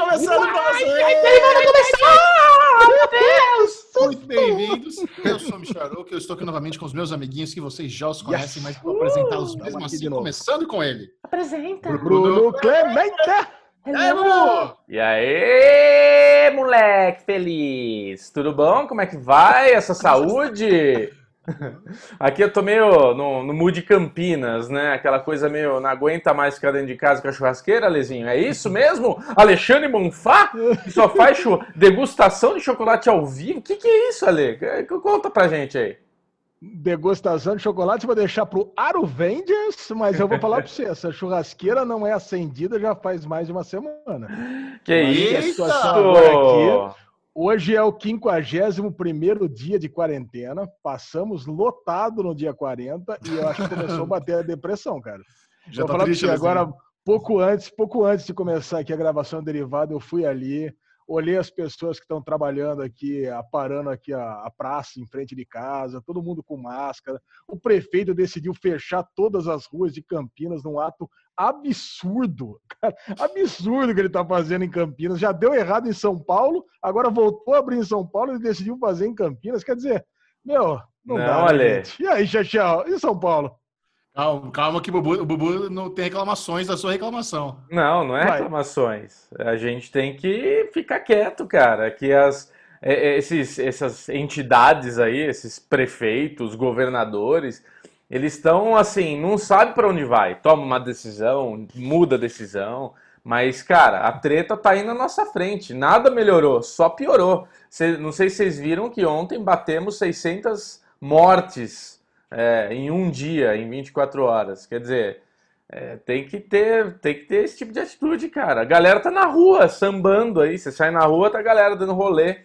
começando com vocês! Vai começar! Meu Deus! Muito bem-vindos. Eu sou o Michel Arouca, eu estou aqui novamente com os meus amiguinhos que vocês já os conhecem, mas vou apresentá-los mesmo aqui assim, de novo. começando com ele. Apresenta. Bruno Clemente! E aí, Bruno? E aí, moleque feliz? Tudo bom? Como é que vai essa saúde? Aqui eu tô meio no, no mood Campinas, né? Aquela coisa meio não aguenta mais ficar dentro de casa com a churrasqueira, Lezinho. É isso mesmo? Alexandre Bonfá? Que só faz degustação de chocolate ao vivo? O que, que é isso, Ale? Conta pra gente aí. Degustação de chocolate vou deixar pro Aruvengers, mas eu vou falar pra você, essa churrasqueira não é acendida já faz mais de uma semana. Que a isso? Hoje é o 51º dia de quarentena, passamos lotado no dia 40 e eu acho que começou a bater a depressão, cara. Já vou tá triste, você, Lezinho? agora, pouco antes, pouco antes de começar aqui a gravação derivada, eu fui ali, olhei as pessoas que estão trabalhando aqui, aparando aqui a, a praça em frente de casa, todo mundo com máscara. O prefeito decidiu fechar todas as ruas de Campinas num ato absurdo, cara, absurdo que ele está fazendo em Campinas. Já deu errado em São Paulo, agora voltou a abrir em São Paulo e decidiu fazer em Campinas. Quer dizer, meu, não, Não, dá. né, Ale. gente? E aí, Xaxão, e São Paulo? Calma, calma que o Bubu, o Bubu não tem reclamações da sua reclamação. Não, não é Vai. reclamações. A gente tem que ficar quieto, cara. Que as, é, é, esses, essas entidades aí, esses prefeitos, governadores, eles estão assim, não sabe para onde vai. Toma uma decisão, muda a decisão. Mas, cara, a treta tá aí na nossa frente. Nada melhorou, só piorou. Cê- não sei se vocês viram que ontem batemos 600 mortes é, em um dia, em 24 horas. Quer dizer, é, tem que ter, tem que ter esse tipo de atitude, cara. A galera tá na rua, sambando aí. Você sai na rua, tá a galera dando rolê.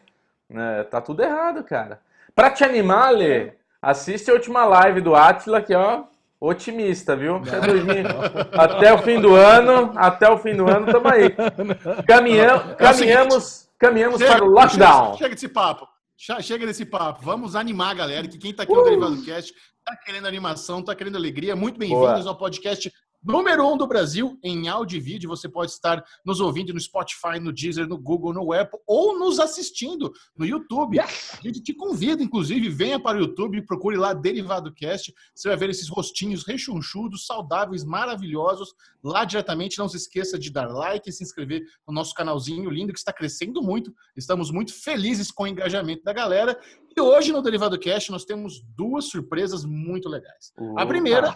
É, tá tudo errado, cara. Pra te animar, Lê, assiste a última live do Atila, que ó, otimista, viu? Até, 2000 até o fim do ano, até o fim do ano, tamo aí. Caminham, É caminhamos, caminhamos Chega, para o lockdown. Chega, chega desse papo. Chega desse papo. Vamos animar a galera, que quem tá aqui no Derivado Cast tá querendo animação, tá querendo alegria. Muito bem-vindos ao podcast número um do Brasil em áudio e vídeo. Você pode estar nos ouvindo no Spotify, no Deezer, no Google, no Apple ou nos assistindo no YouTube. A gente te convida, inclusive, venha para o YouTube e procure lá Derivado Cast. Você vai ver esses rostinhos rechonchudos, saudáveis, maravilhosos. Lá diretamente, não se esqueça de dar like e se inscrever no nosso canalzinho lindo que está crescendo muito. Estamos muito felizes com o engajamento da galera. E hoje no Derivado Cast nós temos duas surpresas muito legais. A primeira,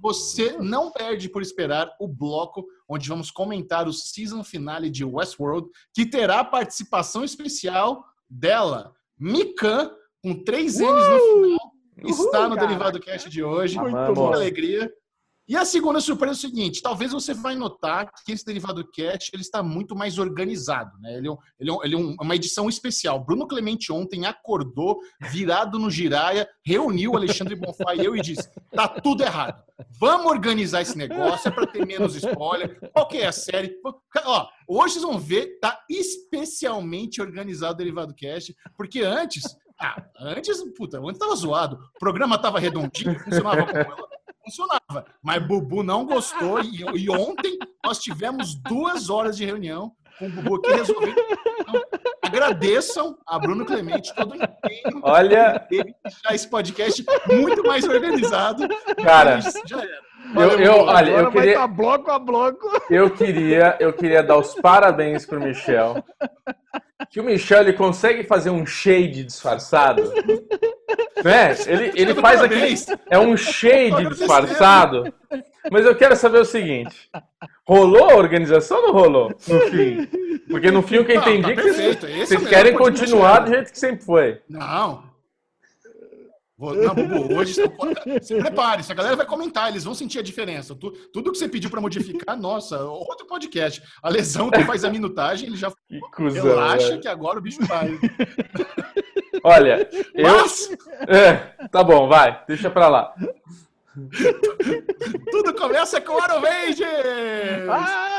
você não perde por esperar o bloco onde vamos comentar o season finale de Westworld, que terá participação especial dela, Mikan, com três N's no final, está no caraca. Derivado Cast de hoje. Muito alegria. E a segunda surpresa é o seguinte: talvez você vai notar que esse Derivado Cast ele está muito mais organizado. Né? Ele, é, um- ele é um- ele é um- uma edição especial. Bruno Clemente ontem acordou, virado no giraia, reuniu Alexandre Bonfá e eu e disse: tá tudo errado. Vamos organizar esse negócio, é para ter menos spoiler. Qual que é a série? Ó, hoje vocês vão ver, tá especialmente organizado o Derivado Cast, porque antes. Ah, antes, puta, antes tava zoado. O programa tava redondinho, funcionava como funcionava. Mas Bubu não gostou e, e ontem nós tivemos duas horas de reunião com o Bubu aqui resolvendo. Então, agradeçam a Bruno Clemente todo o empenho Olha, teve em deixar esse podcast muito mais organizado. Cara, já era. Eu, eu, olha, eu queria, estar bloco a bloco. Eu queria, eu queria dar os parabéns pro Michel. Que o Michel ele consegue fazer um shade disfarçado. Né? Ele, ele faz aquele. É um shade disfarçado. Mas eu quero saber o seguinte: rolou a organização ou não rolou? No fim? Porque no fim eu que Não, tá entendi que vocês, é o vocês melhor querem continuar do jeito que sempre foi. Não. Vou- Não, Bubu, hoje se prepare, se a galera vai comentar, eles vão sentir a diferença. Tu- tudo que você pediu para modificar, nossa, outro podcast. A lesão que faz a minutagem, ele já Que cuzão. relaxa velho. que agora o bicho vai. Olha, eu. Mas É, tá bom, vai, deixa pra lá. tudo começa com Aro Rangers! Ah!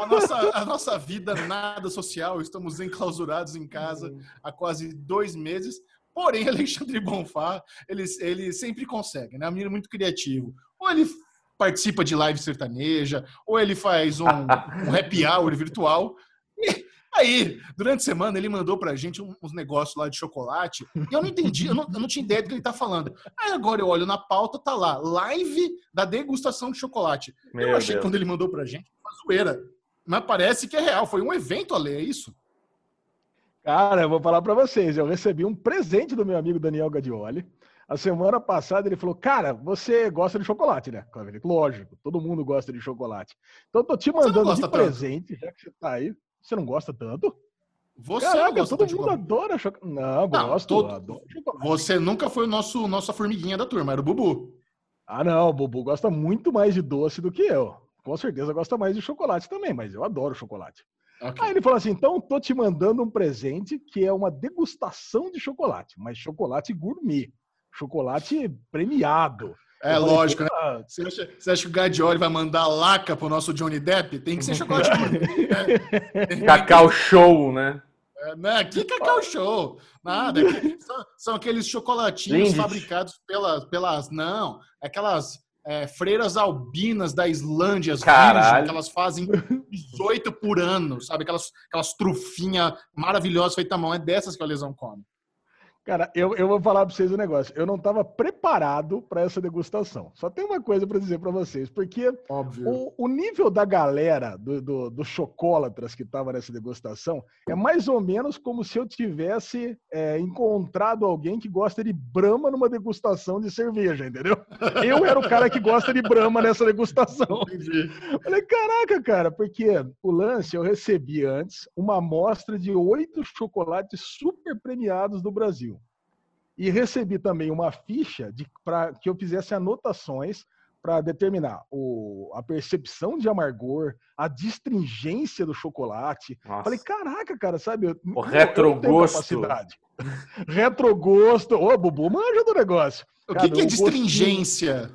A nossa, a nossa vida nada social, estamos enclausurados em casa há quase dois meses. Porém, Alexandre Bonfá, ele, ele sempre consegue, né? É um menino muito criativo. Ou ele participa de live sertaneja, ou ele faz um, um happy hour virtual. E aí, durante a semana, ele mandou pra gente uns negócios lá de chocolate, e eu não entendi, eu não, eu não tinha ideia do que ele tá falando. Aí agora eu olho na pauta, tá lá, live da degustação de chocolate. Meu eu achei Deus. quando ele mandou pra gente uma zoeira. Mas parece que é real, foi um evento a ler, é isso? Cara, eu vou falar pra vocês, eu recebi um presente do meu amigo Daniel Gadioli. A semana passada ele falou, cara, você gosta de chocolate, né? Lógico, todo mundo gosta de chocolate. Então eu tô te mandando de tanto. presente, já que você tá aí. Você não gosta tanto? Você Caraca, gosta todo mundo chocolate. adora chocolate. Não, Não, gosto, todo- adoro chocolate. Você nunca foi o nosso nossa formiguinha da turma, era o Bubu. Ah, não, o Bubu gosta muito mais de doce do que eu. Com certeza gosta mais de chocolate também, mas eu adoro chocolate. Ok. Aí ele falou assim: então tô te mandando um presente que é uma degustação de chocolate, mas chocolate gourmet. Chocolate premiado. É falei, lógico, né? "Pô, Você acha, você acha que o Gadioli vai mandar laca pro nosso Johnny Depp? Tem que ser chocolate gourmet, né? Cacau Show, né? É, né? Que cacau show! Nada. que- São, são aqueles chocolatinhos Lindt. fabricados pelas, pelas. Não, aquelas é, freiras albinas da Islândia, as virgem, que elas fazem 18 por ano, sabe? Aquelas, aquelas trufinhas maravilhosas feitas à mão. É dessas que a lesão come. Cara, eu, eu vou falar para vocês um negócio. Eu não estava preparado para essa degustação. Só tem uma coisa para dizer para vocês, porque o, o nível da galera do, do, do chocólatras que estava nessa degustação é mais ou menos como se eu tivesse é, encontrado alguém que gosta de brama numa degustação de cerveja, entendeu? Eu era o cara que gosta de brama nessa degustação. Entendi. Falei, caraca, cara, porque o lance eu recebi antes uma amostra de oito chocolates super premiados do Brasil. E recebi também uma ficha para que eu fizesse anotações para determinar o, a percepção de amargor, a distringência do chocolate. Nossa. Falei, caraca, cara, sabe? eu- tenho retrogosto. capacidade. Retrogosto. Ô, Bubu, manja do negócio. O Cara, que, que é o gostinho- distringência?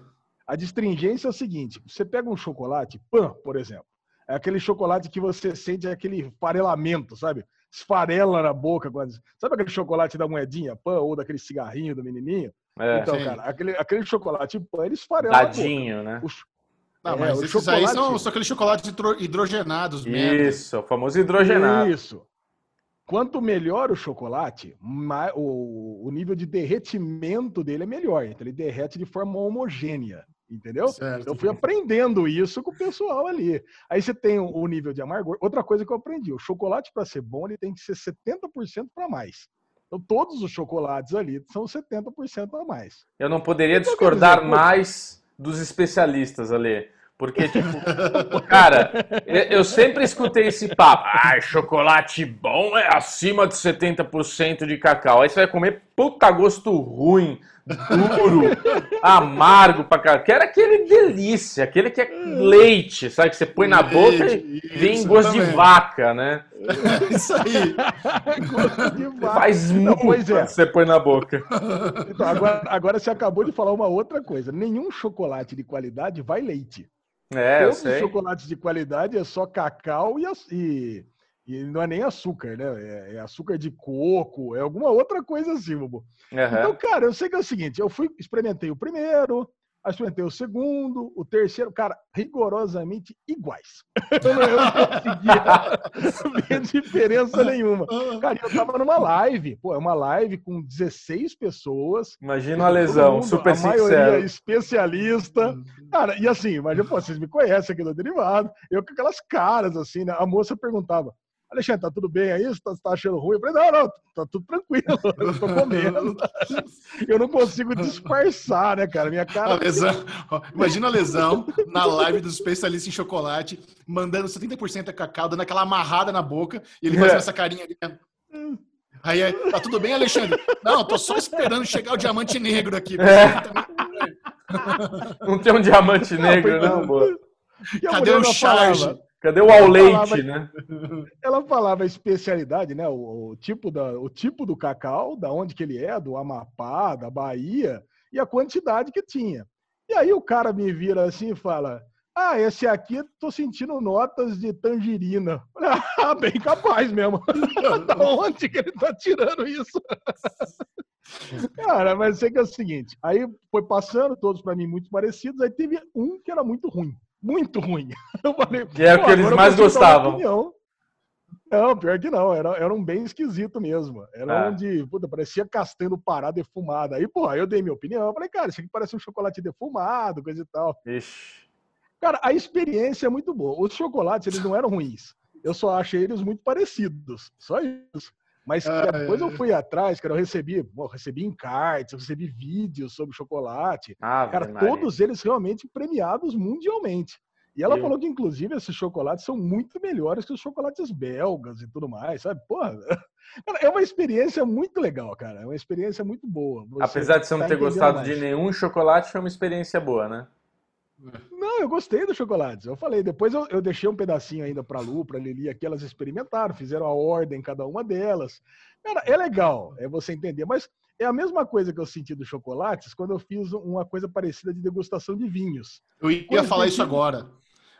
a distringência é o seguinte: você pega um chocolate, pan, por exemplo. É aquele chocolate que você sente aquele farelamento, sabe? Esfarela na boca. Quando... Sabe aquele chocolate da moedinha, pan, ou daquele cigarrinho do menininho? É, então, Sim. cara, aquele, aquele chocolate pan, ele esfarela na boca. né? O Não, É, mas o esses aí são, chocolate- são aqueles chocolates hidro- hidrogenados mesmo. Isso, o famoso hidrogenado. Isso. Quanto melhor o chocolate, mai- o, o nível de derretimento dele é melhor. Então ele derrete de forma homogênea, entendeu? Certo. Eu fui aprendendo isso com o pessoal ali. Aí você tem o, o nível de amargor. Outra coisa que eu aprendi, o chocolate para ser bom, ele tem que ser 70% para mais. Então todos os chocolates ali são 70% a mais. Eu não poderia Então, discordar dizer, mais dos especialistas ali. Porque, tipo, cara, eu eu sempre escutei esse papo. Ah, chocolate bom é acima de 70% de cacau. Aí você vai comer puta gosto ruim, duro, amargo pra caralho. Quero aquele delícia, aquele que é leite, sabe? Que você põe na boca e vem gosto de também. vaca, né? Isso aí. Gosto de vaca. Faz Não, muito é. você põe na boca. Então, agora, agora você acabou de falar uma outra coisa. Nenhum chocolate de qualidade vai leite. É, eu Todos os sei. chocolates de qualidade é só cacau e, e, e não é nem açúcar, né? É, é açúcar de coco, é alguma outra coisa assim, Bubu. Aham. Então, cara, eu sei que é o seguinte, eu fui, experimentei o primeiro, experimentei o segundo, o terceiro, cara, rigorosamente iguais. Eu não, eu não conseguia ver diferença nenhuma. Cara, eu tava numa live, pô, é uma live com 16 pessoas, Imagina todo lesão, mundo, super a maioria sincero. especialista. Cara, e assim, imagina, pô, vocês me conhecem aqui do Derivado, eu com aquelas caras assim, né? A moça perguntava, Alexandre, tá tudo bem aí? Você tá, você tá achando ruim? Eu falei, não, não, tá tudo tranquilo, eu tô comendo. Eu não consigo disfarçar, né, cara? Minha A cara... lesão, ó, imagina a lesão na live dos especialistas em chocolate, mandando 70% a cacau, dando aquela amarrada na boca, e ele fazendo É. essa carinha ali. né? Aí é, tá tudo bem, Alexandre? Não, tô só esperando chegar o diamante negro aqui. Não tem um diamante negro, foi- não, boa. E a Cadê o não charge? falava- Cadê o ao leite, né? Ela falava a especialidade, né? O, o tipo da, o tipo do cacau, da onde que ele é, do Amapá, da Bahia, e a quantidade que tinha. E aí o cara me vira assim e fala: Ah, esse aqui tô sentindo notas de tangerina. Ah, bem capaz mesmo. da onde que ele tá tirando isso? Cara, mas sei que é o seguinte, aí foi passando, todos pra mim muito parecidos, aí teve um que era muito ruim. Muito ruim. Eu falei, que é o que eles mais gostavam. Não, pior que não. Era, era um bem esquisito mesmo. Era ah. um de, puta, parecia castanho parado defumado. Aí, pô, aí eu dei minha opinião. Eu falei, cara, isso aqui parece um chocolate defumado, coisa e tal. Ixi. Cara, a experiência é muito boa. Os chocolates, eles não eram ruins. Eu só achei eles muito parecidos. Só isso. Mas ah, depois é. eu fui atrás, cara, eu recebi, bom, recebi encartes, eu recebi vídeos sobre chocolate. Ah, cara, todos eles realmente premiados mundialmente. E ela eu... falou que, inclusive, esses chocolates são muito melhores que os chocolates belgas e tudo mais, sabe? Porra, é uma experiência muito legal, cara. É uma experiência muito boa. Você Apesar de você não tá ter gostado mais. de nenhum chocolate, foi uma experiência boa, né? Não, eu gostei dos chocolates. Eu falei, depois eu, eu deixei um pedacinho ainda para Lu, para Lili, aqui elas experimentaram, fizeram a ordem cada uma delas. Cara, é legal, é você entender, mas é a mesma coisa que eu senti dos chocolates quando eu fiz uma coisa parecida de degustação de vinhos. Eu ia falar isso agora.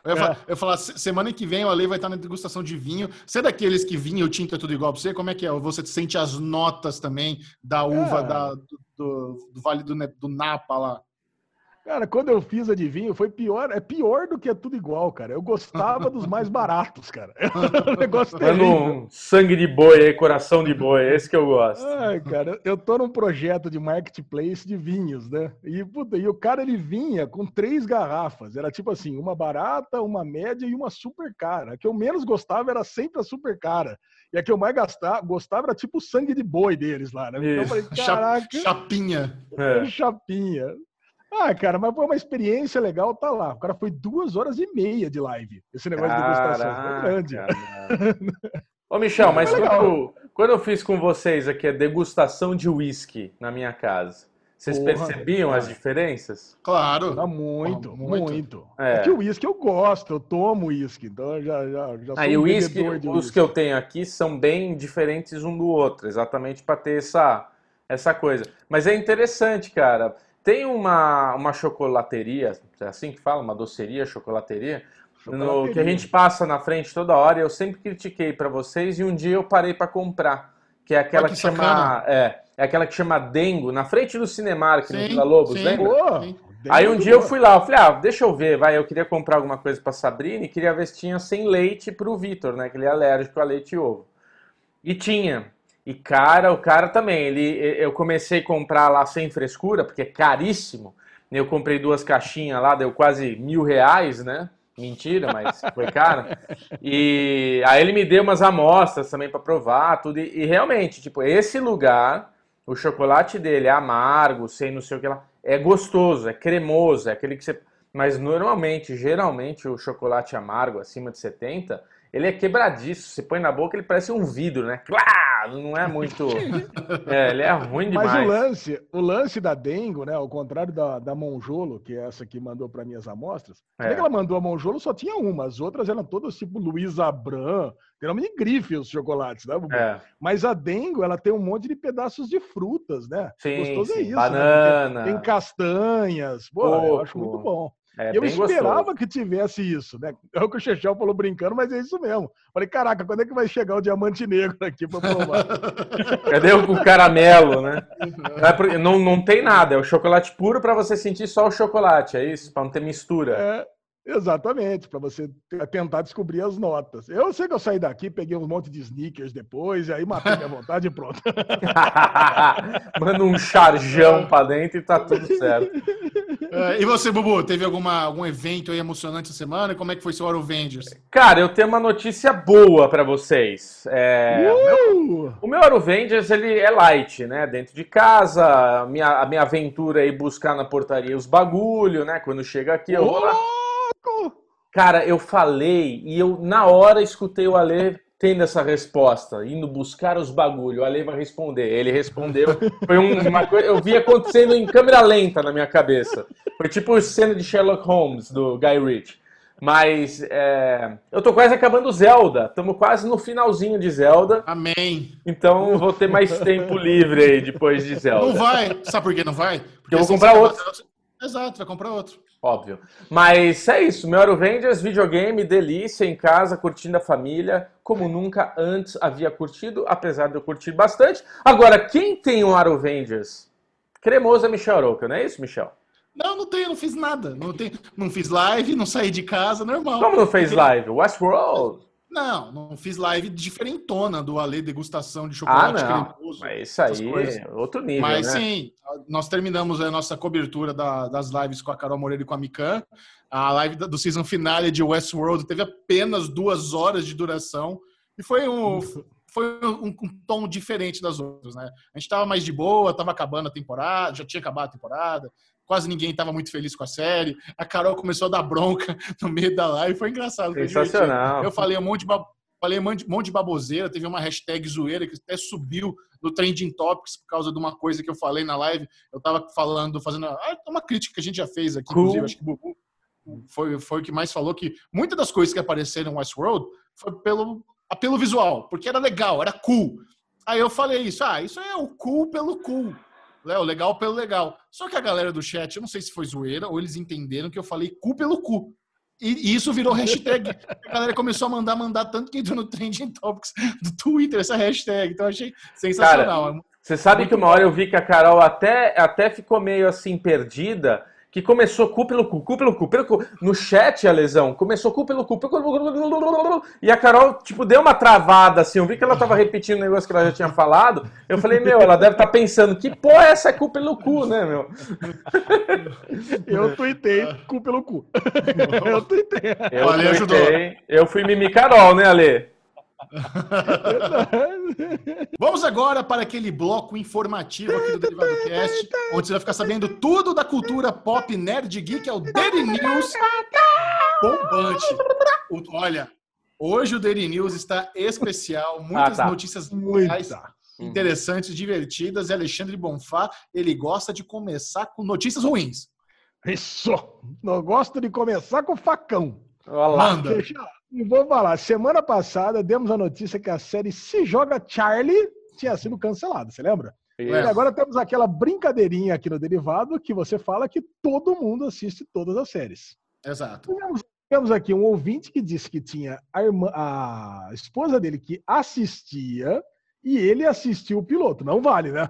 Eu ia, é. falar, eu ia, falar, semana que vem o Ale vai estar na degustação de vinho. Você é daqueles que vinho tinta é tudo igual para você? Como é que é? Você sente as notas também da uva é. da, do, do, do, Vale do, do Napa lá? Cara, quando eu fiz a de vinho, foi pior, é pior do que é tudo igual, cara. Eu gostava dos mais baratos, cara. É um negócio terrível. sangue de boi, coração de boi, é esse que eu gosto. Ai, cara, eu tô num projeto de marketplace de vinhos, né? E, puta, e o cara, ele vinha com três garrafas. Era tipo assim, uma barata, uma média e uma super cara. A que eu menos gostava era sempre a super cara. E a que eu mais gastava, gostava era tipo o sangue de boi deles lá, né? Então eu falei, caraca... Chapinha. É. Chapinha. Ah, cara, mas foi uma experiência legal, tá lá. O cara foi duas horas e meia de live. Esse negócio Caraca, de degustação foi grande. Ô, Michel, mas quando, quando, eu fiz com vocês aqui a degustação de uísque na minha casa, vocês Porra, percebiam cara. as diferenças? Claro. Muito, muito. muito. É. é que o uísque eu gosto, eu tomo uísque, então eu já, já, já sou Aí, um uísque, os que eu tenho aqui são bem diferentes um do outro, exatamente para ter essa, essa coisa. Mas é interessante, cara. Tem uma, uma chocolateria, é assim que fala, uma doceria, chocolateria, chocolateria. No, que a gente passa na frente toda hora. Eu sempre critiquei para vocês e um dia eu parei para comprar, que é aquela que, que chama é, é aquela que chama Dengo, na frente do Cinemark sim, no Vila Lobos, sim, lembra? Sim. Aí um dia eu fui lá, eu falei, ah, deixa eu ver, vai, eu queria comprar alguma coisa para Sabrina e queria ver se tinha sem leite para o Vitor, né, que ele é alérgico a leite e ovo. E tinha. E cara, o cara também, ele, eu comecei a comprar lá sem frescura, porque é caríssimo. Eu comprei duas caixinhas lá, deu quase mil reais, né? Mentira, mas foi caro. E aí ele me deu umas amostras também para provar, tudo. E, e, realmente, tipo, esse lugar, o chocolate dele é amargo, sem não sei o que lá, é gostoso, é cremoso, é aquele que você. Mas normalmente, geralmente, o chocolate amargo, acima de 70, ele é quebradiço. Você põe na boca, ele parece um vidro, né? Claro, não é muito. é, ele é ruim demais. Mas o lance, o lance da Dengo, né? Ao contrário da, da Monjolo, que é essa que mandou para minhas amostras, é. que ela mandou a Monjolo só tinha uma, as outras eram todas tipo Luiz Abram, tem nome de grife os chocolates, né? É. Mas a Dengo, ela tem um monte de pedaços de frutas, né? Sim, Gostoso é sim. é isso. Né? Banana. Né? Tem castanhas. Pô, eu acho muito bom. É, eu esperava gostoso. que tivesse isso, né? É o que o Chechel falou brincando, mas é isso mesmo. Falei, caraca, quando é que vai chegar o diamante negro aqui para provar? Cadê o caramelo, né? Não, não tem nada, é o chocolate puro para você sentir só o chocolate, é isso? Para não ter mistura. É, Exatamente, para você tentar descobrir as notas. Eu sei que eu saí daqui, peguei um monte de sneakers depois, e aí matei minha vontade e pronto. Manda um charjão para dentro e tá tudo certo. Uh, e você, Bubu, teve alguma, algum evento aí emocionante essa semana? Como é que foi seu Aruvengers? Cara, eu tenho uma notícia boa para vocês. É, uh! o meu, o meu Aruvengers, ele é light, né? Dentro de casa, a minha, a minha aventura aí buscar na portaria os bagulho, né? Quando chega aqui, eu vou lá Cara, eu falei e eu na hora escutei o Ale tendo essa resposta, indo buscar os bagulho. O Ale vai responder. Ele respondeu. Foi uma coisa. Eu vi acontecendo em câmera lenta na minha cabeça. Foi tipo a cena de Sherlock Holmes do Guy Ritchie. Mas é, eu tô quase acabando Zelda. Estamos quase no finalzinho de Zelda. Amém. Então vou ter mais tempo livre aí depois de Zelda. Não vai. Sabe por que não vai? Porque eu vou comprar outro. Exato, vai comprar outro. Óbvio. Mas é isso, meu Arrowvengers, videogame, delícia, em casa, curtindo a família, como nunca antes havia curtido, apesar de eu curtir bastante. Agora, quem tem um Arrowvengers? Cremoso é Michel Aroca, não é isso, Michel? Não, não tenho, não fiz nada. Não, tenho, não fiz live, não saí de casa, normal. Como não fez live? Westworld? Não, não fiz live diferentona do Ale degustação de chocolate ah, não. cremoso. Mas isso aí, outro nível, Mas né? sim, nós terminamos a nossa cobertura da, das lives com a Carol Moreira e com a Mikan. A live do season finale de Westworld teve apenas duas horas de duração e foi um, foi um, um, tom diferente das outras, né? A gente estava mais de boa, estava acabando a temporada, já tinha acabado a temporada, quase ninguém estava muito feliz com a série. A Carol começou a dar bronca no meio da live, foi engraçado. Sensacional. Eu falei um monte de, falei um monte de baboseira, teve uma hashtag zoeira que até subiu no Trending Topics por causa de uma coisa que eu falei na live. Eu estava falando, fazendo ah, uma crítica que a gente já fez aqui, cool. inclusive, acho que o Bubu foi, foi o que mais falou, que muitas das coisas que apareceram no Westworld foi pelo apelo visual, porque era legal, era cool. Aí eu falei isso, ah, isso é o cool pelo cool. Léo, legal pelo legal. Só que a galera do chat, eu não sei se foi zoeira ou eles entenderam que eu falei cu pelo cu. E, isso virou hashtag. a galera começou a mandar, mandar tanto que entrou no Trending Topics do Twitter, essa hashtag. Então achei sensacional. Cara, você sabe que uma hora eu vi que a Carol até, até ficou meio assim perdida que começou cu pelo cu, cu pelo cu, pelo cu. No chat, a lesão, começou cu pelo cu, pelo E a Carol, tipo, deu uma travada, assim. Eu vi que ela tava repetindo o negócio que ela já tinha falado. Eu falei, meu, ela deve estar tá pensando, que porra é essa cu pelo cu, né, meu? Eu tuitei cu pelo cu. Eu tuitei. Eu, Ale ajudou. Eu fui mimi Carol, né, Ale? Vamos agora para aquele bloco informativo aqui do Derivado Cast, onde você vai ficar sabendo tudo da cultura pop nerd geek, é o Daily News bombante. Olha, hoje o Daily News está especial, muitas ah, tá. notícias legais, interessantes, divertidas, e Alexandre Bonfá, ele gosta de começar com notícias ruins. Isso! Não gosta de começar com facão. Olha lá. Manda. Deixa, e vou falar, semana passada demos a notícia que a série Se Joga Charlie tinha sido cancelada, você lembra? E agora temos aquela brincadeirinha aqui no Derivado que você fala que todo mundo assiste todas as séries. Exato. Temos, temos aqui um ouvinte que disse que tinha a, irmã, a esposa dele que assistia e ele assistiu o piloto. Não vale, né?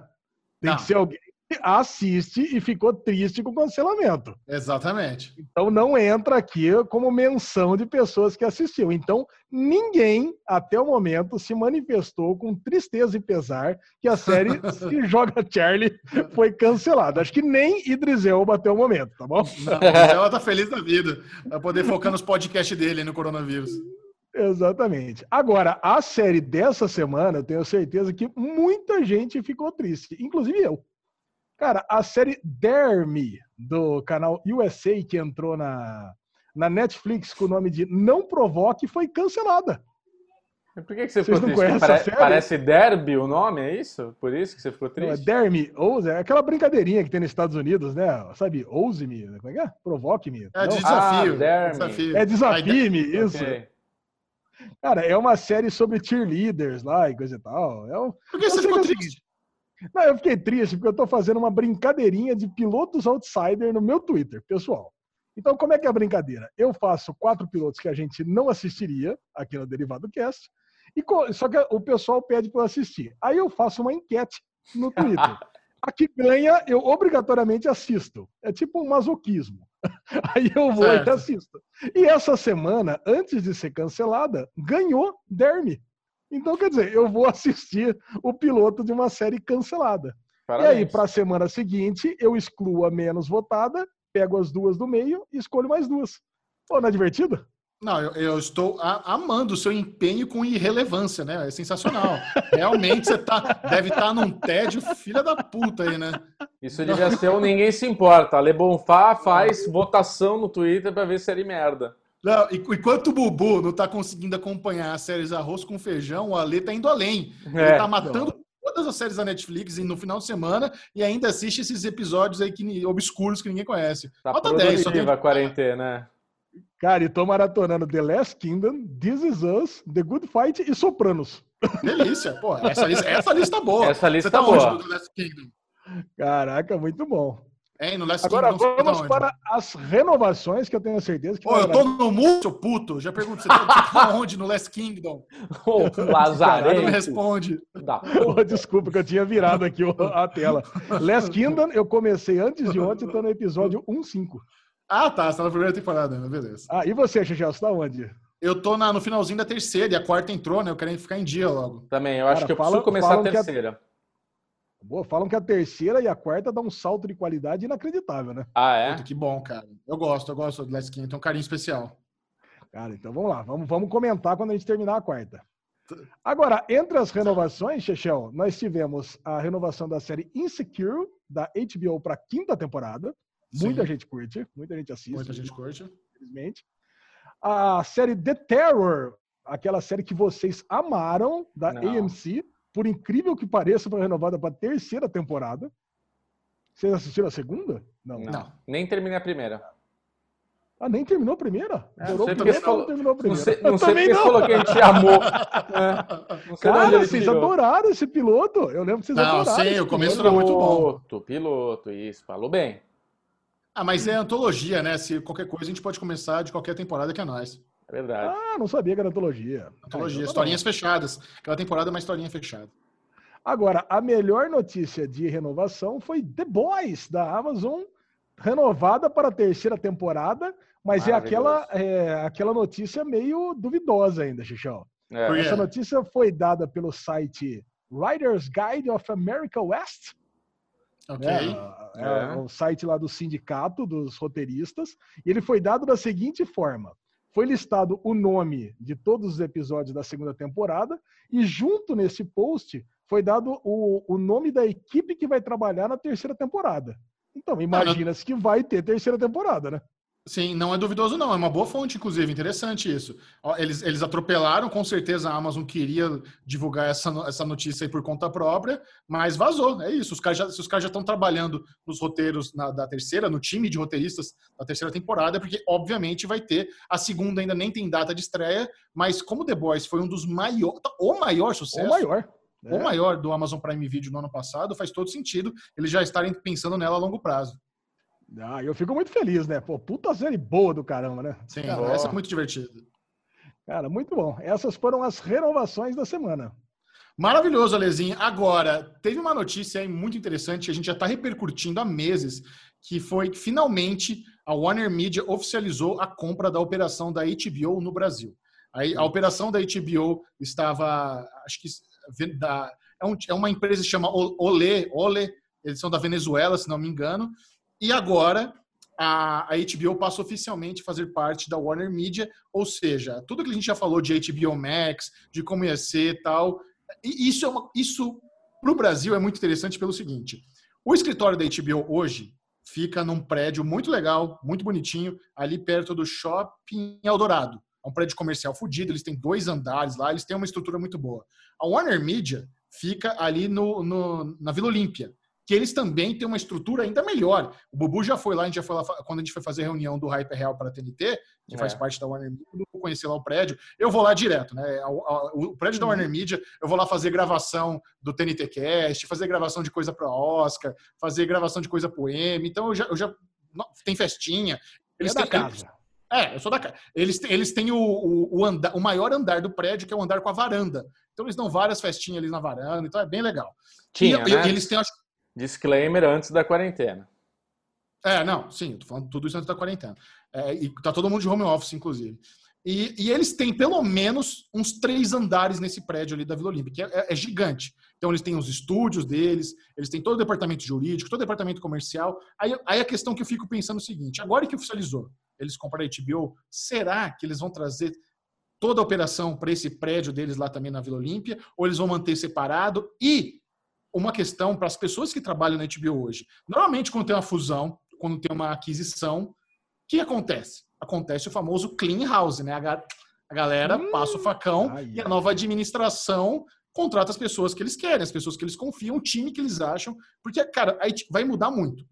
Tem Não. que ser alguém assiste e ficou triste com o cancelamento. Exatamente. Então não entra aqui como menção de pessoas que assistiu. Então ninguém até o momento se manifestou com tristeza e pesar que a série Se Joga Charlie foi cancelada. Acho que nem Idris Elba até o momento, tá bom? Não, ela tá feliz da vida. Vai poder focar nos podcasts dele no coronavírus. Exatamente. Agora, a série dessa semana, eu tenho certeza que muita gente ficou triste, inclusive eu. Cara, a série Dare Me, do canal USA, que entrou na, na Netflix com o nome de Não Provoque, foi cancelada. Por que, que você Vocês ficou triste? Pare parece Derby o nome, é isso? Por isso que você ficou triste? Não, é Dare Me, ouse, é aquela brincadeirinha que tem nos Estados Unidos, né? Sabe, ouse-me, como é que é? Provoque-me. É desafio. Ah, desafio. É desafie-me, isso. Okay. Cara, é uma série sobre cheerleaders lá e coisa e tal. É um, Por que você ficou triste? Não, eu fiquei triste porque eu estou fazendo uma brincadeirinha de pilotos outsider no meu Twitter, pessoal. Então, como é que é a brincadeira? Eu faço quatro pilotos que a gente não assistiria aqui no Derivado Cast, e só que o pessoal pede para eu assistir. Aí eu faço uma enquete no Twitter. A que ganha, eu obrigatoriamente assisto. É tipo um masoquismo. Aí eu vou certo. e assisto. E essa semana, antes de ser cancelada, ganhou Derme. Então, quer dizer, eu vou assistir o piloto de uma série cancelada. Parabéns. E aí, para a semana seguinte, eu excluo a menos votada, pego as duas do meio e escolho mais duas. Pô, não é divertido? Não, eu, eu estou amando o seu empenho com irrelevância, né? É sensacional. Realmente você tá, deve estar tá num tédio filha da puta aí, né? Isso devia ser o Ninguém Se Importa. A Le Bonfá faz votação no Twitter para ver se é merda. Não, enquanto o Bubu não tá conseguindo acompanhar as séries Arroz com Feijão, o Ale tá indo além. Ele é, tá matando não. todas as séries da Netflix no final de semana e ainda assiste esses episódios aí que, obscuros que ninguém conhece. Tá Nota 10, só tem... a quarentena, né? Cara, e tô maratonando The Last Kingdom, This Is Us, The Good Fight e Sopranos. Delícia, pô. Essa lista, essa lista é boa. Essa lista Você tá boa. Caraca, muito bom. Hein, no Last Agora Kingdom, vamos para as renovações, que eu tenho certeza que. Ô, eu tô no mundo, seu puto. Já pergunto, você tá onde no Last Kingdom? Ô, Lazarento. Não responde. Oh, desculpa que eu tinha virado aqui a tela. Last Kingdom, eu comecei antes de ontem, tô no episódio 1.5. Ah, tá. Você tá na primeira temporada, né? beleza. Ah, e você, Xixel, você tá onde? Eu tô na, no finalzinho da terceira e a quarta entrou, né? Eu quero ficar em dia logo. Também, eu acho Cara, que eu fala, preciso começar a terceira. Boa, falam que a terceira e a quarta dão um salto de qualidade inacreditável, né? Ah, é? que bom, cara. Eu gosto, eu gosto do Last King, tem um carinho especial. Cara, então vamos lá, vamos, vamos comentar quando a gente terminar a quarta. Agora, entre as renovações, Chechel, nós tivemos a renovação da série Insecure, da HBO para quinta temporada. Sim. Muita gente curte, muita gente assiste. Muita gente curte. Infelizmente. A série The Terror, aquela série que vocês amaram, da Não. AMC, por incrível que pareça, foi renovada para a terceira temporada. Vocês assistiram a segunda? Não. não. Nem terminei a primeira. Ah, nem terminou a primeira? É, não sei porque você falou, terminou a primeira. Não sei, não sei porque você falou que a gente amou. É, não sei Cara, vocês adoraram esse piloto. Eu lembro que vocês não, adoraram. Não, sim, o começo era muito bom. Piloto, piloto, isso. Falou bem. Ah, mas é antologia, né? Se qualquer coisa a gente pode começar de qualquer temporada que é nós. É verdade. Ah, não sabia que era antologia. Antologia, historinhas bom. fechadas. Aquela temporada é uma historinha fechada. Agora, a melhor notícia de renovação foi The Boys, da Amazon, renovada para a terceira temporada, mas é aquela, é aquela notícia meio duvidosa ainda, Xixão. É. Essa notícia foi dada pelo site Writers Guide of America West. Ok. É, é, é o site lá do sindicato dos roteiristas. E ele foi dado da seguinte forma: foi listado o nome de todos os episódios da segunda temporada e junto nesse post foi dado o, o nome da equipe que vai trabalhar na terceira temporada. Então, imagina-se que vai ter terceira temporada, né? Sim, não é duvidoso, não. É uma boa fonte, inclusive. Interessante isso. Eles, eles atropelaram, com certeza a Amazon queria divulgar essa, essa notícia aí por conta própria, mas vazou. É isso. Os caras já, se os caras já estão trabalhando nos roteiros na, da terceira, no time de roteiristas da terceira temporada, porque, obviamente, vai ter. A segunda ainda nem tem data de estreia, mas como The Boys foi um dos maiores, o maior sucesso. O maior. É. O maior do Amazon Prime Video no ano passado, faz todo sentido eles já estarem pensando nela a longo prazo. Ah, eu fico muito feliz, né? Pô, puta série boa do caramba, né? Sim, Cara, essa é muito divertida. Cara, muito bom. Essas foram as renovações da semana. Maravilhoso, Alezinho. Agora, teve uma notícia aí muito interessante, a gente já está repercutindo há meses, que foi que finalmente a Warner Media oficializou a compra da operação da HBO no Brasil. Aí, a operação da HBO estava, acho que da, é, um, é, uma empresa que chama Olé, Olé, eles são da Venezuela, se não me engano, e agora a, a HBO passa oficialmente a fazer parte da Warner Media, ou seja, tudo que a gente já falou de HBO Max, de como ia ser tal, e isso é uma, isso para o Brasil é muito interessante pelo seguinte: o escritório da HBO hoje fica num prédio muito legal, muito bonitinho, ali perto do Shopping Eldorado. É um prédio comercial fodido, eles têm dois andares lá, eles têm uma estrutura muito boa. A Warner Media fica ali no, no na Vila Olímpia que eles também têm uma estrutura ainda melhor. O Bubu já foi lá, a gente já foi lá quando a gente foi fazer a reunião do Hyper Real para a TNT, que é. faz parte da Warner Media, eu conhecer lá o prédio. Eu vou lá direto, né? O, prédio da uhum. Warner Media, eu vou lá fazer gravação do TNT Cast, fazer gravação de coisa para Oscar, fazer gravação de coisa pro M. Então eu já, eu já tem festinha. Eles é têm, casa. é, eu sou da casa. Eles, eles têm o, o, o, andar, o maior andar do prédio, que é o andar com a varanda. Então eles dão várias festinhas ali na varanda, então é bem legal. Tinha, e, né? eles têm, acho, Disclaimer antes da quarentena. É, não, sim, tô falando tudo isso antes da quarentena. É, e tá todo mundo de home office, inclusive. E, e, eles têm pelo menos uns três andares nesse prédio ali da Vila Olímpica, que é, é, gigante. Então eles têm os estúdios deles, eles têm todo o departamento jurídico, todo o departamento comercial. Aí, aí a questão que eu fico pensando é o seguinte: agora que oficializou, eles compraram a HBO, será que eles vão trazer toda a operação para esse prédio deles lá também na Vila Olímpia? Ou eles vão manter separado? E uma questão para as pessoas que trabalham na HBO hoje. Normalmente, quando tem uma fusão, quando tem uma aquisição, o que acontece? Acontece o famoso clean house, né? A, galera hum, passa o facão ai, e a nova administração contrata as pessoas que eles querem, as pessoas que eles confiam, o time que eles acham, porque, cara, aí vai mudar muito.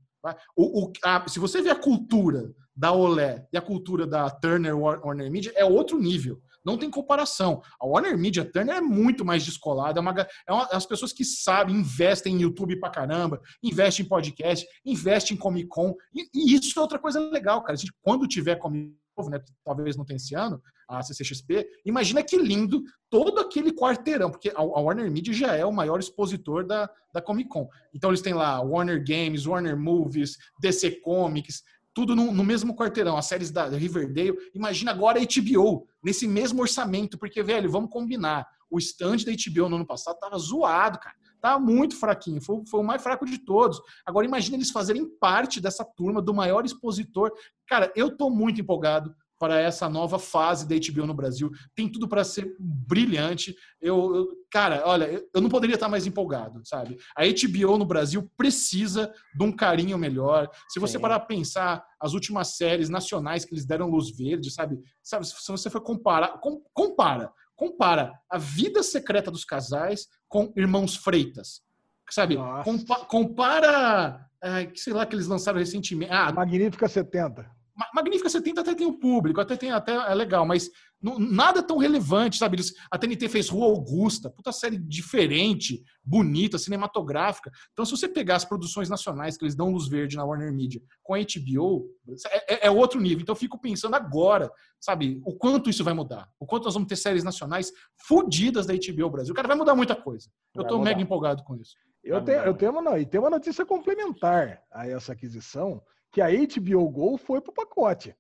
O, o, a, se você vê a cultura da Olé e a cultura da Turner Warner Media, é outro nível. Não tem comparação. A Warner Media Turner é muito mais descolada, é, uma, é uma, as pessoas que sabem, investem em YouTube pra caramba, investem em podcast, investem em Comic Con, e, e isso é outra coisa legal, cara. A gente, quando tiver Comic Con, né, talvez não tenha esse ano, a CCXP, imagina que lindo todo aquele quarteirão, porque a, Warner Media já é o maior expositor da, da Comic Con. Então eles têm lá Warner Games, Warner Movies, DC Comics, tudo no, no, mesmo quarteirão, as séries da Riverdale. Imagina agora a HBO, nesse mesmo orçamento, porque, velho, vamos combinar. O stand da HBO no ano passado tava zoado, cara. Tava muito fraquinho, foi, foi o mais fraco de todos. Agora imagina eles fazerem parte dessa turma do maior expositor. Cara, eu tô muito empolgado para essa nova fase da HBO no Brasil. Tem tudo para ser brilhante. Eu, eu, cara, olha, eu não poderia estar mais empolgado, sabe? A HBO no Brasil precisa de um carinho melhor. Se você Sim. parar para pensar as últimas séries nacionais que eles deram luz verde, sabe? Sabe, se você for comparar, com, compara, compara a vida secreta dos casais com Irmãos Freitas. Sabe? Compa, compara, é, sei lá, que eles lançaram recentemente. Ah, Magnífica 70. Magnífica 70 até tem o público, até tem até é legal, mas não, nada tão relevante, sabe? A TNT fez Rua Augusta, puta série diferente, bonita, cinematográfica. Então, se você pegar as produções nacionais que eles dão luz verde na Warner Media com a HBO, é, é, é outro nível. Então, eu fico pensando agora, sabe, o quanto isso vai mudar. O quanto nós vamos ter séries nacionais fodidas da HBO Brasil. Cara, vai mudar muita coisa. Eu tô mega empolgado com isso. Eu tenho, eu tenho, uma, não, e tem uma notícia complementar a essa aquisição, que a HBO Go foi pro pacote.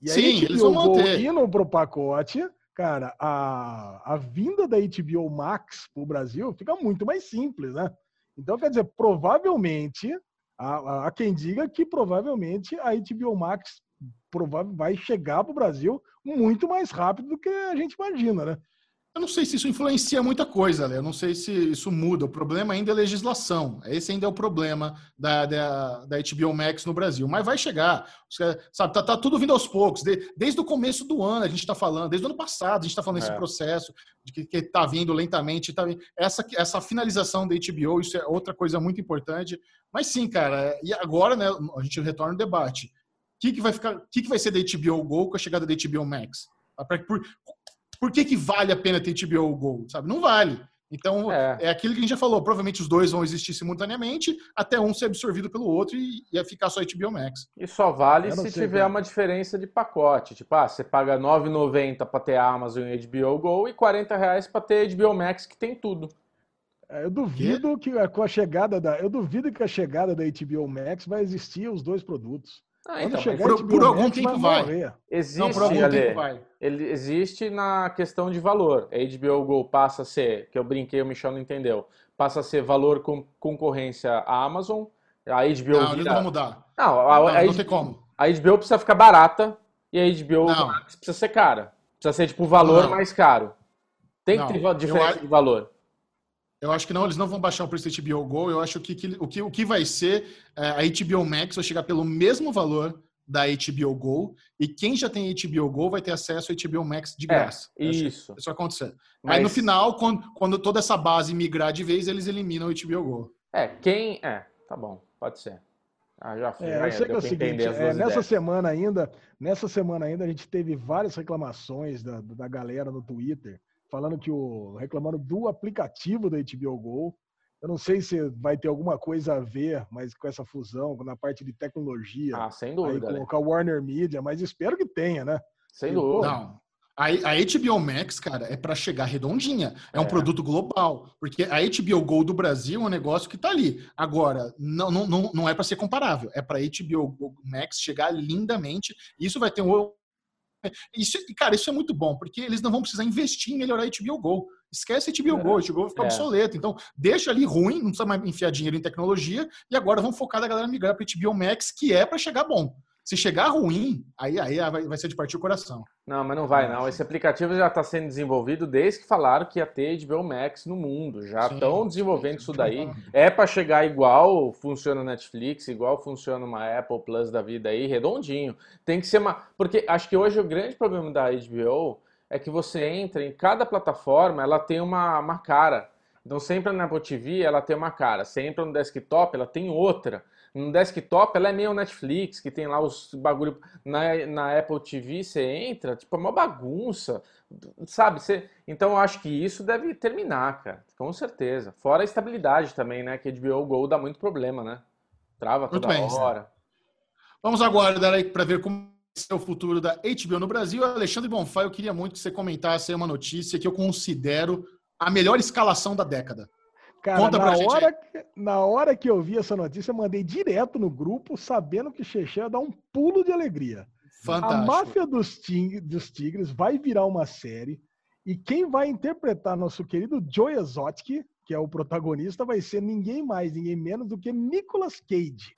E a Sim, HBO eles vão Go manter. indo pro pacote, cara, a, a vinda da HBO Max pro Brasil fica muito mais simples, né? Então, quer dizer, provavelmente, há, há quem diga que provavelmente a HBO Max provável, vai chegar pro Brasil muito mais rápido do que a gente imagina, né? Eu não sei se isso influencia muita coisa, Léo. Eu não sei se isso muda. O problema ainda é legislação. Esse ainda é o problema da, da, da HBO Max no Brasil. Mas vai chegar. Sabe, tá, tá tudo vindo aos poucos. De, desde o começo do ano a gente está falando, desde o ano passado a gente está falando desse é. processo de que está vindo lentamente. Tá. Essa, essa finalização da HBO, isso é outra coisa muito importante. Mas sim, cara, e agora né, a gente retorna ao debate. O que, que vai ficar? O que, que vai ser da HBO Go com a chegada da HBO Max? Por, por que, que vale a pena ter HBO Go? Sabe? Não vale. Então, é. é. aquilo que a gente já falou. Provavelmente os dois vão existir simultaneamente, até um ser absorvido pelo outro e ia ficar só HBO Max. E só vale se tiver uma diferença de pacote. Tipo, ah, você paga R$ 9,90 para ter Amazon e HBO Go e R$ reais para ter HBO Max, que tem tudo. É, eu duvido que? que com a chegada da, eu duvido que a chegada da HBO Max vai existir os dois produtos. Ah, então, por, por algum tempo vai. vai. Existe, Não, por algum Ale, tempo vai. Ele existe na questão de valor. A HBO Go passa a ser, que eu brinquei, o Michel não entendeu, passa a ser valor com concorrência à Amazon. A HBO não, vira... eles não vão mudar. Não, a, não, a, não tem como. A HBO precisa ficar barata e a HBO precisa ser cara. Precisa ser, tipo, valor mais caro. Tem que ter diferença eu... de valor. Eu acho que não, eles não vão baixar o preço da HBO Go. Eu acho que, que, o, que o que vai ser é, a HBO Max vai chegar pelo mesmo valor da HBO Go e quem já tem HBO Go vai ter acesso ao HBO Max de é, graça. É, isso. Isso vai acontecer. Mas... Aí no final, quando, quando toda essa base migrar de vez, eles eliminam o HBO Go. É, quem. É, tá bom, pode ser. Ah, já foi. É, eu sei que é o seguinte, é, nessa semana ainda, nessa semana ainda a gente teve várias reclamações da, da galera no Twitter falando que o reclamando do aplicativo da HBO Go. Eu não sei se vai ter alguma coisa a ver, mas com essa fusão, na parte de tecnologia. Ah, sem dúvida. Aí, colocar o Warner Media, mas espero que tenha, né? Sem dúvida. Não. A, a HBO Max, cara, é para chegar redondinha. É, é, um produto global. Porque a HBO Go do Brasil é um negócio que tá ali. Agora, não, não, não é para ser comparável. É para HBO Max chegar lindamente. Isso vai ter um isso, cara, isso é muito bom, porque eles não vão precisar investir em melhorar a HBO Go. Esquece a HBO é, Go, a HBO vai ficar é. obsoleto. Então, deixa ali ruim, não precisa mais enfiar dinheiro em tecnologia, e agora vamos focar da galera migrar para HBO Max, que é para chegar bom. Se chegar ruim, aí, aí vai, vai ser de partir o coração. Não, mas não vai não. Esse aplicativo já está sendo desenvolvido desde que falaram que ia ter HBO Max no mundo. Já estão desenvolvendo sim, isso daí. É para chegar igual funciona o Netflix, igual funciona uma Apple Plus da vida aí, redondinho. Tem que ser uma... Porque acho que hoje o grande problema da HBO é que você entra em cada plataforma, ela tem uma, uma cara. Então, sempre na Apple TV ela tem uma cara, sempre no desktop ela tem outra. No desktop ela é meio Netflix, que tem lá os bagulho. Na, na Apple TV você entra, tipo, é uma bagunça, sabe? Você... Então eu acho que isso deve terminar, cara, com certeza. Fora a estabilidade também, né? Que HBO Go dá muito problema, né? Trava toda bem, hora. Vamos aguardar aí para ver como é o futuro da HBO no Brasil. Alexandre Bonfá, eu queria muito que você comentasse aí uma notícia que eu considero a melhor escalação da década. Cara, Conta na hora, que, na hora que eu vi essa notícia, eu mandei direto no grupo, sabendo que Xexé ia dar um pulo de alegria. Fantástico. A Máfia dos, Tig dos Tigres vai virar uma série e quem vai interpretar nosso querido Joe Exotic, que é o protagonista, vai ser ninguém mais, ninguém menos do que Nicolas Cage.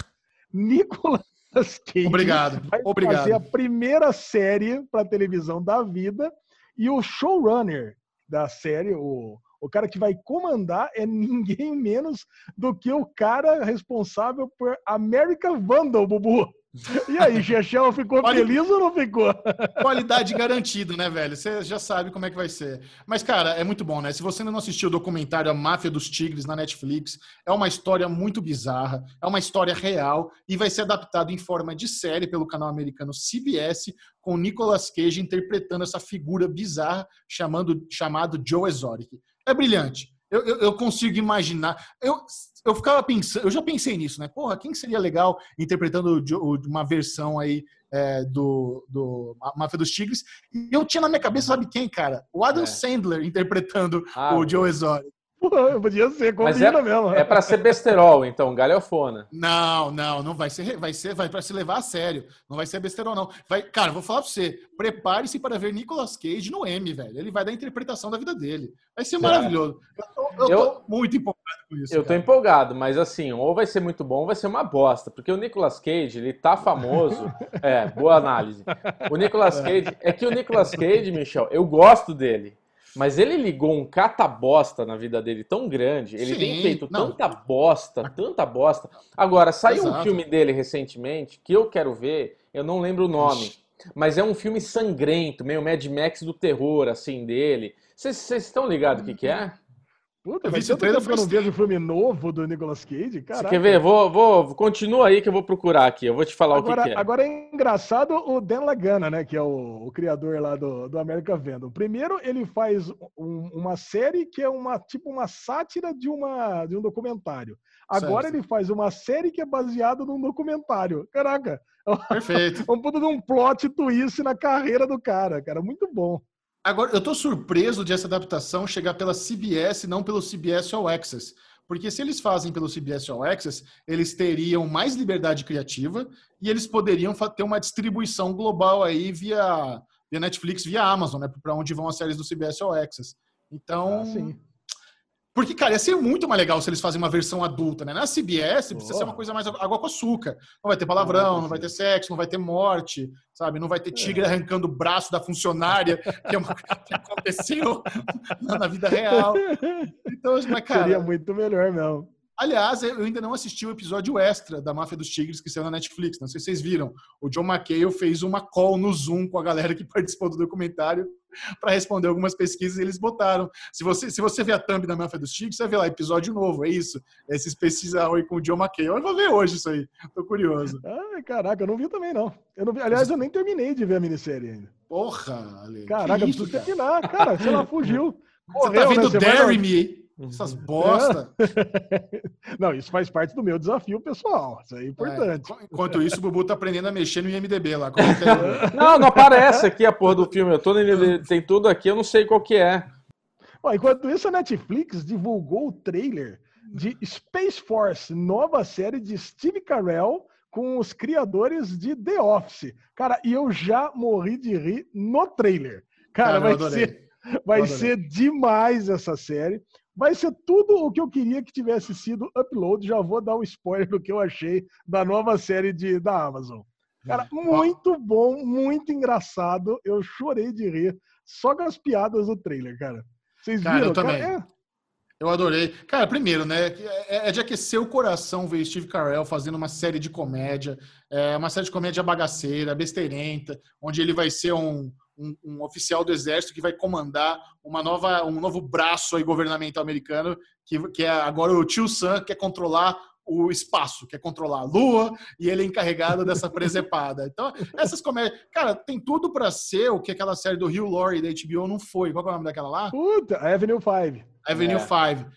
Nicolas Cage Obrigado. vai Obrigado. fazer a primeira série para televisão da vida e o showrunner da série, o o cara que vai comandar é ninguém menos do que o cara responsável por American Vandal, Bubu. E aí, Chechel ficou Quali... feliz ou não ficou? Qualidade garantida, né, velho? Você já sabe como é que vai ser. Mas, cara, é muito bom, né? Se você ainda não assistiu o documentário A Máfia dos Tigres na Netflix, é uma história muito bizarra, é uma história real e vai ser adaptado em forma de série pelo canal americano CBS, com Nicolas Cage interpretando essa figura bizarra chamando, chamado Joe Exotic é brilhante. Eu, eu, eu, consigo imaginar. Eu, eu ficava pensando, eu já pensei nisso, né? Porra, quem seria legal interpretando uma versão aí é, do, do Máfia dos Tigres? E eu tinha na minha cabeça, sabe quem, cara? O Adam é. Sandler interpretando ah, o Joe Exotic. Podia ser, combina é, mesmo. É para ser besterol, então, galhofona. Não, não, não vai ser, vai ser, vai para se levar a sério. Não vai ser besterol, não. Vai, cara, vou falar para você, prepare-se para ver Nicolas Cage no M, velho. Ele vai dar a interpretação da vida dele. Vai ser maravilhoso. Eu tô, eu eu, tô muito empolgado com isso. Eu cara. tô empolgado, mas assim, ou vai ser muito bom, ou vai ser uma bosta, porque o Nicolas Cage, ele tá famoso. é, boa análise. O Nicolas Cage, é que o Nicolas Cage, Michel, eu gosto dele. Mas ele ligou um cata-bosta na vida dele tão grande, ele Sim, tem feito não. tanta bosta, tanta bosta. Agora, saiu Exato. um filme dele recentemente que eu quero ver, eu não lembro o nome, mas é um filme sangrento, meio Mad Max do terror, assim, dele. Vocês estão ligados o que, que é? Puta, eu vi esse trailer que eu não vejo filme novo do Nicolas Cage, cara. Você quer ver? Vou, vou, continua aí que eu vou procurar aqui. Eu vou te falar agora, o que, que, é. Agora é engraçado o Dan Lagana, né? Que é o, o criador lá do, do America Vandal. Primeiro, ele faz um, uma série que é uma tipo uma sátira de, uma, de um documentário. Agora certo. ele faz uma série que é baseada num documentário. Caraca. Perfeito. um puto de um plot twist na carreira do cara, cara. Muito bom. Agora, eu estou surpreso de essa adaptação chegar pela CBS, não pelo CBS All Access. Porque se eles fazem pelo CBS All Access, eles teriam mais liberdade criativa e eles poderiam ter uma distribuição global aí via, via Netflix, via Amazon, né? Para onde vão as séries do CBS All Access. Então, ah, porque, cara, ia ser muito mais legal se eles fazem uma versão adulta, né? Na CBS precisa ser uma coisa mais água com açúcar. Não vai ter palavrão, não vai ter sexo, não vai ter morte, sabe? Não vai ter tigre é. arrancando o braço da funcionária, que, é uma, que aconteceu na vida real. Então, mas, cara. Seria muito melhor, não. Aliás, eu ainda não assisti o episódio extra da Máfia dos Tigres que saiu na Netflix. Não sei se vocês viram. O John McHale fez uma call no Zoom com a galera que participou do documentário para responder algumas pesquisas eles botaram. Se você, se você ver a thumb da Máfia dos Tigres, você vai ver lá, episódio novo, é isso. Esses pesquisas aí com o John McHale. Eu vou ver hoje isso aí. Tô curioso. Ai, caraca, eu não vi também, não. Eu não vi, aliás, eu nem terminei de ver a minissérie ainda. Porra, Ale. Caraca, eu preciso terminar. Cara, sei lá, fugiu. Você tá vendo né? Dare Me? Essas uhum. bosta. Não, isso faz parte do meu desafio pessoal. Isso é importante. É, enquanto isso, o Bubu tá aprendendo a mexer no IMDB lá. É não, não aparece aqui a porra do filme. Eu tô no IMDB, tem tudo aqui, eu não sei qual que é. Ó, enquanto isso, a Netflix divulgou o trailer de Space Force, nova série de Steve Carell com os criadores de The Office. Cara, e eu já morri de rir no trailer. Cara, Cara vai ser vai ser demais essa série. Vai ser tudo o que eu queria que tivesse sido upload. Já vou dar o um spoiler do que eu achei da nova série de, da Amazon. Cara, muito bom, muito engraçado. Eu chorei de rir só com as piadas do trailer, cara. Vocês cara, viram? Eu também. Cara, é... Eu adorei. Cara, primeiro, né? É, é de aquecer o coração ver Steve Carell fazendo uma série de comédia, é uma série de comédia bagaceira, besteirenta, onde ele vai ser um, um, um, oficial do exército que vai comandar uma nova, um novo braço aí governamental americano, que, que é agora o Tio Sam, que quer controlar o espaço, quer controlar a Lua, e ele é encarregado dessa presepada. Então, essas comédias. Cara, tem tudo para ser o que aquela série do Hugh Laurie da HBO não foi. Qual é o nome daquela lá? Puta, Avenue 5. Avenue 5.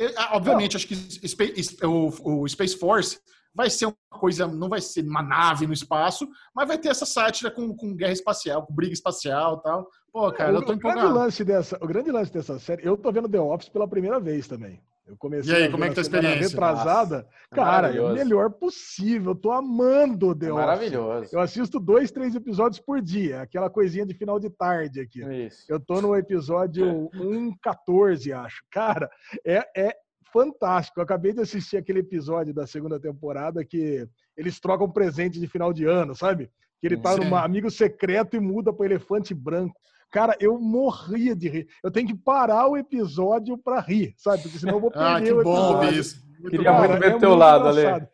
É. Obviamente, não. acho que o, o Space Force vai ser uma coisa, não vai ser uma nave no espaço, mas vai ter essa sátira com, com guerra espacial, com briga espacial e tal. Pô, cara, o, eu tô empolgado. Grande lance dessa, o grande lance dessa série, eu tô vendo The Office pela primeira vez também. Eu comecei e aí, como é que tá a experiência? Retrasada. Nossa, cara, é o melhor possível. Eu tô amando The é Office. Maravilhoso. Eu assisto dois, três episódios por dia. Aquela coisinha de final de tarde aqui. Isso. Eu tô no episódio 1.14, acho. Cara, é, é fantástico. Eu acabei de assistir aquele episódio da segunda temporada que eles trocam presente de final de ano, sabe? Que ele tá num amigo secreto e muda para elefante branco. Cara, eu morria de rir. Eu tenho que parar o episódio para rir, sabe? Porque senão eu vou ah, perder ah, que o bom isso. Muito Queria muito ver é teu lado, Ale.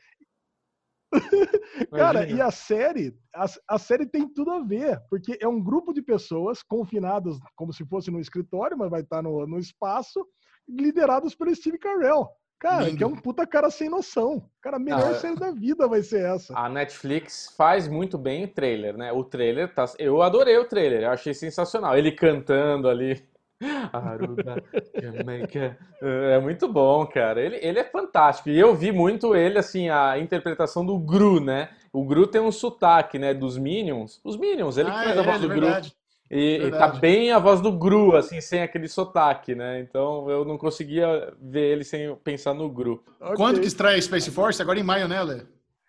Cara, e a série, a, a, série tem tudo a ver, porque é um grupo de pessoas confinadas como se fosse no escritório, mas vai estar no, no espaço, liderados pelo Steve Carell. Cara, Lindo. que é um puta cara sem noção. Cara, a melhor ah, série da vida vai ser essa. A Netflix faz muito bem o trailer, né? O trailer tá. Eu adorei o trailer, eu achei sensacional. Ele cantando ali. Aruba, Jamaica. É muito bom, cara. Ele, ele é fantástico. E eu vi muito ele, assim, a interpretação do Gru, né? O Gru tem um sotaque, né? Dos Minions. Os Minions, ele ah, faz é, a voz do Gru. E, e, tá bem a voz do Gru, assim, sem aquele sotaque, né? Então eu não conseguia ver ele sem pensar no Gru. Okay. Quando que estreia Space Force? Agora em maio, né, Lê?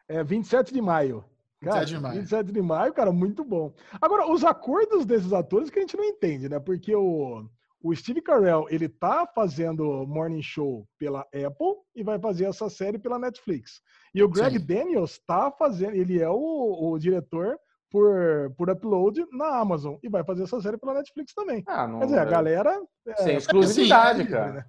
É 27 de maio. Cara, 27 de maio. 27 de maio, cara, muito bom. Agora, os acordos desses atores que a gente não entende, né? Porque o, o Steve Carell, ele tá fazendo Morning Show pela Apple e vai fazer essa série pela Netflix. E o Greg Sim. Daniels tá fazendo, ele é o, o diretor por, por upload na Amazon e vai fazer essa série pela Netflix também. Ah, não, Quer dizer, a galera. É, sem exclusividade, assim, cara. Né?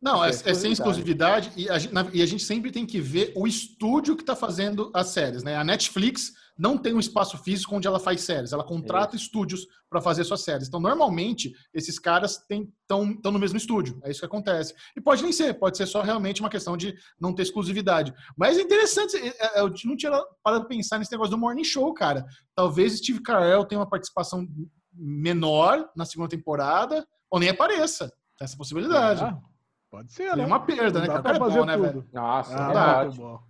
Não, é, é, sem exclusividade e a, e a, gente sempre tem que ver o estúdio que está fazendo as séries, né? A Netflix não tem um espaço físico onde ela faz séries, ela contrata é. estúdios para fazer suas séries. Então, normalmente, esses caras estão no mesmo estúdio. É isso que acontece. E pode nem ser, pode ser só realmente uma questão de não ter exclusividade. Mas é interessante, é, é, eu não tinha parado de pensar nesse negócio do Morning Show, cara. Talvez Steve Carell tenha uma participação menor na segunda temporada, ou nem apareça. Tem essa possibilidade. Ah. Pode ser, né? É uma perda, né? Cara, cara é bom, né, velho? Nossa, ah, é muito bom.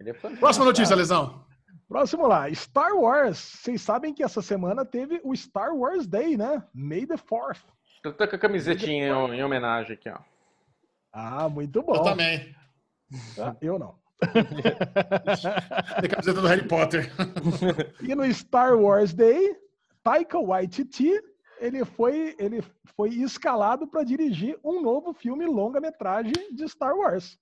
É Próxima notícia, Lesão. Próximo lá, Star Wars. Vocês sabem que essa semana teve o Star Wars Day, né? May the 4th. Eu tô com a camisetinha em, em, homenagem aqui, ó. Ah, muito bom. Eu também. Ah, eu não. Tem camiseta do Harry Potter. e no Star Wars Day, Taika Waititi ele foi, ele foi escalado para dirigir um novo filme longa-metragem de Star Wars.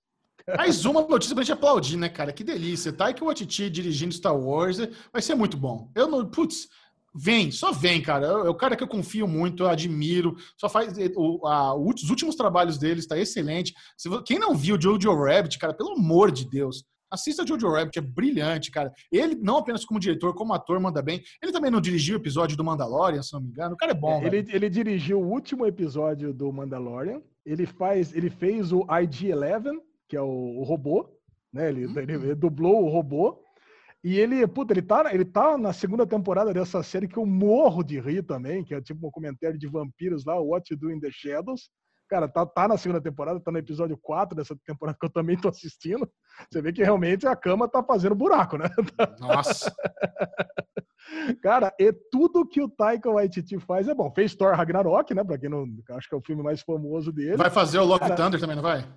Mais uma notícia pra gente aplaudir, né, cara? Que delícia. Taika Waititi dirigindo Star Wars vai ser muito bom. Eu não, putz, vem, só vem, cara. É o cara que eu confio muito, eu admiro. Só faz o, a, os últimos trabalhos dele está excelente. Se, quem não viu Jojo Rabbit, cara, pelo amor de Deus, assista Jojo Rabbit, é brilhante, cara. Ele não apenas como diretor, como ator manda bem. Ele também não dirigiu o episódio do Mandalorian, se não me engano. O cara é bom. É, ele, ele dirigiu o último episódio do Mandalorian. Ele faz, ele fez o IG-11 que é o, o robô, né? Ele, uhum. ele, ele, dublou o robô. E ele, puta, ele tá, ele tá na segunda temporada dessa série que eu morro de rir também, que é tipo um comentário de vampiros lá, What You Do in the Shadows. Cara, tá, tá na segunda temporada, tá no episódio 4 dessa temporada que eu também tô assistindo. Você vê que realmente a cama tá fazendo buraco, né? Nossa! Cara, e tudo que o Taika Waititi faz é bom. Fez Thor Ragnarok, né? Pra quem não... Acho que é o filme mais famoso dele. Vai fazer o Love Cara, Thunder também, não vai?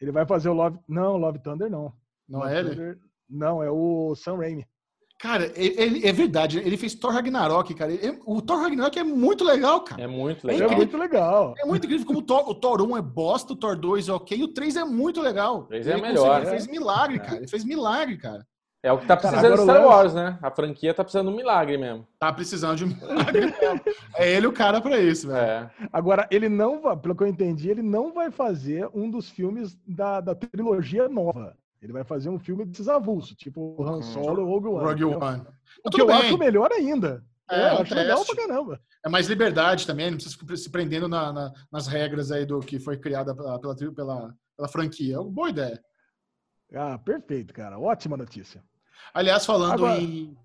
Ele vai fazer o Love. Não, Love Thunder não. Não Love é ele? Thunder... Não, é o Sam Raimi. Cara, ele, é verdade, ele fez Thor Ragnarok, cara. Ele, o Thor Ragnarok é muito legal, cara. É muito é legal. É, muito legal. É muito incrível como o Thor, o Thor 1 é bosta, o Thor 2 é ok, e o 3 é muito legal. O 3 é melhor. Ele fez milagre, cara. Ele fez milagre, cara. É o que tá precisando de Star Wars, né? A franquia tá precisando de um milagre mesmo. Tá precisando de um milagre mesmo. É ele o cara para isso, velho. É. Agora, ele não vai, pelo que eu entendi, ele não vai fazer um dos filmes da, da trilogia nova. Ele vai fazer um filme desavulso, tipo Han Solo ou Rogue One. Rogue One. O que eu bem. acho melhor ainda. É, É, um acho legal teste. pra caramba. É mais liberdade também, não precisa se prendendo na- na- nas regras aí do que foi criada pela, pela, pela, pela franquia. É uma boa ideia. Ah, perfeito, cara. Ótima notícia. Aliás, falando Agora- em.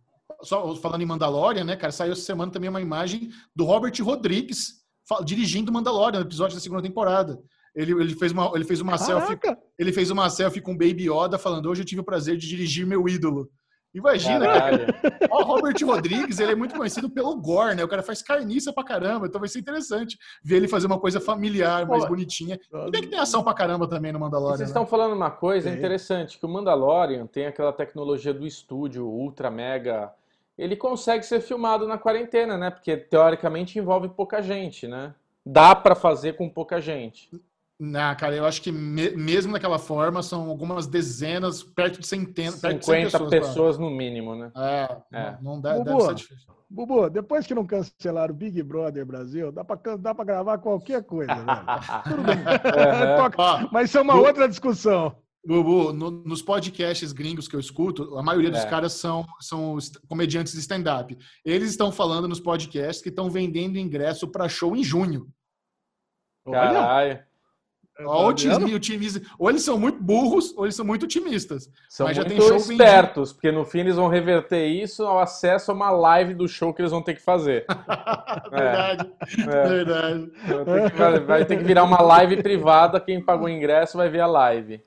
Só falando em Mandalorian, né, cara? Saiu essa semana também uma imagem do Robert Rodrigues dirigindo Mandalorian, no episódio da segunda temporada. Ele, ele, fez uma, ele fez uma selfie. Ele fez uma selfie com o Baby Yoda falando: hoje eu tive o prazer de dirigir meu ídolo. Imagina, cara. O Robert Rodrigues, ele é muito conhecido pelo gore, né? O cara faz carniça pra caramba, então vai ser interessante ver ele fazer uma coisa familiar, mais Pô, bonitinha. E bem que tem ação pra caramba também no Mandalorian. vocês né? estão falando uma coisa Tem. interessante, que o Mandalorian tem aquela tecnologia do estúdio ultra mega. Ele consegue ser filmado na quarentena, né? Porque teoricamente envolve pouca gente, né? Dá pra fazer com pouca gente. Não, cara, eu acho que me- mesmo daquela forma, são algumas dezenas, perto de centenas, perto de 100 50 pessoas. pessoas, no mínimo, né? É, É. não, não dá, deve Bubu. ser difícil. Bubu, depois que não cancelaram o Big Brother Brasil, dá pra, can- dá pra gravar qualquer coisa. Tudo bem. Toca- Ó, Mas isso é uma outra discussão. Bubu, no- nos podcasts gringos que eu escuto, a maioria dos É. caras são, são comediantes de stand-up. Eles estão falando nos podcasts que estão vendendo ingresso para show em junho. Caralho. Tá Ó, o vendo? otimismo, otimismo. Ou eles são muito burros, ou eles são muito otimistas. São Mas já tem muito show vendido. espertos, porque no fim eles vão reverter isso ao acesso a uma live do show que eles vão ter que fazer. Verdade, É. verdade. Vai ter, que, vai- ter que virar uma live privada, quem pagou o ingresso vai ver a live.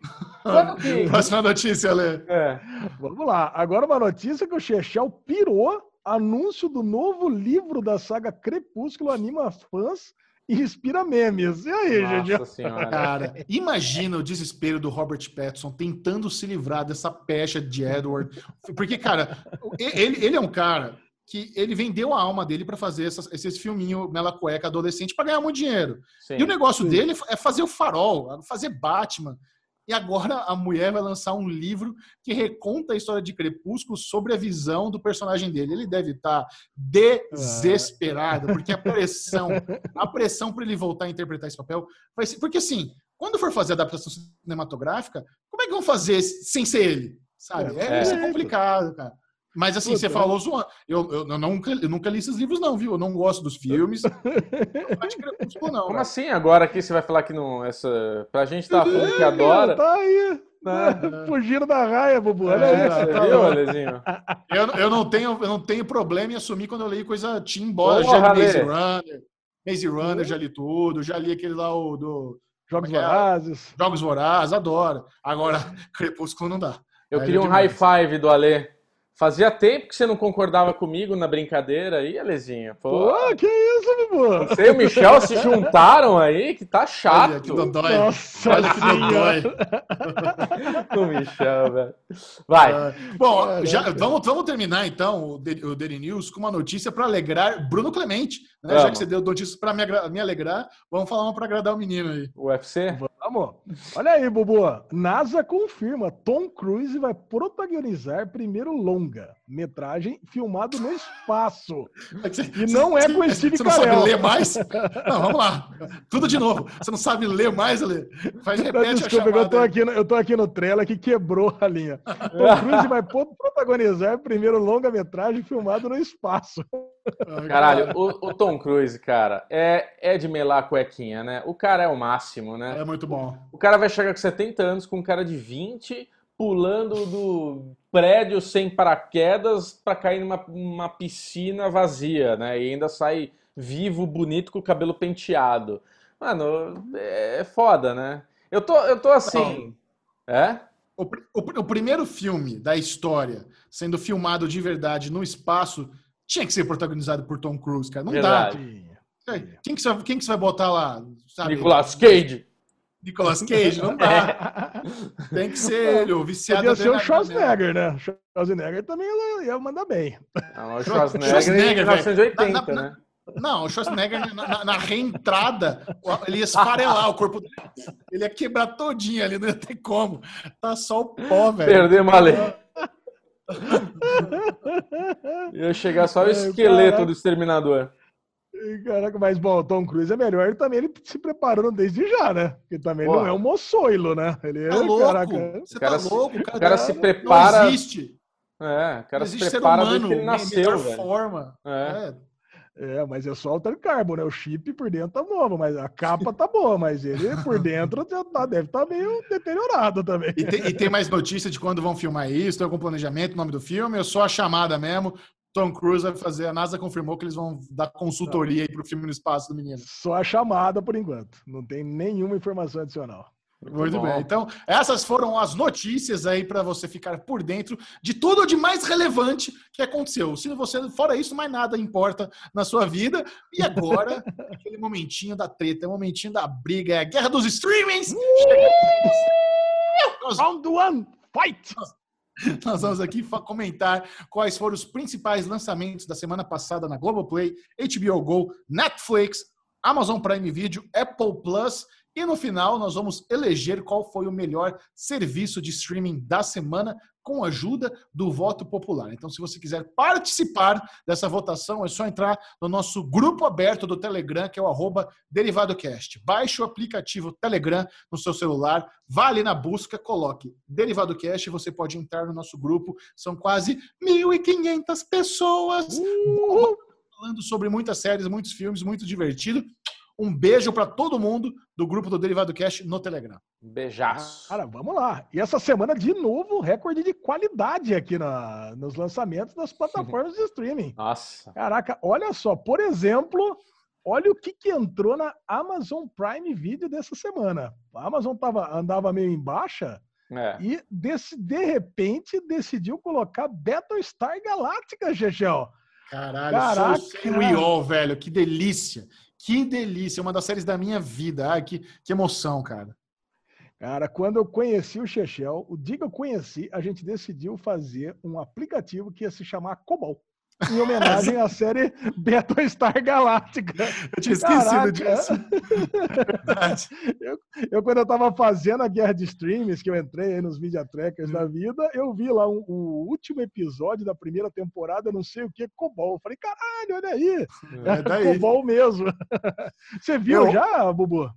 Que... Próxima notícia, Lê. É. Vamos lá. Agora uma notícia que o Chechel pirou. Anúncio do novo livro da saga Crepúsculo anima fãs e inspira memes. E aí? Nossa senhora. Cara, imagina o desespero do Robert Pattinson tentando se livrar dessa pecha de Edward. Porque, cara, ele, ele é um cara que ele vendeu a alma dele pra fazer essas, esses filminhos mela cueca adolescente pra ganhar muito dinheiro. Sim. E o negócio Sim. dele é fazer o farol, fazer Batman. E agora a mulher vai lançar um livro que reconta a história de Crepúsculo sobre a visão do personagem dele. Ele deve estar desesperado, porque a pressão, a pressão para ele voltar a interpretar esse papel vai ser. Porque assim, quando for fazer adaptação cinematográfica, como é que vão fazer sem ser ele? Sabe? É, É. É complicado, cara. Mas assim, Puta, você falou zoando. Eu, eu, eu nunca, eu nunca li esses livros, não, viu? Eu não gosto dos filmes. Eu não gosto de Crepúsculo, não. Como assim agora aqui você vai falar que não. Essa... Pra gente tá falando que É, adora. Tá aí. né? Fugindo da raia, Bubu. Olha É, isso. Você tá viu. Alezinho? Eu, eu, não tenho, eu não tenho problema em assumir quando eu leio coisa Tim Porra, já li Maze. Runner. Maze Runner, já li tudo. Já li aquele lá, o do Jogos é é? Vorazes. Jogos Vorazes, adoro. Agora, Crepúsculo não dá. Eu Aí queria é um high five do Ale. Fazia tempo que você não concordava comigo na brincadeira aí, Alezinho. Pô, Pô, que isso, Bubu? você e o Michel se juntaram aí, que tá Olha, chato. que dodói. Nossa Olha que dodói. O Michel, velho. Vai. Ah, Bom, já, vamos, vamos terminar então o Daily News com uma notícia para alegrar Bruno Clemente. Né? Já Vamos. que você deu notícias para me, me alegrar, vamos falar uma para agradar o menino aí. UFC? Vamos. Olha aí, Bubu. NASA confirma. Tom Cruise vai protagonizar primeiro longa metragem filmado no espaço. E não é com Steve Você não sabe Carell. ler mais? Não, vamos lá. Tudo de novo. Você não sabe ler mais, Ale? Faz, repete a desculpa, eu tô, chamada. aqui no, eu tô aqui no trailer que quebrou a linha. Tom Cruise vai protagonizar primeiro longa-metragem filmado no espaço. Caralho, o, o Tom Cruise, cara, é, é de melar a cuequinha, né? O cara é o máximo, né? É muito bom. O cara vai chegar com 70 anos com um cara de 20 pulando do prédio sem paraquedas pra cair numa uma piscina vazia, né? E ainda sai vivo, bonito, com o cabelo penteado. Mano, é foda, né? Eu tô, eu tô assim. É? O, o o primeiro filme da história sendo filmado de verdade no espaço tinha que ser protagonizado por Tom Cruise, cara. Não Verdade. dá. Quem que, você, vai- quem que você vai botar lá? Sabe? Nicolas Cage. Nicolas Cage, não dá. Tem que ser ele, o viciado Podia ser o. Schwarzenegger, né? O Schwarzenegger também ia- mandar bem. Não, o Schwarzenegger, Schwarzenegger, em velho. 1980, Na- na- né? Não, o Schwarzenegger, na, na- na reentrada, ele ia esfarelar o corpo dele. Ele ia quebrar todinho ali, não ia ter como. Tá só o pó, velho. Perdemos a lei. Ia chegar só o Ai, esqueleto caraca. do exterminador. Caraca, mas bom, o Tom Cruise é melhor ele também ele se preparando desde já, né? Porque também Porra. não é um moçoilo, né? Ele é, Tá louco? caraca. Você O cara tá se- louco? O cara, O cara tá- se prepara. Não existe. É, o cara Não se existe ser prepara humano, que ele nasceu, melhor velho. forma. É. É. É, mas é só alter carbo, né? O chip por dentro tá novo, mas a capa tá boa, mas ele por dentro já tá- deve estar meio deteriorado também. E, tem, e tem mais notícia de quando vão filmar isso, tem algum planejamento, nome do filme, ou só a chamada mesmo? Tom Cruise vai fazer, a NASA confirmou que eles vão dar consultoria aí pro filme no espaço do menino. Só a chamada por enquanto. Não tem nenhuma informação adicional. Muito bem. Então, essas foram as notícias aí para você ficar por dentro de tudo de mais relevante que aconteceu. Se você, fora isso, mais nada importa na sua vida. E agora, aquele momentinho da treta, momentinho da briga, é a guerra dos streamings. Chega- Nós Round one, fight! Nós vamos aqui comentar quais foram os principais lançamentos da semana passada na Globoplay, HBO Go, Netflix, Amazon Prime Video, Apple Plus e no final nós vamos eleger qual foi o melhor serviço de streaming da semana com a ajuda do voto popular. Então, se você quiser participar dessa votação, é só entrar no nosso grupo aberto do Telegram, que é o arroba DerivadoCast. Baixe o aplicativo Telegram no seu celular, vá ali na busca, coloque DerivadoCast você pode entrar no nosso grupo. São quase 1.500 pessoas Uh! falando sobre muitas séries, muitos filmes, muito divertido. Um beijo para todo mundo do grupo do Derivado Cast no Telegram. Beijaço. Cara, vamos lá. E essa semana, de novo, recorde de qualidade aqui na, nos lançamentos das plataformas de streaming. Nossa. Caraca, olha só, por exemplo, olha o que, que entrou na Amazon Prime Video dessa semana. A Amazon tava, andava meio em baixa É. e desse, de repente decidiu colocar Battlestar Galactica, Gegel. Caralho, Caraca. Soul velho. Que delícia. Que delícia. Uma das séries da minha vida. Que, que emoção, cara. Cara, quando eu conheci o Chechel, o dia que eu conheci, a gente decidiu fazer um aplicativo que ia se chamar Cobol. Em homenagem à série Battlestar Galactica. Eu tinha esquecido Caraca. disso. Verdade. Eu, quando eu tava fazendo a guerra de streams, que eu entrei aí nos media trackers da vida, eu vi lá um- o último episódio da primeira temporada, não sei o que, Cobol. Eu falei, caralho, olha aí, É daí. Cobol mesmo. Você viu Eu- já, Bubu?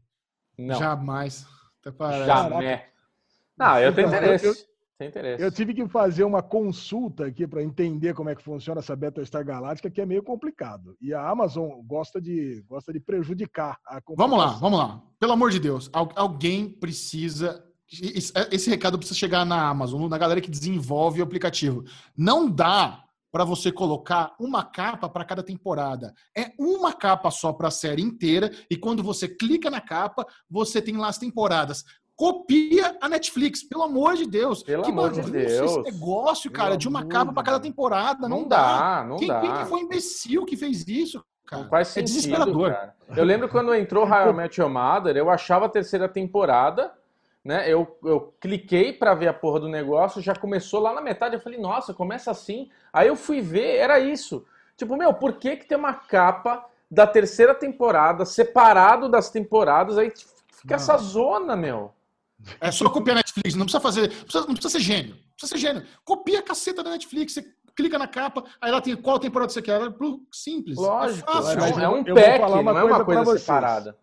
Não. Jamais. Até parece. Jamais. Não, eu tenho interesse. Eu- Tenho interesse. Eu tive que fazer uma consulta aqui para entender como é que funciona essa Battlestar Galáctica, que é meio complicado. E a Amazon gosta de, gosta de prejudicar a Vamos lá, vamos lá. Pelo amor de Deus, al- alguém precisa. Esse, esse recado precisa chegar na Amazon, na galera que desenvolve o aplicativo. Não dá para você colocar uma capa para cada temporada. É uma capa só para a série inteira e quando você clica na capa, você tem lá as temporadas. Copia a Netflix, pelo amor de Deus. Pelo que amor de esse Deus. negócio, Pelo cara, de uma capa para cada temporada. Não, Não dá. dá, não quem, dá. quem que foi imbecil que fez isso, cara? Não faz é sentido, desesperador. cara. Eu lembro quando entrou How I Met Your Mother, eu achava a terceira temporada, né? Eu, eu cliquei pra ver a porra do negócio, já começou lá na metade, eu falei, nossa, começa assim. Aí eu fui ver, era isso. Tipo, meu, por que que tem uma capa da terceira temporada separado das temporadas? Aí fica Não. essa zona, meu. É só copiar a Netflix, não precisa fazer. Não precisa, não precisa ser gênio. Não precisa ser gênio. Copia a caceta da Netflix, você clica na capa, aí lá tem qual temporada você quer. É simples. Lógico, É fácil. é, mas um- é um pack, uma não é uma coisa pra coisa vocês. separada.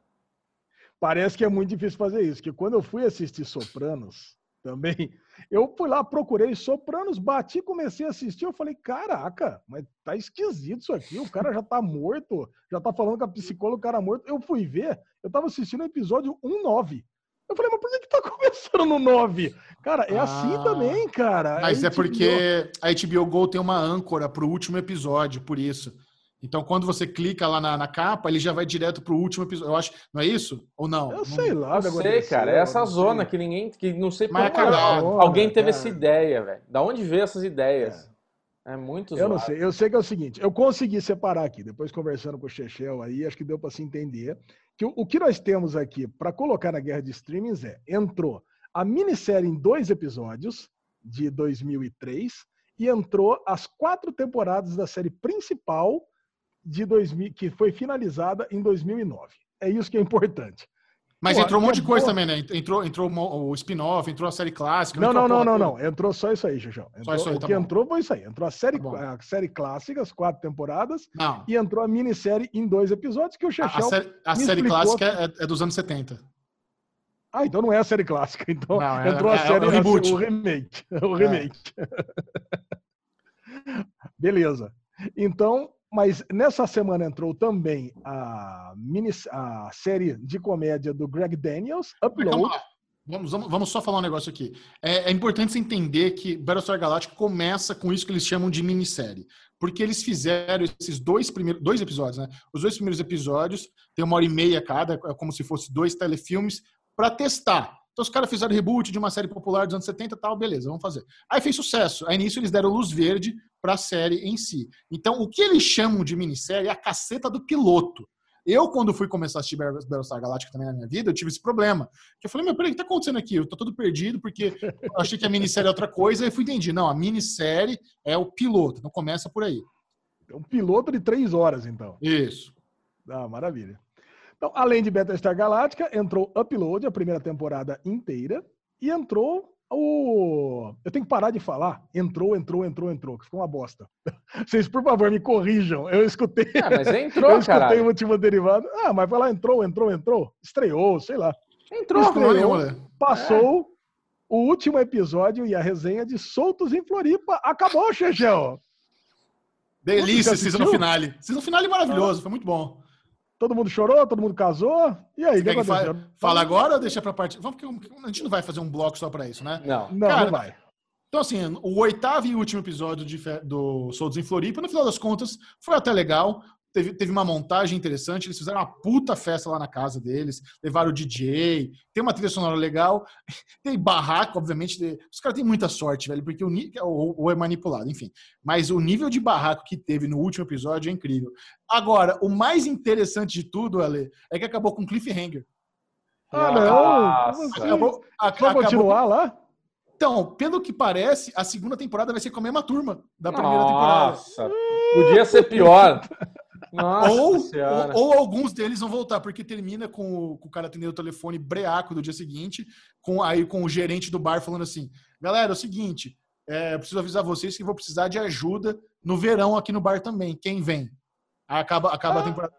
Parece que é muito difícil fazer isso, que quando eu fui assistir Sopranos também, eu fui lá, procurei Sopranos, bati, comecei a assistir, eu falei, caraca, mas tá esquisito isso aqui, o cara já tá morto, já tá falando com a psicóloga, o cara morto. Eu fui ver, eu tava assistindo o episódio 19. Eu falei, mas por que que tá começando no 9? Cara, é assim Ah, também, cara. Mas A é porque a HBO Go tem uma âncora pro último episódio, por isso. Então, quando você clica lá na, na capa, ele já vai direto pro último episódio. Eu acho. Não é isso? Ou não? Eu Não- sei lá, Não sei, cara. É essa não sei. zona que ninguém. que não sei Mas é cagada. alguém teve Cara. essa ideia, velho. Da onde veio essas ideias? É, muito Eu não zoado. sei, eu sei que é o seguinte, eu consegui separar aqui, depois conversando com o Chechel aí, acho que deu para se entender, que o, o que nós temos aqui para colocar na guerra de streamings é, entrou a minissérie em dois episódios, de 2003, e entrou as quatro temporadas da série principal, de 2000, que foi finalizada em 2009. É isso que é importante. Mas Pô, entrou um monte de coisa também, né? Entrou, entrou o spin-off, entrou a série clássica. Não, não, não, não, não. Entrou só isso aí, Chechel. Entrou- isso aí, o tá que entrou foi isso aí. Entrou a série, Tá a série clássica, as quatro temporadas, Não. e entrou a minissérie em dois episódios que o A, a série, série clássica é, é dos anos 70. Ah, então não é a série clássica. Então é- entrou a é- é série o reboot. o remake. O É. remake. Beleza. Então, mas nessa semana entrou também a, mini, a série de comédia do Greg Daniels, Upload. Vamos, vamos, vamos, só falar um negócio aqui. É, é, importante você entender que Battlestar Galactica começa com isso que eles chamam de minissérie. Porque eles fizeram esses dois primeiros dois episódios, né? Os dois primeiros episódios tem uma hora e meia cada, é como se fosse dois telefilmes, para testar. Então os caras fizeram reboot de uma série popular dos anos 70 e tal, beleza, vamos fazer. Aí fez sucesso. Aí nisso eles deram luz verde para a série em si. Então o que eles chamam de minissérie é a caceta do piloto. Eu, quando fui começar a assistir Battlestar Galactica também na minha vida, eu tive esse problema. Eu falei, meu, peraí, o que tá acontecendo aqui? Eu tô todo perdido porque eu achei que a minissérie é outra coisa, e fui entendi. Não, a minissérie é o piloto, então começa por aí. É um piloto de três horas, então. Isso. Ah, maravilha. Então, além de Battlestar Galactica, entrou Upload, a primeira temporada inteira, e entrou o. Eu tenho que parar de falar. Entrou, entrou, entrou, entrou, que ficou uma bosta. Vocês, por favor, me corrijam. Eu escutei. Ah, mas entrou, Eu escutei caralho. o último derivado. Ah, mas vai lá, entrou, entrou, entrou. Estreou, sei lá. Entrou. Estreou, né? passou o último episódio e a resenha de Soltos em Floripa. Acabou, Chechel. Delícia season finale. Season finale maravilhoso, foi muito bom. Todo mundo chorou, todo mundo casou. E aí, que Quer que fa- aconteceu? fala agora ou deixa pra parte? Vamos, porque a gente não vai fazer um bloco só pra isso, né? Não. Não, Cara, não vai. Então, assim, o oitavo e último episódio de do Soldos em Floripa, no final das contas, foi até legal. Teve, teve uma montagem interessante. Eles fizeram uma puta festa lá na casa deles. Levaram o DJ. Tem uma trilha sonora legal. Tem barraco, obviamente. de- Os caras têm muita sorte, velho, porque o ni- ou, ou é manipulado, enfim. Mas o nível de barraco que teve no último episódio é incrível. Agora, o mais interessante de tudo, Ale, é que acabou com cliffhanger. Ah, Nossa. não. Assim? Acabou, a- acabou- continuar lá? Então, pelo que parece, a segunda temporada vai ser com a mesma turma da primeira temporada. Nossa. Podia ser pior. Ou, ou, ou alguns deles vão voltar, porque termina com o, com o cara atendendo o telefone breaco do dia seguinte, com aí com o gerente do bar falando assim: galera, é o seguinte, é, eu preciso avisar vocês que vou precisar de ajuda no verão aqui no bar também. Quem vem? Acaba, acaba a temporada.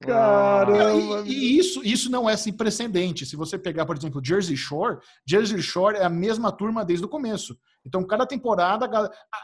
Caramba. E, e isso, isso não é sem precedente. Se você pegar, por exemplo, Jersey Shore, Jersey Shore é a mesma turma desde o começo. Então, cada temporada.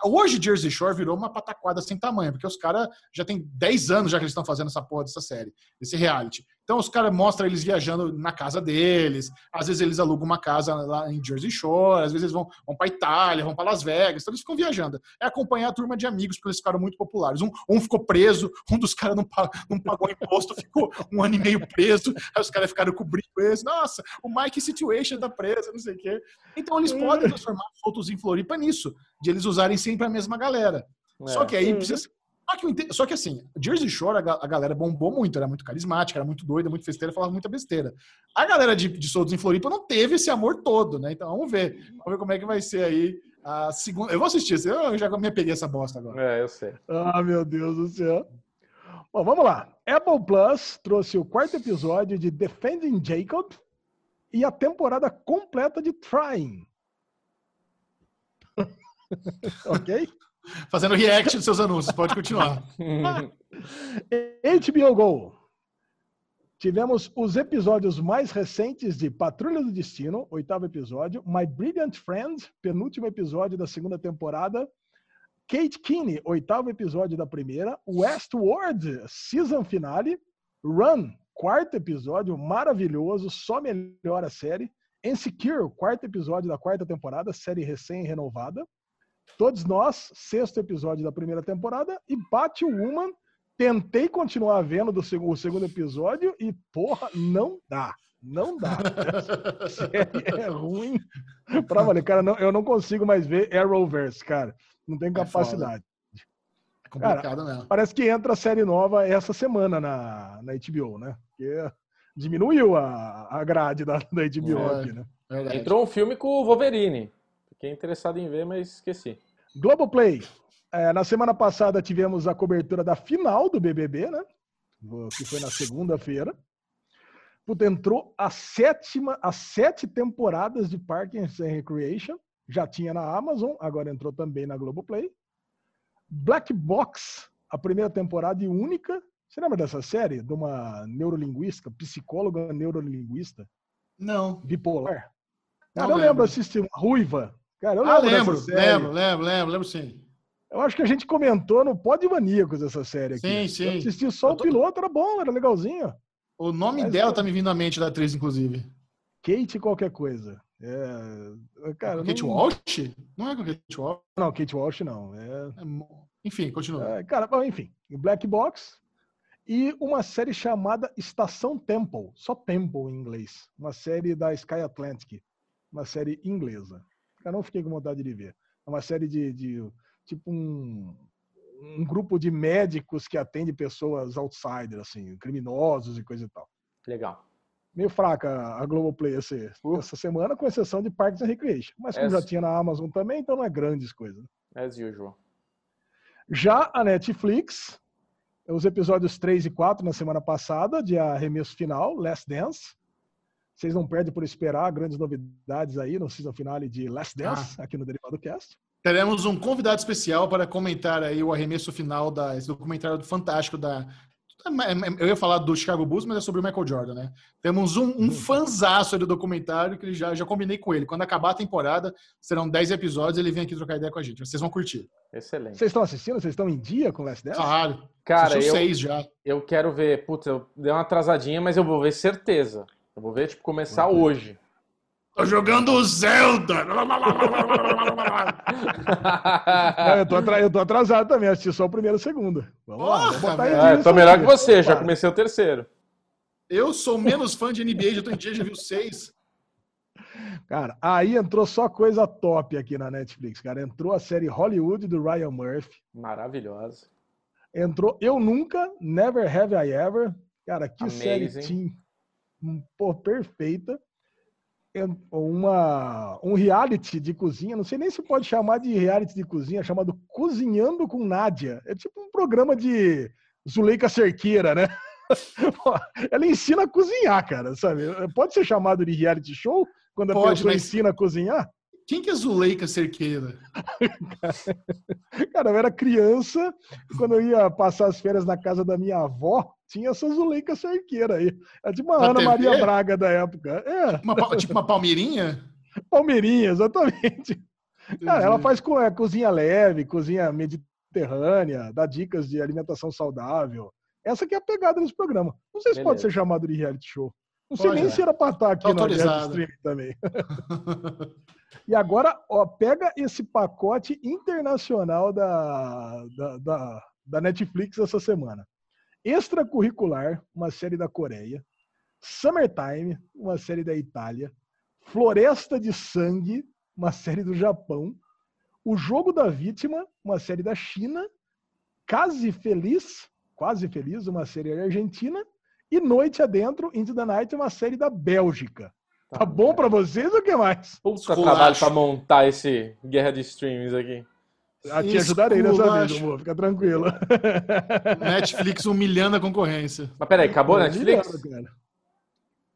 Hoje, Jersey Shore virou uma pataquada sem tamanho, porque os caras já tem 10 anos já que eles estão fazendo essa porra dessa série, esse reality. Então, os caras mostram eles viajando na casa deles, às vezes eles alugam uma casa lá em Jersey Shore, às vezes eles vão, vão para Itália, vão para Las Vegas, então eles ficam viajando. É acompanhar a turma de amigos, porque eles ficaram muito populares. Um, um ficou preso, um dos caras não, não pagou imposto, ficou um ano e meio preso, aí os caras ficaram cobrindo eles. Nossa, o Mike Situation tá preso, não sei o quê. Então, eles podem transformar soltos em Floripa nisso, de eles usarem sempre a mesma galera. Só que aí Uhum. precisa. Só que, só que assim, Jersey Shore, a, ga- a galera bombou muito, era muito carismática, era muito doida, muito festeira, falava muita besteira. A galera de, de em Floripa não teve esse amor todo, né? Então vamos ver. Vamos ver como é que vai ser aí a segunda. Eu vou assistir, eu já me peguei essa bosta agora. É, eu sei. Ah, meu Deus do céu. Bom, vamos lá. Apple Plus trouxe o quarto episódio de Defending Jacob e a temporada completa de Trying. ok? Fazendo react dos seus anúncios, pode continuar. HBO Go. Tivemos os episódios mais recentes de Patrulha do Destino, oitavo episódio, My Brilliant Friend, penúltimo episódio da segunda temporada, Kate Kinney, oitavo episódio da primeira, Westworld, season finale, Run, quarto episódio, maravilhoso, só melhora a série, Insecure, quarto episódio da quarta temporada, série recém-renovada, Todos Nós, sexto episódio da primeira temporada, e Batwoman, tentei continuar vendo do seg- o segundo episódio e, porra, não dá. Não dá. Essa série é ruim pra valer. Cara, não- eu não consigo mais ver Arrowverse, cara. Não tenho É capacidade. É complicado mesmo. Parece que entra série nova essa semana na, na HBO, né? Porque diminuiu a, a grade da, da HBO É. aqui, né? Verdade. Entrou um filme com o Wolverine. Fiquei interessado em ver, mas esqueci. Globoplay. É, na semana passada tivemos a cobertura da final do BBB, né? Que foi na segunda-feira. Puta, entrou a sétima, as sete temporadas de Parks and Recreation. Já tinha na Amazon, agora entrou também na Globoplay. Black Box, a primeira temporada e única. Você lembra dessa série? De uma neurolinguista, psicóloga neurolinguista, Não. bipolar? Não eu lembro. lembro, assisti uma ruiva. Cara, eu Ah, lembro, lembro, lembro, lembro, lembro, sim. Eu acho que a gente comentou no Pod Maníacos essa série aqui. Sim, sim. Eu assisti só Eu o tô- piloto, era bom, era legalzinho. O nome Mas dela eu- tá me vindo à mente da atriz, inclusive. Kate qualquer coisa. É, cara, Kate não, Walsh? Não é com Kate Walsh. Não, Kate Walsh não. É, É Enfim, continua. é, cara, enfim, o Black Box e uma série chamada Estação Temple, só Temple em inglês. Uma série da Sky Atlantic, uma série inglesa. Eu não fiquei com vontade de ver. É uma série de, de tipo um, um grupo de médicos que atende pessoas outsiders, assim, criminosos e coisa e tal. Legal. Meio fraca a Globoplay esse, Uh. essa semana, com exceção de Parks and Recreation. Mas como Essa- já tinha na Amazon também, então não é grandes coisas. As usual. Já a Netflix, os episódios 3 e 4 na semana passada, de arremesso final, Last Dance. Vocês não perdem por esperar grandes novidades aí no season finale de Last Dance, aqui no Derivado Cast. Teremos um convidado especial para comentar aí o arremesso final desse documentário fantástico da. Eu ia falar do Chicago Bulls, mas é sobre o Michael Jordan, né? Temos um, um fanzaço aí do documentário que já, já combinei com ele. Quando acabar a temporada, serão 10 episódios, ele vem aqui trocar ideia com a gente. Vocês vão curtir. Excelente. Vocês estão assistindo? Vocês estão em dia com Last Dance? Claro. Cara, Assistiu eu, seis já. eu quero ver. Putz, eu dei uma atrasadinha, mas eu vou ver certeza. Eu vou ver, tipo, começar Uhum. hoje. Tô jogando Zelda! Não, eu, tô atra- eu tô atrasado também, assisti só o primeiro e o segundo. Vamos lá, Porra, botar velho. dia É, tô melhor aqui. que você, já comecei o terceiro. Eu sou menos fã de NBA, já tô em dia, já viu seis. Cara, aí entrou só coisa top aqui na Netflix, cara. Entrou a série Hollywood do Ryan Murphy. Maravilhosa. Entrou Eu Nunca, Never Have I Ever. Cara, que série Amazing. teen, hum, pô, perfeita. En- Uma, um reality de cozinha, não sei nem se pode chamar de reality de cozinha, chamado Cozinhando com Nádia. É tipo um programa de Zuleika Cerqueira, né? Ela ensina a cozinhar, cara, sabe? Pode ser chamado de reality show quando a Pode, pessoa mas- ensina a cozinhar? Quem que é Zuleika Cerqueira? Cara, eu era criança, quando eu ia passar as férias na casa da minha avó, tinha essa Zuleika Cerqueira aí. É tipo uma Na Ana TV? Maria Braga da época. É, Uma tipo uma palmeirinha? Palmeirinha, exatamente. Cara, ela Entendi. faz co- é, cozinha leve, cozinha mediterrânea, dá dicas de alimentação saudável. Essa que é a pegada desse programa. Não sei se pode Beleza. ser chamado de reality show. Não sei Pode, nem é. se era pra estar aqui Tá no streaming também. E agora, ó, pega esse pacote internacional da, da, da, da Netflix essa semana. Extracurricular, uma série da Coreia. Summertime, uma série da Itália. Floresta de Sangue, uma série do Japão. O Jogo da Vítima, uma série da China. Case Feliz, Quase Feliz, uma série da Argentina. E Noite Adentro, Into the Night, uma série da Bélgica. Tá bom pra vocês ou o que mais? Puta trabalho pra montar esse guerra de streams aqui. Ah, te ajudarei nessa vez, amor. Fica tranquilo. Netflix humilhando a concorrência. Mas peraí, acabou a Netflix?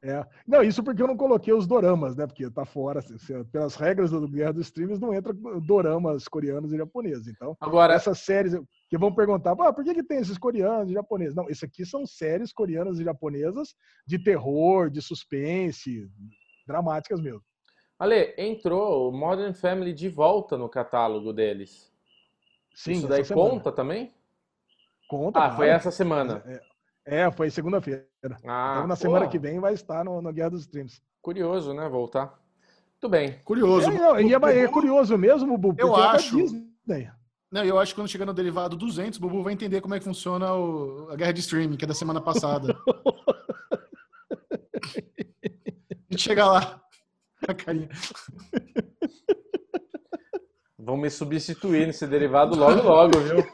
É. Não, isso porque eu não coloquei os doramas, né? Porque tá fora. se- pelas regras do Guerra dos Streams, não entra doramas coreanos e japoneses. Então, Agora, essas séries que vão perguntar, ah, por que, que tem esses coreanos e japoneses? Não, isso aqui são séries coreanas e japonesas de terror, de suspense, dramáticas mesmo. Ale, entrou o Modern Family de volta no catálogo deles. Sim, Isso daí conta também? Conta. Ah, claro. foi essa semana. É, foi segunda-feira. Ah, então, na semana que vem vai estar no, no Guerra dos Streams. Curioso, né? Voltar. Muito bem. Curioso. É, não, e é, é curioso mesmo, Bubu, Eu é acho. Disney. Não, eu acho que quando chegar no derivado 200, o Bubu vai entender como é que funciona o- a guerra de streaming, que é da semana passada. gente chega lá. A carinha. Vão me substituir nesse derivado logo, logo, viu?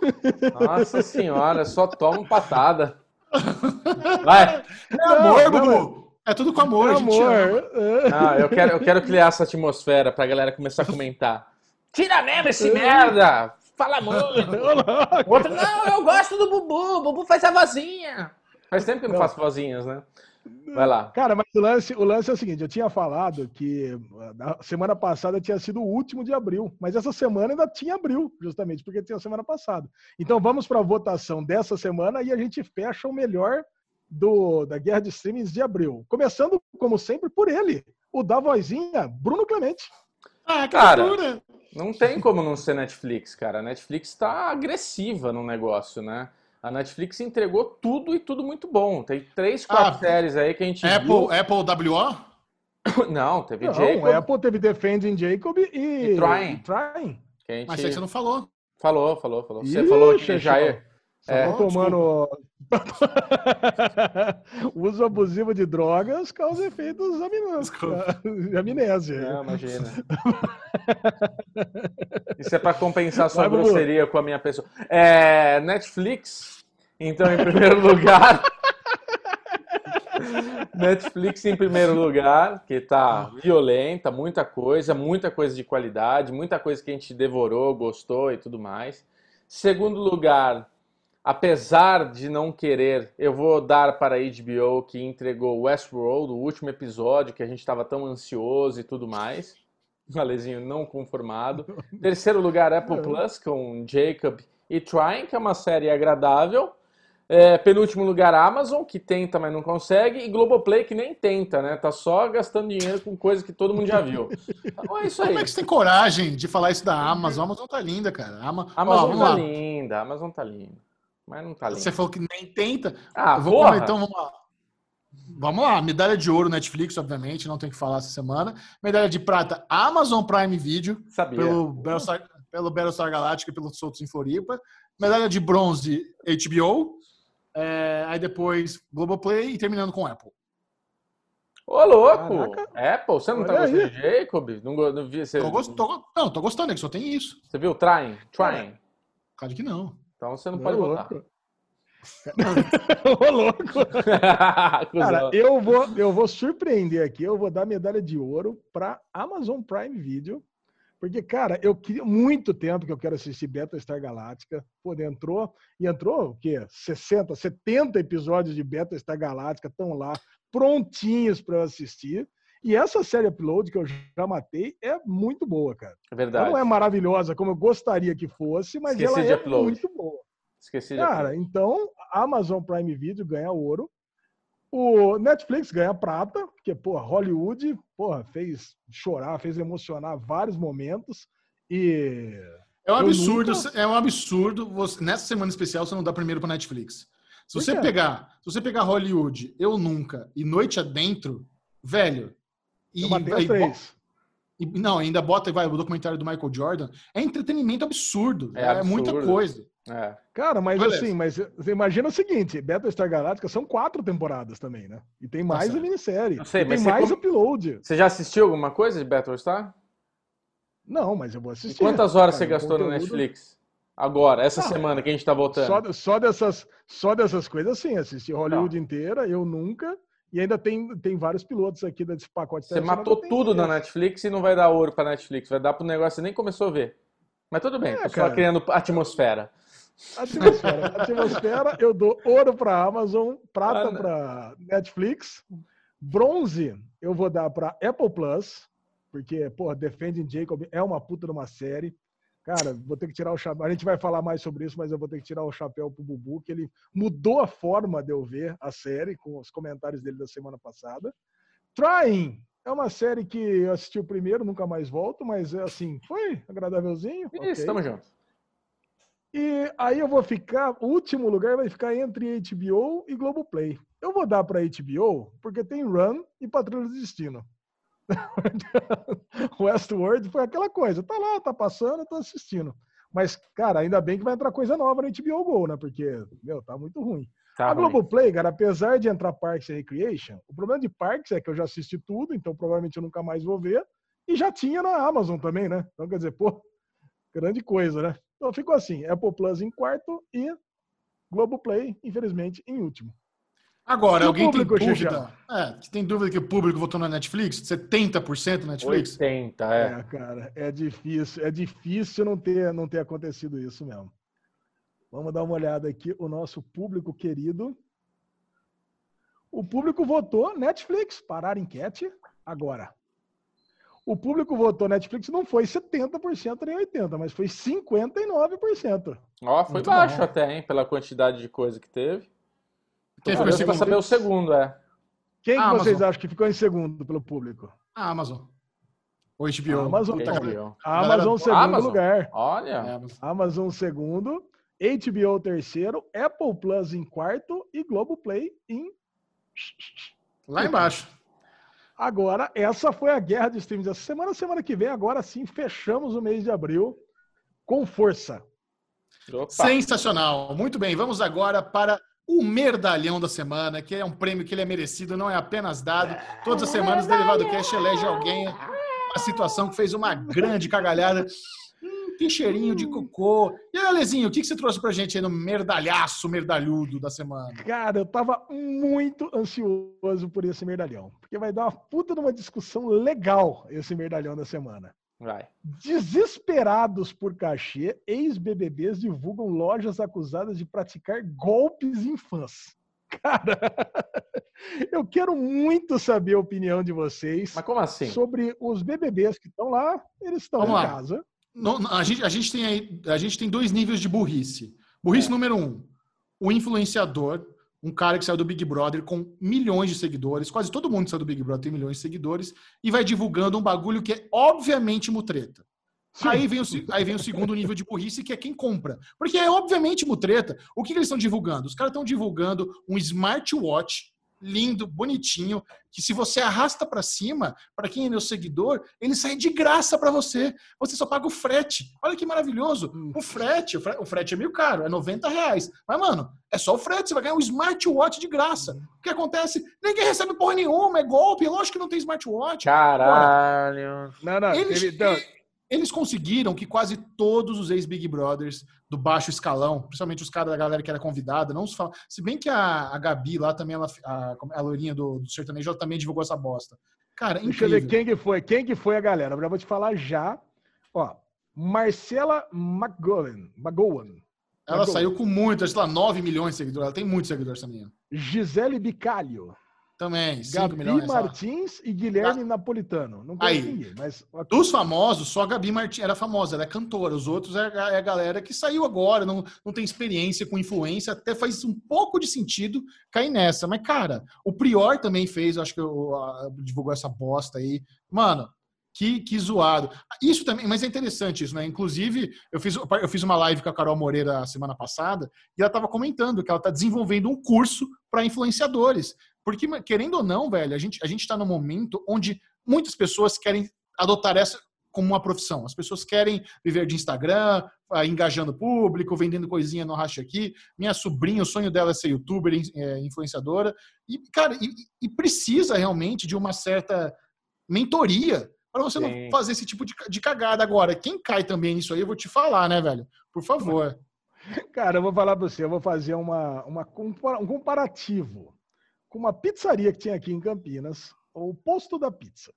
Nossa senhora, só toma patada. Vai. É amor, Não, Bubu. É tudo com amor, ama. amor. é. Ah, eu quero, eu quero criar essa atmosfera pra galera começar a comentar. Tira mesmo esse merda! Fala muito! Outro, não, eu gosto do Bubu, o Bubu faz a vozinha. Faz tempo que eu não Não. faço vozinhas, né? Vai lá. Cara, mas o lance, o lance é o seguinte: eu tinha falado que a semana passada tinha sido o último de abril, mas essa semana ainda tinha abril, justamente porque tinha a semana passada. Então vamos para a votação dessa semana e a gente fecha o melhor do, da Guerra de Streamings de abril. Começando, como sempre, por ele, o da vozinha, Bruno Clemente. Ah, Cara, criatura. Não tem como não ser Netflix, cara. A Netflix tá agressiva no negócio, né? A Netflix entregou tudo e tudo muito bom. Tem três, quatro Ah, séries aí que a gente Apple, viu. Apple WO? Não, teve Não, Jacob, Apple teve Defending Jacob e, E Trying. e Trying. que a gente Mas você não falou. falou, falou, falou. Você Ih, falou que já é... Só É, tomando. Uso abusivo de drogas causa efeitos de amnésia. Não, imagina. Isso é pra compensar sua Vai, Bubu. grosseria com a minha pessoa. É, Netflix, então, em primeiro lugar. Netflix em primeiro lugar, que tá violenta, muita coisa, muita coisa de qualidade, muita coisa que a gente devorou, gostou e tudo mais. Segundo lugar, apesar de não querer, eu vou dar para a HBO que entregou Westworld, o último episódio que a gente estava tão ansioso e tudo mais. Alezinho não conformado. Terceiro lugar, Apple. Plus com Jacob e Trying, que é uma série agradável. É, penúltimo lugar, Amazon, que tenta, mas não consegue. E Globoplay, que nem tenta, né? Tá só gastando dinheiro com coisa que todo mundo já viu. Então é isso aí. Como é que você tem coragem de falar isso da Amazon? A Amazon tá linda, cara. A Ama... Ó, Amazon vamos tá lá. linda, a Amazon tá linda. Mas não tá linda. Você falou que nem tenta. Ah, Eu vou porra! comer, então vamos lá. Vamos lá, medalha de ouro Netflix, obviamente, não tem que falar essa semana. Medalha de prata Amazon Prime Video, Sabia. pelo Battlestar, pelo Battlestar Galactica e pelos Soltos em Floripa. Medalha de bronze HBO. É, aí depois Globoplay e terminando com Apple. Ô, louco! Caraca. Apple, você não tá Olha gostando aí. de Jacob? Não, não vi, você, Tô, gost- tô- não, tô gostando, é que só tem isso. você viu? Trying? Trying. Claro que não. Então você não pode votar. louco. Ô, louco. Cara, eu vou, eu vou surpreender aqui. Eu vou dar medalha de ouro para Amazon Prime Video. Porque, cara, eu queria muito tempo que eu quero assistir Battlestar Galáctica. Pô, entrou, e entrou o quê? 60, 70 episódios de Battlestar Galáctica estão lá, prontinhos para eu assistir. E essa série Upload que eu já matei é muito boa, cara. É Ela verdade. não é maravilhosa como eu gostaria que fosse, mas Esqueci ela de é Upload. muito boa. Esqueci de Cara, então a Amazon Prime Video ganha ouro. O Netflix ganha prata, porque, pô, Hollywood, porra, fez chorar, fez emocionar vários momentos. E É um absurdo, nunca- é um absurdo. Você, nessa semana especial você não dá primeiro para Netflix. Se você pegar, se você pegar Hollywood, Eu Nunca e Noite Adentro, velho. E, e- três. e- não, ainda bota vai, o documentário do Michael Jordan. É entretenimento absurdo. É É, absurdo. muita coisa. É. Cara, mas Beleza. assim, mas você imagina o seguinte: Battlestar Galactica são quatro temporadas também, né? E tem mais a certo. minissérie. Eu sei, e tem você mais come- upload. Você já assistiu alguma coisa de Battlestar? Não, mas eu vou E assistir. quantas horas Cara, você gastou no conteúdo- Netflix? Agora, essa Ah, semana que a gente tá voltando. Só, só, dessas, só dessas coisas, sim. Assisti Hollywood inteira, eu nunca. E ainda tem, tem vários pilotos aqui desse pacote. Você matou tudo na. Netflix e não vai dar ouro pra Netflix. Vai dar pro negócio que você nem começou a ver. Mas tudo bem, É, tô só criando atmosfera. Atmosfera. Atmosfera, eu dou ouro para Amazon, prata Ah, não. para Netflix, bronze eu vou dar para Apple Plus, porque, pô, Defending Jacob é uma puta de uma série. Cara, vou ter que tirar o chapéu. A gente vai falar mais sobre isso, mas eu vou ter que tirar o chapéu pro Bubu, que ele mudou a forma de eu ver a série com os comentários dele da semana passada. Trying é uma série que eu assisti o primeiro, nunca mais volto, mas é assim, foi agradávelzinho. Isso, ok. tamo junto. E aí eu vou ficar, o último lugar vai ficar entre HBO e Globoplay. Eu vou dar para HBO porque tem Run e Patrulha do Destino. Westworld foi aquela coisa, tá lá, tá passando, tô assistindo. Mas, cara, ainda bem que vai entrar coisa nova na HBO Go, né? Porque, meu, tá muito ruim. Tá a. Globoplay, cara, apesar de entrar Parks and Recreation, o problema de Parks é que eu já assisti tudo, então provavelmente eu nunca mais vou ver. E já tinha na Amazon também, né? Então, quer dizer, pô, grande coisa, né? Então ficou assim, Apple Plus em quarto e Globoplay, infelizmente, em último. Agora, o alguém tem público, dúvida? É, que tem dúvida que o público votou na Netflix? 70% na Netflix? 80, É. é. cara, é difícil, é difícil não ter, não ter acontecido isso mesmo. Vamos dar uma olhada aqui, o nosso público querido. O público votou Netflix, parar enquete agora. O público votou Netflix não foi 70% nem 80%, mas foi 59%. Ó, foi Muito baixo bom. até, hein? Pela quantidade de coisa que teve. Quem o curioso pra segundo? saber o segundo, é. Quem que Amazon. vocês acham que ficou em segundo pelo público? A Amazon. Ou HBO? Amazon, HBO. Amazon, segundo Amazon? lugar. Olha, É, Amazon segundo, HBO terceiro, Apple Plus em quarto e Globoplay em Lá embaixo. Agora, essa foi a guerra de streams essa semana. Semana que vem, agora sim, fechamos o mês de abril com força. opa. Sensacional. Muito bem, vamos agora para o merdalhão da semana, que é um prêmio que ele é merecido, não é apenas dado. Todas as semanas, o Derivado Cash elege alguém uma situação que fez uma grande cagalhada. Hum, que cheirinho de cocô. E aí, Alezinho, o que que você trouxe pra gente aí no merdalhaço, merdalhudo da semana? Cara, eu tava muito ansioso por esse merdalhão, porque vai dar uma puta de uma discussão legal esse merdalhão da semana. Vai. Desesperados por cachê, ex-BBBs divulgam lojas acusadas de praticar golpes em fãs. Cara, eu quero muito saber a opinião de vocês Mas como assim? sobre os BBBs que estão lá. Eles estão em lá. casa. A, gente, a, gente tem aí, a gente tem dois níveis de burrice. Burrice É. número um, o influenciador, um cara que saiu do Big Brother com milhões de seguidores, quase todo mundo que saiu do Big Brother tem milhões de seguidores, e vai divulgando um bagulho que é obviamente mutreta. Aí vem, o, aí vem o segundo nível de burrice, que é quem compra. Porque é obviamente mutreta. O que, que eles estão divulgando? Os caras estão divulgando um smartwatch lindo, bonitinho, que se você arrasta pra cima, pra quem é meu seguidor, ele sai de graça pra você. Você só paga o frete. Olha que maravilhoso. O frete, o fre- o frete é meio caro, é 90 reais. Mas, mano, é só o frete, você vai ganhar um smartwatch de graça. O que acontece? Ninguém recebe porra nenhuma, é golpe. Lógico que não tem smartwatch. Caralho. Não, não, Eles, teve- não, eles conseguiram que quase todos os ex-Big Brothers do baixo escalão, principalmente os caras da galera que era convidada, não se fala. Se bem que a, a Gabi lá também, ela, a, a loirinha do, do sertanejo, ela também divulgou essa bosta. Cara, Deixa eu incrível. ver quem que foi. Quem que foi a galera? Eu vou te falar já. Ó, Marcela McGowan. McGowan. Ela McGowan. saiu com muitas, sei lá, 9 milhões de seguidores. Ela tem muitos seguidores também. Gisele Bicalho. Também, 5 Gabi milhões. lá. Martins e Guilherme Napolitano. Não conheço Aí. ninguém, mas... Dos famosos, só a Gabi Martins era famosa, ela é cantora. Os outros é a, é a galera que saiu agora, não, não tem experiência com influência, até faz um pouco de sentido cair nessa. Mas, cara, o Prior também fez, acho que eu, a- divulgou essa bosta aí. Mano, que, que zoado. Isso também, mas é interessante isso, né? Inclusive, eu fiz, eu fiz uma live com a Carol Moreira semana passada e ela estava comentando que ela está desenvolvendo um curso para influenciadores. Porque, querendo ou não, velho, a gente a está num momento onde muitas pessoas querem adotar essa como uma profissão. As pessoas querem viver de Instagram, ah, engajando público, vendendo coisinha no racha aqui. Minha sobrinha, o sonho dela é ser youtuber, é, influenciadora. E, cara, e, e precisa realmente de uma certa mentoria para você Sim. não fazer esse tipo de, de cagada. Agora, quem cai também nisso aí, eu vou te falar, né, velho? Por favor. Cara, eu vou falar pra você, eu vou fazer uma, uma um comparativo com uma pizzaria que tinha aqui em Campinas, o Posto da Pizza.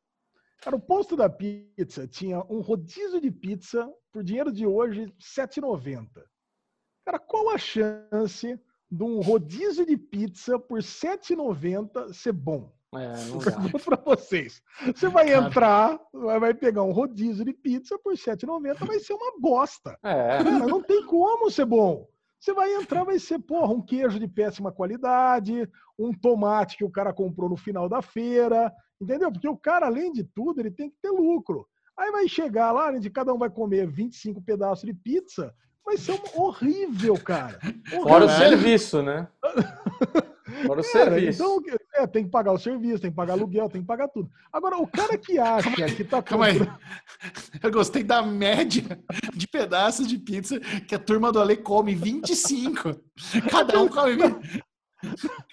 Cara, o Posto da Pizza tinha um rodízio de pizza por dinheiro de hoje, R$ 7,90. Cara, qual a chance de um rodízio de pizza por R$ 7,90 ser bom? É, não Eu dá. pergunto pra vocês. Você vai Cara. entrar, vai pegar um rodízio de pizza por R$ 7,90, vai ser uma bosta. É. Cara, não tem como ser bom. Você vai entrar, vai ser, porra, um queijo de péssima qualidade, um tomate que o cara comprou no final da feira, entendeu? Porque o cara, além de tudo, ele tem que ter lucro. Aí vai chegar lá, de cada um vai comer 25 pedaços de pizza, vai ser um horrível, cara. Fora o Horrível. serviço, né? Fora o Cara, serviço. então, é, tem que pagar o serviço, tem que pagar aluguel, tem que pagar tudo. Agora, o cara que acha que tá Calma aí. comprando- Eu gostei da média de pedaços de pizza que a turma do Ale come 25. Cada um come 20.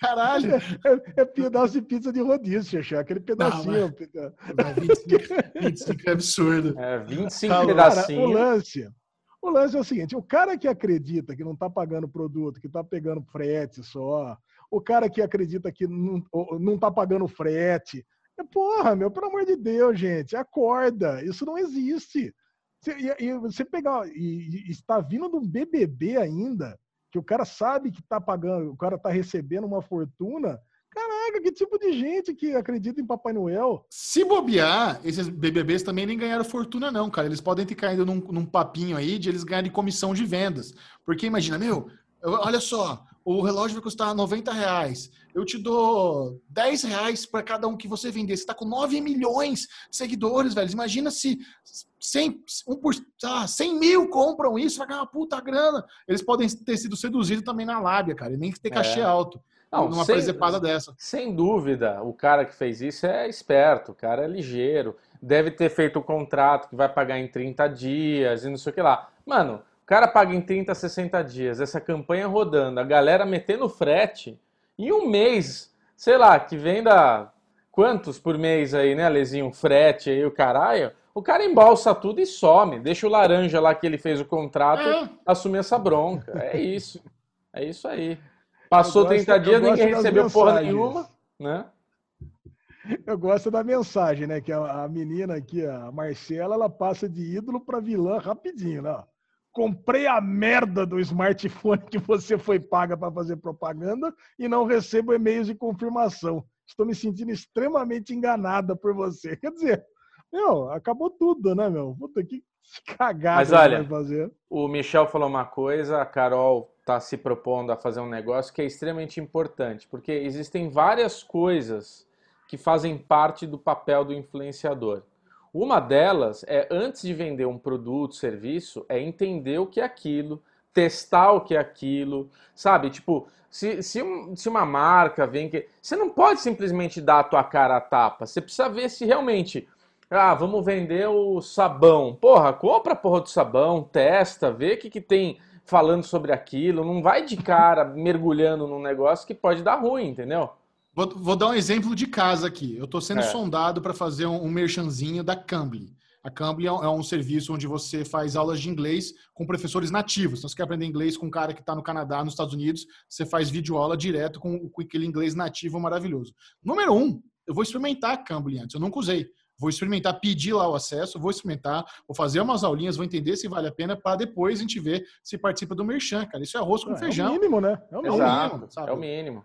Caralho. É, é pedaço de pizza de rodízio, Xexé, aquele pedacinho. Não, 25, 25 é absurdo. É, 25 Cara, Cara, o pedacinhos. lance, o lance é o seguinte: o cara que acredita que não está pagando produto, que está pegando frete só, o cara que acredita que não, ou- não tá pagando frete, é, porra, meu, pelo amor de Deus, gente, acorda, isso não existe. Você, e, e você pegar e, e está vindo um BBB ainda, que o cara sabe que está pagando, o cara está recebendo uma fortuna. Caraca, que tipo de gente que acredita em Papai Noel? Se bobear, esses BBBs também nem ganharam fortuna, não, cara. Eles podem ter caído num, num papinho aí de eles ganharem comissão de vendas. Porque imagina, meu, eu- olha só, o, o relógio vai custar 90 reais. Eu te dou 10 reais para cada um que você vender. Você está com 9 milhões de seguidores, velho. Imagina se 100, um por, ah, 100 mil compram isso, vai ganhar uma puta grana. Eles podem ter sido seduzidos também na lábia, cara, e nem ter cachê é. alto. Não, numa sem, presepada dessa. Sem dúvida, o cara que fez isso é esperto, o cara é ligeiro. Deve ter feito o um contrato que vai pagar em 30 dias e não sei o que lá. Mano, o cara paga em 30, 60 dias, essa campanha rodando, a galera metendo frete, em um mês, sei lá, que venda quantos por mês aí, né, Lezinho? Frete aí, o caralho. O cara embalsa tudo e some. Deixa o laranja lá que ele fez o contrato é. assumir essa bronca. É isso. É isso aí. Passou gosto, 30 dias, ninguém recebeu porra nenhuma, né? Eu gosto da mensagem, né? Que a, a menina aqui, a Marcela, ela passa de ídolo para vilã rapidinho, né? Comprei a merda do smartphone que você foi paga para fazer propaganda e não recebo e-mails de confirmação. Estou me sentindo extremamente enganada por você. Quer dizer, meu, acabou tudo, né, meu? Puta, que cagada Mas olha, o Michel falou uma coisa, a Carol está se propondo a fazer um negócio que é extremamente importante, porque existem várias coisas que fazem parte do papel do influenciador. Uma delas é, antes de vender um produto, serviço, é entender o que é aquilo, testar o que é aquilo, sabe? Tipo, se, se, se uma marca vem que. Você não pode simplesmente dar a tua cara a tapa. Você precisa ver se realmente. Ah, vamos vender o sabão. Porra, compra a porra do sabão, testa, vê o que, que tem falando sobre aquilo, não vai de cara mergulhando num negócio que pode dar ruim, entendeu? Vou, vou dar um exemplo de casa aqui. Eu estou sendo é. sondado para fazer um, um merchanzinho da Cambly. A Cambly é um, é um, serviço onde você faz aulas de inglês com professores nativos. Então, você quer aprender inglês com um cara que está no Canadá, nos Estados Unidos, você faz videoaula direto com, com aquele inglês nativo maravilhoso. Número um, eu vou experimentar a Cambly antes. Eu nunca usei vou experimentar, pedir lá o acesso, vou experimentar, vou fazer umas aulinhas, vou entender se vale a pena para depois a gente ver se participa do merchan, cara. Isso é arroz com é, feijão. É o mínimo, né? É o mínimo, Exato, sabe? É o mínimo.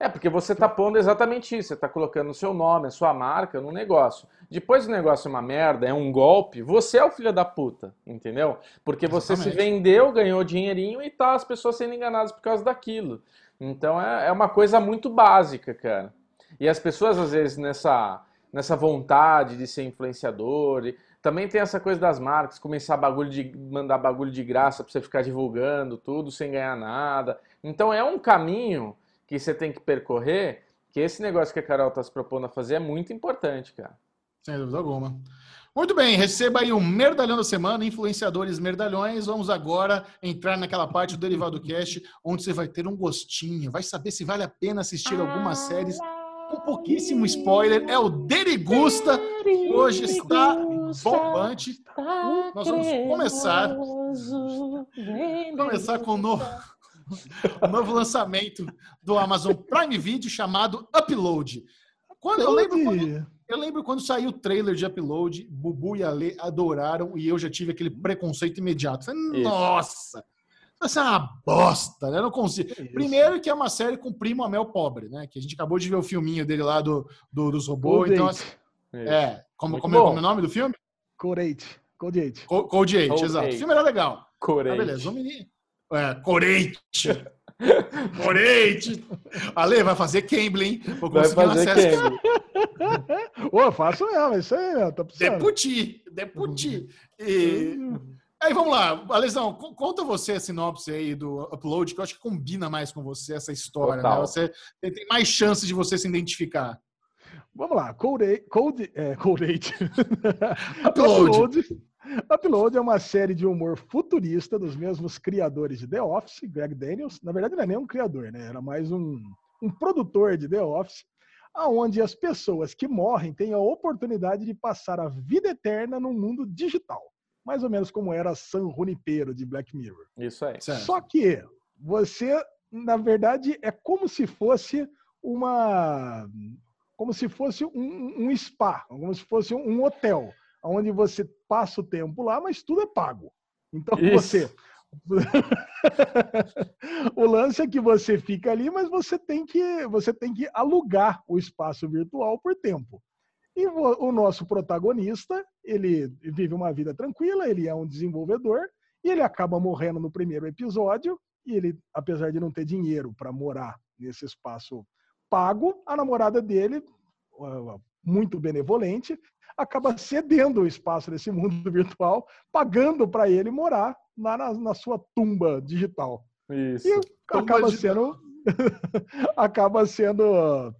É, porque você está pondo exatamente isso, você está colocando o seu nome, a sua marca no negócio. Depois o negócio é uma merda, é um golpe, você é o filho da puta, entendeu? Porque você exatamente. se vendeu, ganhou dinheirinho e tá as pessoas sendo enganadas por causa daquilo. Então é, é uma coisa muito básica, cara. E as pessoas, às vezes, nessa nessa vontade de ser influenciador. E também tem essa coisa das marcas, começar bagulho de mandar bagulho de graça para você ficar divulgando tudo sem ganhar nada. Então é um caminho que você tem que percorrer, que esse negócio que a Carol está se propondo a fazer é muito importante, cara. Sem dúvida alguma. Muito bem, receba aí o Merdalhão da Semana, Influenciadores Merdalhões. Vamos agora entrar naquela parte do Derivado Cast, onde você vai ter um gostinho, vai saber se vale a pena assistir algumas séries um pouquíssimo spoiler, é o Derigusta. Hoje está bombante. Nós vamos começar. Começar com o novo, o novo lançamento do Amazon Prime Video chamado Upload. Quando, eu, lembro quando, eu lembro quando saiu o trailer de Upload, Bubu e Ale adoraram e eu já tive aquele preconceito imediato. Nossa! Essa é uma bosta, né? Eu não consigo. Que Primeiro que é uma série com primo Amel pobre, né? Que a gente acabou de ver o filminho dele lá do, do dos robôs. então, assim, é. Como, como, como, é o nome do filme? Code 8. Code 8. Code 8, exato. O filme era legal. Code 8. Ah, beleza. O menino... É, Code 8. Corete! Ale, vai fazer Cambly, hein? Vou conseguir vai fazer acesso. Ô, faço mesmo, isso aí, meu. Tá Deputi, deputi. E... Hum. Aí vamos lá, Alesão, conta você a sinopse aí do upload, que eu acho que combina mais com você essa história, né? Você tem mais chances de você se identificar. Vamos lá, Code, Code, é, Code 8. upload. upload. Upload é uma série de humor futurista dos mesmos criadores de The Office, Greg Daniels. Na verdade, não é nem um criador, né? Era mais um, um produtor de The Office, aonde as pessoas que morrem têm a oportunidade de passar a vida eterna no mundo digital mais ou menos como era San Junipero de Black Mirror. Isso aí. Certo. Só que você, na verdade, é como se fosse uma. Como se fosse um, um spa, como se fosse um hotel, onde você passa o tempo lá, mas tudo é pago. Então Isso. você. o lance é que você fica ali, mas você tem que você tem que alugar o espaço virtual por tempo. E o nosso protagonista, ele vive uma vida tranquila, ele é um desenvolvedor, e ele acaba morrendo no primeiro episódio, e ele, apesar de não ter dinheiro para morar nesse espaço pago, a namorada dele, muito benevolente, acaba cedendo o espaço desse mundo virtual, pagando para ele morar lá na, na, sua tumba digital. Isso. E acaba sendo acaba sendo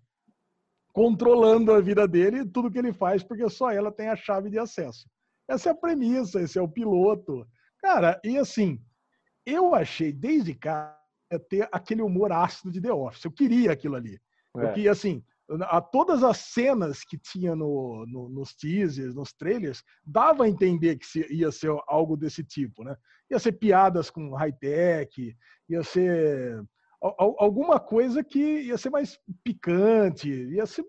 controlando a vida dele e tudo que ele faz, porque só ela tem a chave de acesso. Essa é a premissa, esse é o piloto. Cara, e assim, eu achei desde cá ter aquele humor ácido de The Office. Eu queria aquilo ali. É. Queria, assim, a todas as cenas que tinha no, no, nos teasers, nos trailers, dava a entender que ia ser algo desse tipo, né? Ia ser piadas com high-tech, ia ser alguma coisa que ia ser mais picante, ia ser,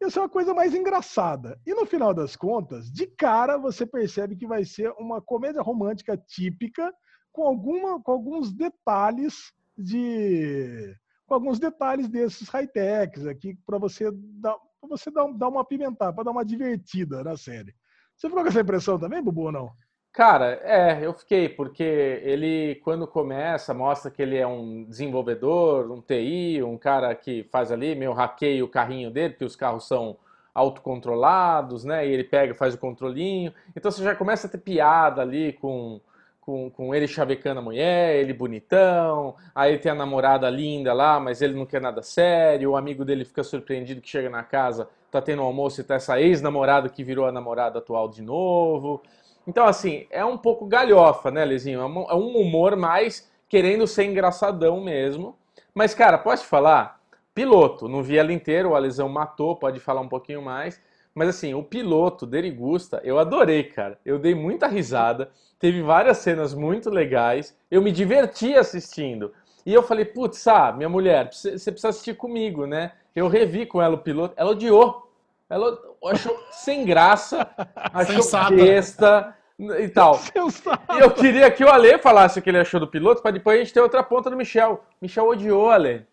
ia ser uma coisa mais engraçada. E no final das contas, de cara você percebe que vai ser uma comédia romântica típica com, alguma, com alguns detalhes de com alguns detalhes desses high-techs aqui para você dar para você dar, dar uma apimentada, para dar uma divertida na série. Você ficou com essa impressão também, Bubu, ou não? Cara, é, eu fiquei, porque ele, quando começa, mostra que ele é um desenvolvedor, um TI, um cara que faz ali, meio hackeia o carrinho dele, porque os carros são autocontrolados, né? E ele pega, faz o controlinho. Então você já começa a ter piada ali com, com, com ele chavecando a mulher, ele bonitão, aí tem a namorada linda lá, mas ele não quer nada sério, o amigo dele fica surpreendido que chega na casa, tá tendo um almoço e tá essa ex-namorada que virou a namorada atual de novo. Então, assim, é um pouco galhofa, né, Lezinho? É um é humor mais querendo ser engraçadão mesmo. Mas, cara, posso te falar? Piloto, não vi ela inteira, o Alisão matou, pode falar um pouquinho mais. Mas, assim, o piloto, Derigusta, eu adorei, cara. Eu dei muita risada, teve várias cenas muito legais, eu me diverti assistindo. E eu falei, putz, ah, minha mulher, você precisa assistir comigo, né? Eu revi com ela o piloto, ela odiou. Ela achou sem graça, achou Sensata. besta, e tal. E eu queria que o Ale falasse o que ele achou do piloto, para depois a gente ter outra ponta do Michel. Michel odiou, Ale.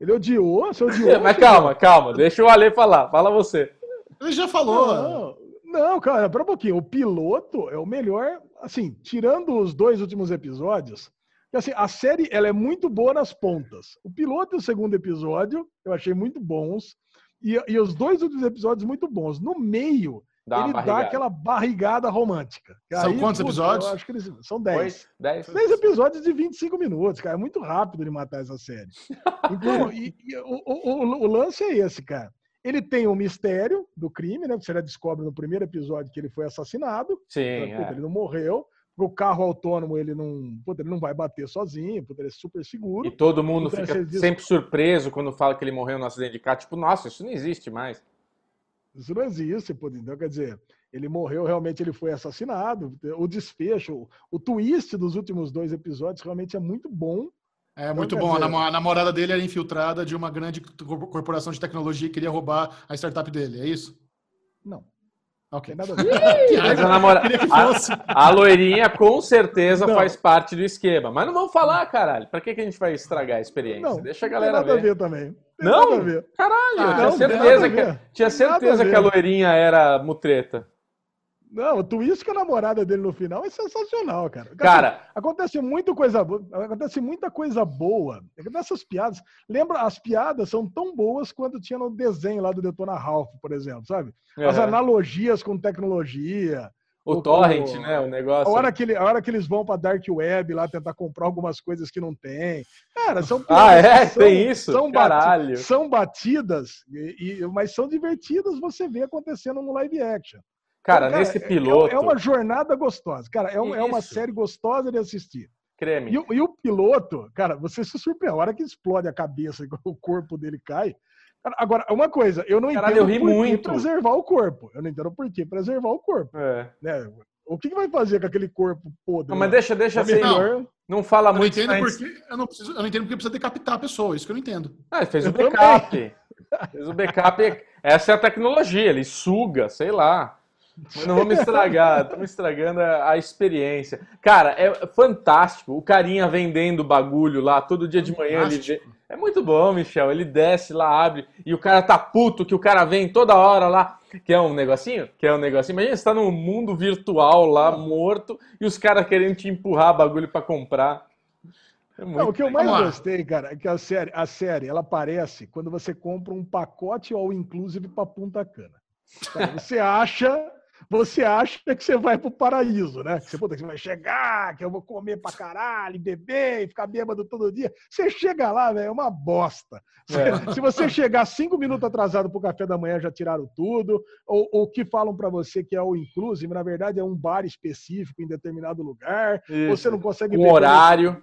Ele odiou? Você odiou? Mas calma, calma, deixa o Ale falar. Fala você. Ele já falou. Não, não cara, para um pouquinho. O piloto é o melhor, assim, tirando os dois últimos episódios. Assim, a série ela é muito boa nas pontas. O piloto e o segundo episódio eu achei muito bons. E, e os dois últimos episódios muito bons. No meio, Dá ele dá aquela barrigada romântica. São aí, quantos episódios? acho que eles, são 10. 10. 10 episódios de 25 minutos, cara. É muito rápido ele matar essa série. Então, e, e, o, o, o, lance é esse, cara. Ele tem o um mistério do crime, né? Você já descobre no primeiro episódio que ele foi assassinado. Sim. Então, é. Ele não morreu. O carro autônomo ele não, puta, ele não vai bater sozinho, puta, ele é super seguro. E todo mundo então, fica sempre surpreso quando fala que ele morreu no acidente de carro. Tipo, nossa, isso não existe mais. Isso não existe, pô. Então, quer dizer, ele morreu, realmente ele foi assassinado. O desfecho, o twist dos últimos dois episódios realmente é muito bom. É então, muito bom. Dizer... A namorada dele era infiltrada de uma grande corporação de tecnologia que queria roubar a startup dele, é isso? Não. Ok, nada a ver. Mas a, namora... a, a loirinha com certeza não. faz parte do esquema. Mas não vamos falar, caralho. Pra que, que a gente vai estragar a experiência? Não, Deixa a galera ver. Não tem nada a ver também. Não? Caralho, ah, tinha certeza, que, tinha certeza que a loirinha era mutreta. Não, o twist com a namorada dele no final é sensacional, cara. Cara, acontece muito coisa, acontece muita coisa boa. Nessas piadas, lembra as piadas são tão boas quanto tinha no desenho lá do Detona Ralph, por exemplo, sabe? As uhum. analogias com tecnologia. O, o torrent, o, né? O negócio. A hora, que ele, a hora que eles vão pra Dark Web lá tentar comprar algumas coisas que não tem. Cara, são Ah, é? São, tem isso? São Caralho. Batidas, são batidas, e, e, mas são divertidas você vê acontecendo no live action. Cara, então, cara nesse piloto. É, é, uma jornada gostosa. Cara, é, um, é, uma série gostosa de assistir. Creme. E, e, o piloto, cara, você se surpreende. A hora que explode a cabeça o corpo dele cai. Agora, uma coisa, eu não Caralho, entendo eu por muito. que preservar o corpo. Eu não entendo por que preservar o corpo. É. Né? O que, que, vai fazer com aquele corpo podre? Não, mas deixa, deixa assim. Não, não fala eu muito. Não entendo porque, eu, não preciso, eu não entendo porque precisa decapitar a pessoa. Isso que eu não entendo. Ah, ele fez o backup. fez o backup. Essa é a tecnologia. Ele suga, sei lá. Mas não vamos estragar, estamos estragando a, a, experiência. Cara, é fantástico. O carinha vendendo bagulho lá, todo dia de manhã ele vê. É muito bom, Michel. Ele desce lá, abre, e o cara tá puto que o cara vem toda hora lá. Quer um negocinho? Quer um negocinho? Imagina, você tá num mundo virtual lá, morto, e os caras querendo te empurrar bagulho para comprar. É Não, o que eu mais gostei, cara, é que a série, a série, ela aparece quando você compra um pacote all inclusive para Punta Cana. Cara, você acha você acha que você vai pro paraíso, né? Que você, puta, que você vai chegar, que eu vou comer pra caralho, beber e ficar bêbado todo dia. Você chega lá, velho, é uma bosta. É. Se você chegar cinco minutos atrasado pro café da manhã, já tiraram tudo. Ou, ou que falam para você que é o inclusive, na verdade é um bar específico em determinado lugar. Isso. Você não consegue o horário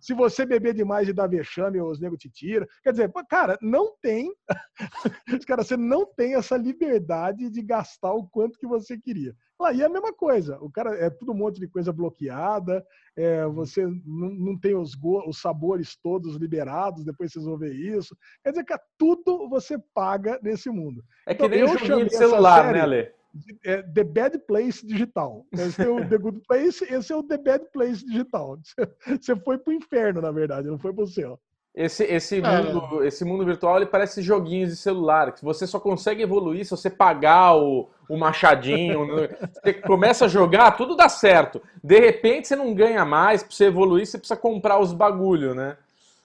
Se você beber demais e dar vexame, os negros te tiram. Quer dizer, cara, não tem. cara, você não tem essa liberdade de gastar o quanto que você queria. Aí é a mesma coisa. O cara é tudo um monte de coisa bloqueada. É, você não, não tem os, os sabores todos liberados. Depois vocês vão ver isso. Quer dizer, que tudo você paga nesse mundo. É que então, nem o joguinho de celular, série, né, Ale? É The Bad Place Digital. Esse é o The Good Place, esse é o The Bad Place Digital. Você foi pro inferno, na verdade, não foi pro céu. Esse, esse, é. mundo, esse mundo virtual ele parece joguinhos de celular, que você só consegue evoluir se você pagar o, o machadinho. você começa a jogar, tudo dá certo. De repente você não ganha mais, pra você evoluir, você precisa comprar os bagulho, né?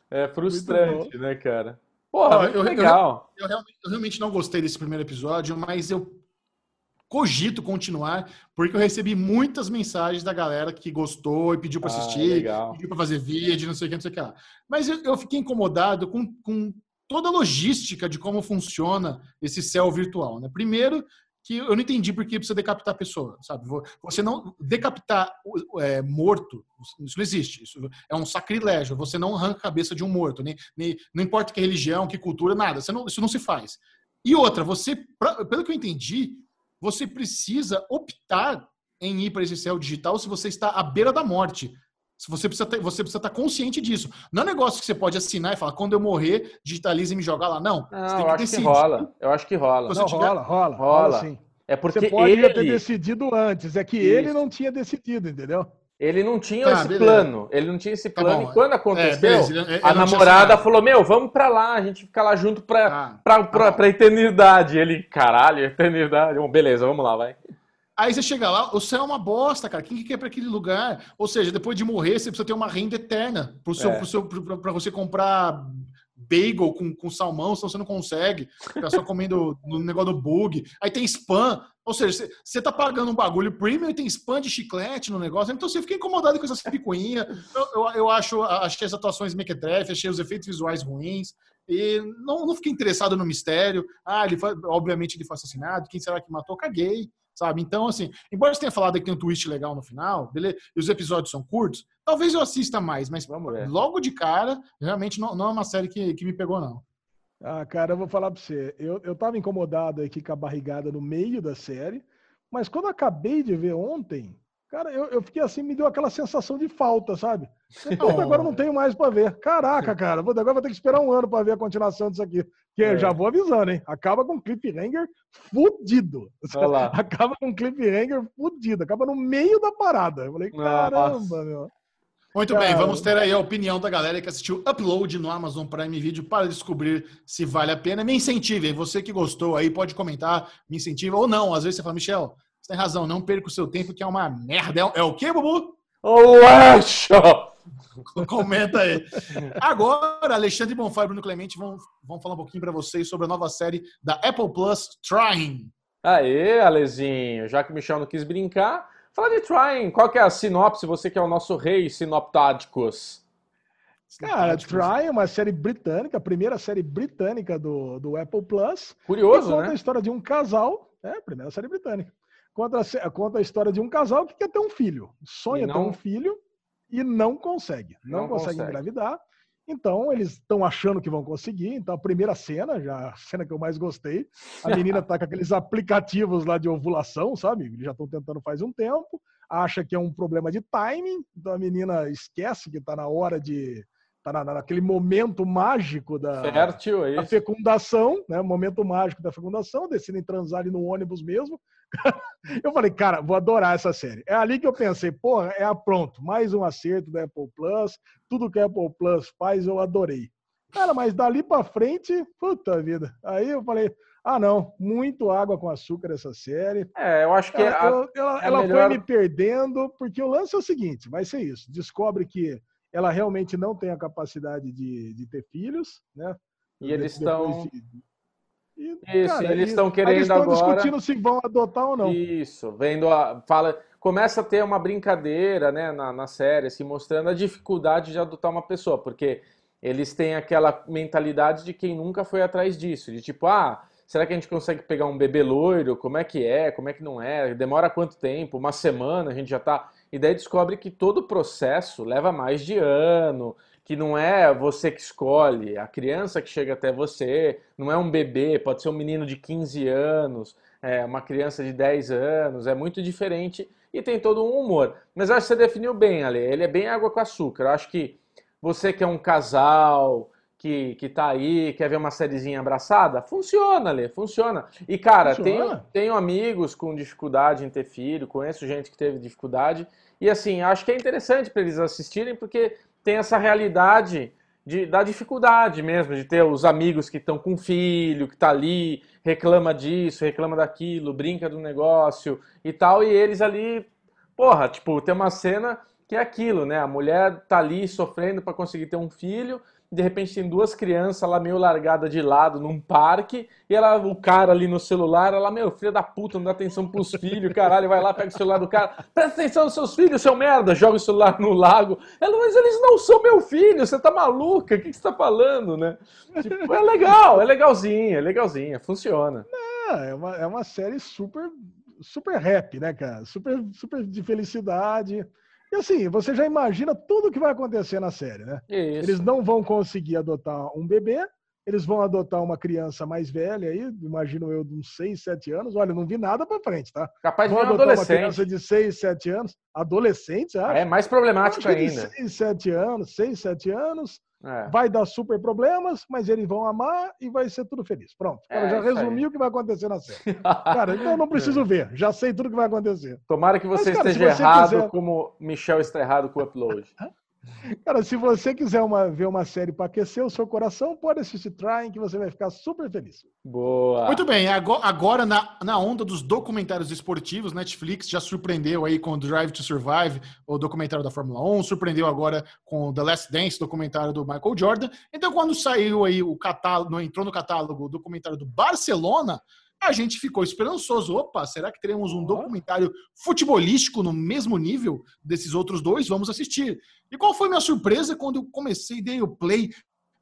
É frustrante, né, cara? Porra, eu, legal. Eu, eu, eu, realmente não gostei desse primeiro episódio, mas eu cogito continuar, porque eu recebi muitas mensagens da galera que gostou e pediu para ah, assistir, ah, pediu para fazer vídeo, não sei o que, não sei o que lá. Mas eu, eu fiquei incomodado com, com toda a logística de como funciona esse céu virtual. Né? Primeiro, que eu não entendi por que precisa decapitar a pessoa, sabe? Você não decapitar é, morto, isso não existe. Isso é um sacrilégio. Você não arranca a cabeça de um morto, nem, nem não importa que religião, que cultura, nada. Não, isso não se faz. E outra, você, pra, pelo que eu entendi, você precisa optar em ir para esse céu digital se você está à beira da morte. Se você precisa ter, você precisa estar consciente disso. Não é um negócio que você pode assinar e falar, quando eu morrer, digitaliza e me jogar lá. Não. Não, você tem eu que acho decidir. que rola. Eu acho que rola. Não, tiver... rola, rola, rola. Rola, sim. É porque você pode ele... ter decidido antes. É que Isso. ele não tinha decidido, entendeu? Ele não tinha ah, esse beleza. plano. Ele não tinha esse tá plano. Tá e quando aconteceu, é, ele, ele a namorada falou: Meu, vamos pra lá, a gente fica lá junto pra, ah, pra, pra, tá pra, eternidade. Ele, caralho, eternidade. Bom, beleza, vamos lá, vai. Aí você chega lá, o céu é uma bosta, cara. Quem que quer para aquele lugar? Ou seja, depois de morrer, você precisa ter uma renda eterna para é. você comprar bagel com, com salmão, senão você não consegue. Fica só comendo no negócio do bug. Aí tem spam. Ou seja, você tá pagando um bagulho premium e tem spam de chiclete no negócio. Então você fica incomodado com essas picuinhas. Eu, eu, eu, acho, achei as atuações mequetrefe, achei os efeitos visuais ruins. E não, não fiquei interessado no mistério. Ah, ele foi, obviamente ele foi assassinado. Quem será que matou? Caguei sabe? Então, assim, embora você tenha falado que tem um twist legal no final, beleza? E os episódios são curtos, talvez eu assista mais, mas logo de cara, realmente não, não é uma série que, que me pegou, não. Ah, cara, eu vou falar pra você. Eu, eu tava incomodado aqui com a barrigada no meio da série, mas quando eu acabei de ver ontem, Cara, eu, eu fiquei assim, me deu aquela sensação de falta, sabe? Então, agora não tenho mais para ver. Caraca, cara, agora vou ter que esperar um ano para ver a continuação disso aqui. Que é. já vou avisando, hein? Acaba com cliffhanger fudido. Acaba com cliffhanger fudido. Acaba no meio da parada. Eu falei, caramba, Nossa. meu. Muito bem, vamos ter aí a opinião da galera que assistiu Upload no Amazon Prime Video para descobrir se vale a pena. Me incentive, você que gostou aí, pode comentar, me incentiva ou não. Às vezes você fala, Michel, você tem razão, não perca o seu tempo, que é uma merda. É, é o quê, Bubu? O lixo! Comenta aí. Agora, Alexandre Bonfá e Bruno Clemente vão, vão falar um pouquinho para vocês sobre a nova série da Apple Plus, Trying. Aê, Alezinho, já que o Michel não quis brincar, fala de Trying. Qual que é a sinopse? Você que é o nosso rei sinoptáticos. Cara, Try é uma série britânica, a primeira série britânica do, do Apple Plus. Curioso, conta né? a história de um casal, é, primeira série britânica conta, conta a história de um casal que quer ter um filho. Sonha não... ter um filho e não consegue. Não, não consegue, consegue engravidar. Então, eles estão achando que vão conseguir. Então, a primeira cena, já a cena que eu mais gostei, a menina tá com aqueles aplicativos lá de ovulação, sabe? Eles já estão tentando faz um tempo, acha que é um problema de timing, então a menina esquece que está na hora de. Tá na, naquele momento mágico da, Fértil, é da fecundação, né? Momento mágico da fecundação, decidem transar ali no ônibus mesmo. Eu falei, cara, vou adorar essa série. É ali que eu pensei, porra, é a pronto, mais um acerto da Apple Plus, tudo que a Apple Plus faz eu adorei. Cara, mas dali para frente, puta vida. Aí eu falei, ah não, muito água com açúcar essa série. É, eu acho que ela, a, ela, ela melhor... foi me perdendo, porque o lance é o seguinte, vai ser isso, descobre que ela realmente não tem a capacidade de, de ter filhos, né? E eles estão. E, Isso, cara, eles estão querendo eles estão agora. discutindo se vão adotar ou não. Isso, vendo a. Fala, começa a ter uma brincadeira né, na, na série, assim, mostrando a dificuldade de adotar uma pessoa, porque eles têm aquela mentalidade de quem nunca foi atrás disso, de tipo, ah, será que a gente consegue pegar um bebê loiro? Como é que é? Como é que não é? Demora quanto tempo? Uma semana a gente já tá. E daí descobre que todo o processo leva mais de ano, que não é você que escolhe, a criança que chega até você, não é um bebê, pode ser um menino de 15 anos é, uma criança de 10 anos, é muito diferente e tem todo um humor. Mas acho que você definiu bem, Ale, ele é bem água com açúcar. Eu acho que você que é um casal, que, que tá aí, quer ver uma sériezinha abraçada, funciona, Ale, funciona. E, cara, tenho, Funciona. tenho amigos com dificuldade em ter filho, conheço gente que teve dificuldade, e assim, acho que é interessante para eles assistirem, porque tem essa realidade de, da dificuldade mesmo, de ter os amigos que estão com filho, que tá ali, reclama disso, reclama daquilo, brinca do negócio e tal, e eles ali, porra, tipo, tem uma cena que é aquilo, né? A mulher tá ali sofrendo para conseguir ter um filho, de repente tem duas crianças lá meio largada de lado num parque, e ela, o cara ali no celular, ela, meu, filho da puta, não dá atenção pros filhos, caralho, vai lá, pega o celular do cara, presta atenção nos seus filhos, seu merda, joga o celular no lago. Ela, mas eles não são meu filho, você tá maluca, o que, que você tá falando, né? Tipo, é legal, é legalzinha, é legalzinha, funciona. Ah, é, uma, é uma série super, super rap, né, cara? Super, super de felicidade. E assim, você já imagina tudo que vai acontecer na série, né? Isso. Eles não vão conseguir adotar um bebê, eles vão adotar uma criança mais velha aí, imagino eu, de uns 6, 7 anos. Olha, não vi nada pra frente, tá? Capaz de Vão um adotar uma criança de 6, 7 anos. Adolescente, acho. É mais problemático que de ainda. 6, 7 anos, 6, 7 anos. É. Vai dar super problemas, mas eles vão amar e vai ser tudo feliz. Pronto. Cara, É, já resumi o que vai acontecer na série. Cara, então eu não preciso ver. Já sei tudo que vai acontecer. Tomara que você Mas, cara, esteja você errado, quiser- como Michel está errado com o upload. Cara, se você quiser uma- ver uma série para aquecer o seu coração, pode assistir Trying, que você vai ficar super feliz. Boa. Muito bem, ago- agora na, na onda dos documentários esportivos, Netflix já surpreendeu aí com o Drive to Survive, o documentário da Fórmula 1, surpreendeu agora com o The Last Dance, documentário do Michael Jordan. Então, quando saiu aí o catálogo, entrou no catálogo o documentário do Barcelona, a gente ficou esperançoso. Opa, será que teremos um documentário futebolístico no mesmo nível desses outros dois? Vamos assistir. E qual foi minha surpresa quando eu comecei, dei o play,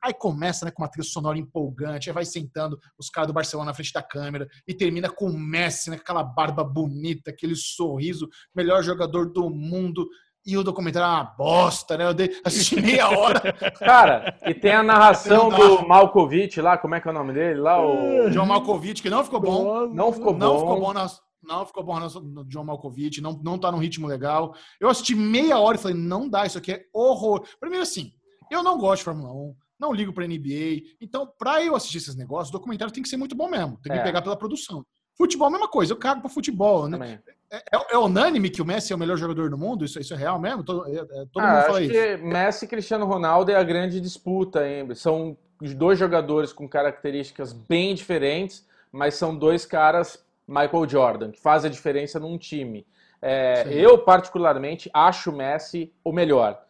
Aí começa né, com uma trilha sonora empolgante, aí vai sentando os caras do Barcelona na frente da câmera e termina com o Messi, né, com aquela barba bonita, aquele sorriso, melhor jogador do mundo. E o documentário é uma bosta, né? Eu dei, assisti meia hora. Cara, e tem a narração Não do Malkovich lá, como é que é o nome dele? Lá, o... John Malkovich, que não ficou bom. Não ficou Não bom. ficou bom na, não ficou bom no John Malkovich, não, não tá num ritmo legal. Eu assisti meia hora e falei, não dá, isso aqui é horror. Primeiro assim, eu não gosto de Fórmula 1, não ligo pra NBA, então pra eu assistir esses negócios, o documentário tem que ser muito bom mesmo, tem que É. pegar pela produção. Futebol é mesma coisa, eu cago pra futebol, né? Também. É, é unânime que o Messi é o melhor jogador do mundo? Isso, isso é real mesmo? Todo, é- é- todo Ah, mundo acho fala isso. que Messi e Cristiano Ronaldo é a grande disputa, hein? São os dois jogadores com características bem diferentes, mas são dois caras Michael Jordan, que fazem a diferença num time. É, eu, particularmente, acho o Messi o melhor.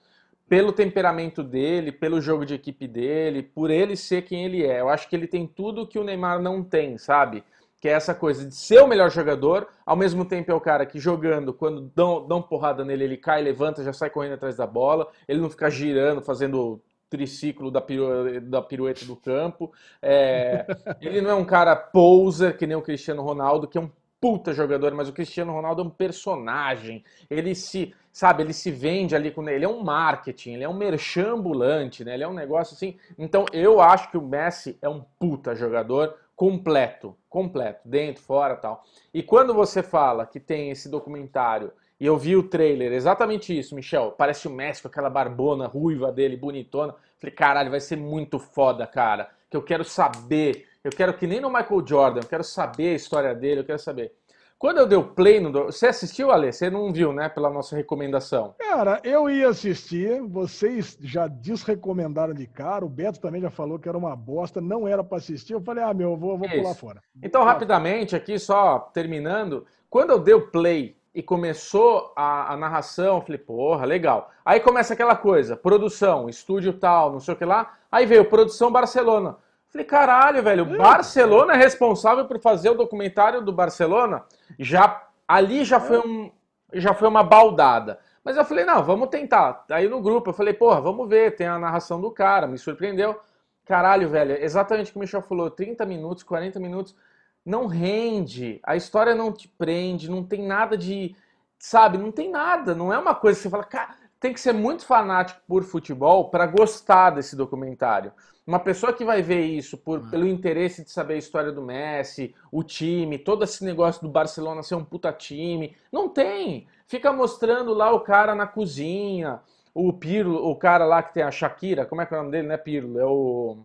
Pelo temperamento dele, pelo jogo de equipe dele, por ele ser quem ele é. Eu acho que ele tem tudo que o Neymar não tem, sabe? Que é essa coisa de ser o melhor jogador, ao mesmo tempo é o cara que jogando, quando dão, dão porrada nele, ele cai, levanta, já sai correndo atrás da bola, ele não fica girando, fazendo triciclo da, piru- da pirueta do campo. É, ele não é um cara poser, que nem o Cristiano Ronaldo, que é um puta jogador, mas o Cristiano Ronaldo é um personagem. Ele se, sabe, ele se vende ali com ele é um marketing, ele é um merchan ambulante, né? Ele é um negócio assim. Então eu acho que o Messi é um puta jogador completo, completo, dentro, fora, tal. E quando você fala que tem esse documentário e eu vi o trailer, exatamente isso, Michel. Parece o Messi com aquela barbona ruiva dele, bonitona. Falei, caralho, vai ser muito foda, cara. Que eu quero saber. Eu quero que nem no Michael Jordan, eu quero saber a história dele, eu quero saber. Quando eu dei o play no. Você assistiu, Ale? Você não viu, né? Pela nossa recomendação. Cara, eu ia assistir, vocês já desrecomendaram de cara, o Beto também já falou que era uma bosta, não era pra assistir. Eu falei, ah, meu, eu vou, vou Isso. pular fora. Então, rapidamente, aqui só terminando, quando eu dei o play e começou a, a narração, eu falei, porra, legal. Aí começa aquela coisa, produção, estúdio tal, não sei o que lá. Aí veio produção Barcelona. Falei, caralho, velho, Barcelona é responsável por fazer o documentário do Barcelona? Já ali já foi um já foi uma baldada. Mas eu falei, não, vamos tentar. Aí no grupo eu falei, porra, vamos ver, tem a narração do cara, me surpreendeu. Caralho, velho, exatamente o que o Michel falou, 30 minutos, 40 minutos, não rende, a história não te prende, não tem nada de, sabe, não tem nada, não é uma coisa que você fala, cara, tem que ser muito fanático por futebol para gostar desse documentário. Uma pessoa que vai ver isso por, uhum. pelo interesse de saber a história do Messi, o time, todo esse negócio do Barcelona ser um puta time, não tem. Fica mostrando lá o cara na cozinha, o Pirlo, o cara lá que tem a Shakira, como é que é o nome dele? Não é Pirlo, é o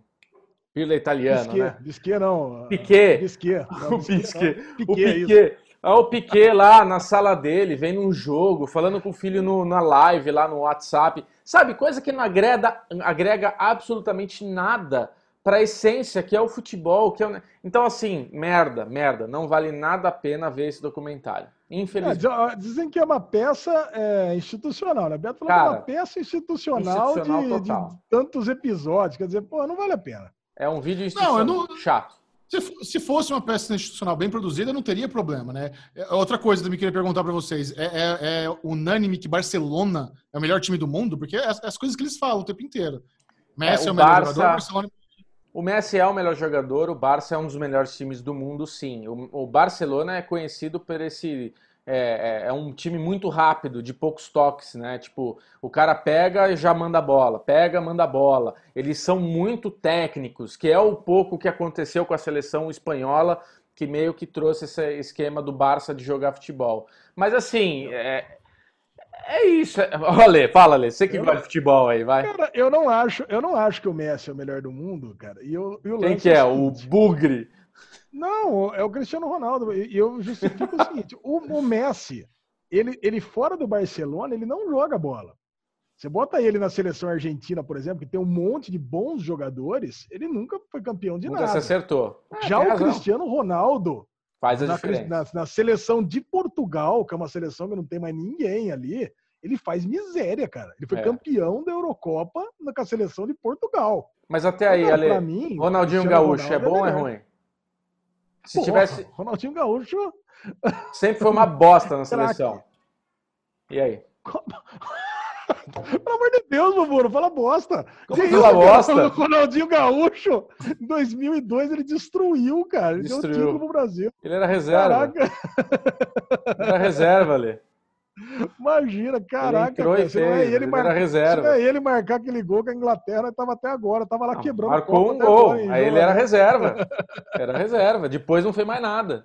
Pirlo é italiano, Bisquet, né? Bisquet não. Piquet. Bisquet. Não, o Piquet. É o Piquet lá na sala dele, vem num jogo, falando com o filho no, na live, lá no WhatsApp. Sabe, coisa que não agrega, agrega absolutamente nada para a essência que é o futebol. Que é o... Então, assim, merda, merda. Não vale nada a pena ver esse documentário. Infelizmente. É, dizem que é uma peça é, institucional, né? Beto falou Cara, que é uma peça institucional, institucional de, de, tantos episódios. Quer dizer, pô, não vale a pena. É um vídeo institucional não, não... chato. Se, fosse uma peça institucional bem produzida, não teria problema, né? É, outra coisa que eu queria perguntar para vocês: é, é, é, unânime que Barcelona é o melhor time do mundo? Porque é as coisas que eles falam o tempo inteiro. Messi é, o, é o melhor Barça... jogador, Barcelona o Messi é o melhor jogador, o Barça é um dos melhores times do mundo, sim. O, o Barcelona é conhecido por esse. É, é, é, um time muito rápido, de poucos toques, né? Tipo, o cara pega e já manda bola, pega, manda bola. Eles são muito técnicos, que é o pouco que aconteceu com a seleção espanhola, que meio que trouxe esse esquema do Barça de jogar futebol. Mas assim, é, é isso. Olha, fala, Lê. Você que gosta de futebol aí, vai. Cara, eu não acho, eu não acho que o Messi é o melhor do mundo, cara. E, eu, e o Quem que é? é o, o Bugre? Não, é o Cristiano Ronaldo. E eu justifico o seguinte: o, o, Messi, ele, ele fora do Barcelona, ele não joga bola. Você bota ele na seleção argentina, por exemplo, que tem um monte de bons jogadores, ele nunca foi campeão de nunca nada. Nunca se acertou. Já o razão. Cristiano Ronaldo, Faz a na, diferença. Na, na, seleção de Portugal, que é uma seleção que não tem mais ninguém ali, ele faz miséria, cara. Ele foi é. campeão da Eurocopa com a seleção de Portugal. Mas até aí, Ale, mim, Ronaldinho Gaúcho é bom ou é ruim? Se Porra, tivesse. Ronaldinho Gaúcho. Sempre foi uma bosta na seleção. E aí? Pelo amor de Deus, Bubu, não fala bosta. Como que fala bosta? O Ronaldinho Gaúcho, em 2002, ele destruiu, cara. Ele destruiu. deu título pro Brasil. Ele era reserva. Caraca. Ele era reserva ali. Imagina, caraca, ele cara, fez, não é ele, reserva. não é ele marcar aquele gol que a Inglaterra estava até agora, estava lá ah, quebrando. Marcou um gol, agora, aí ele era reserva. Era reserva, depois não fez mais nada.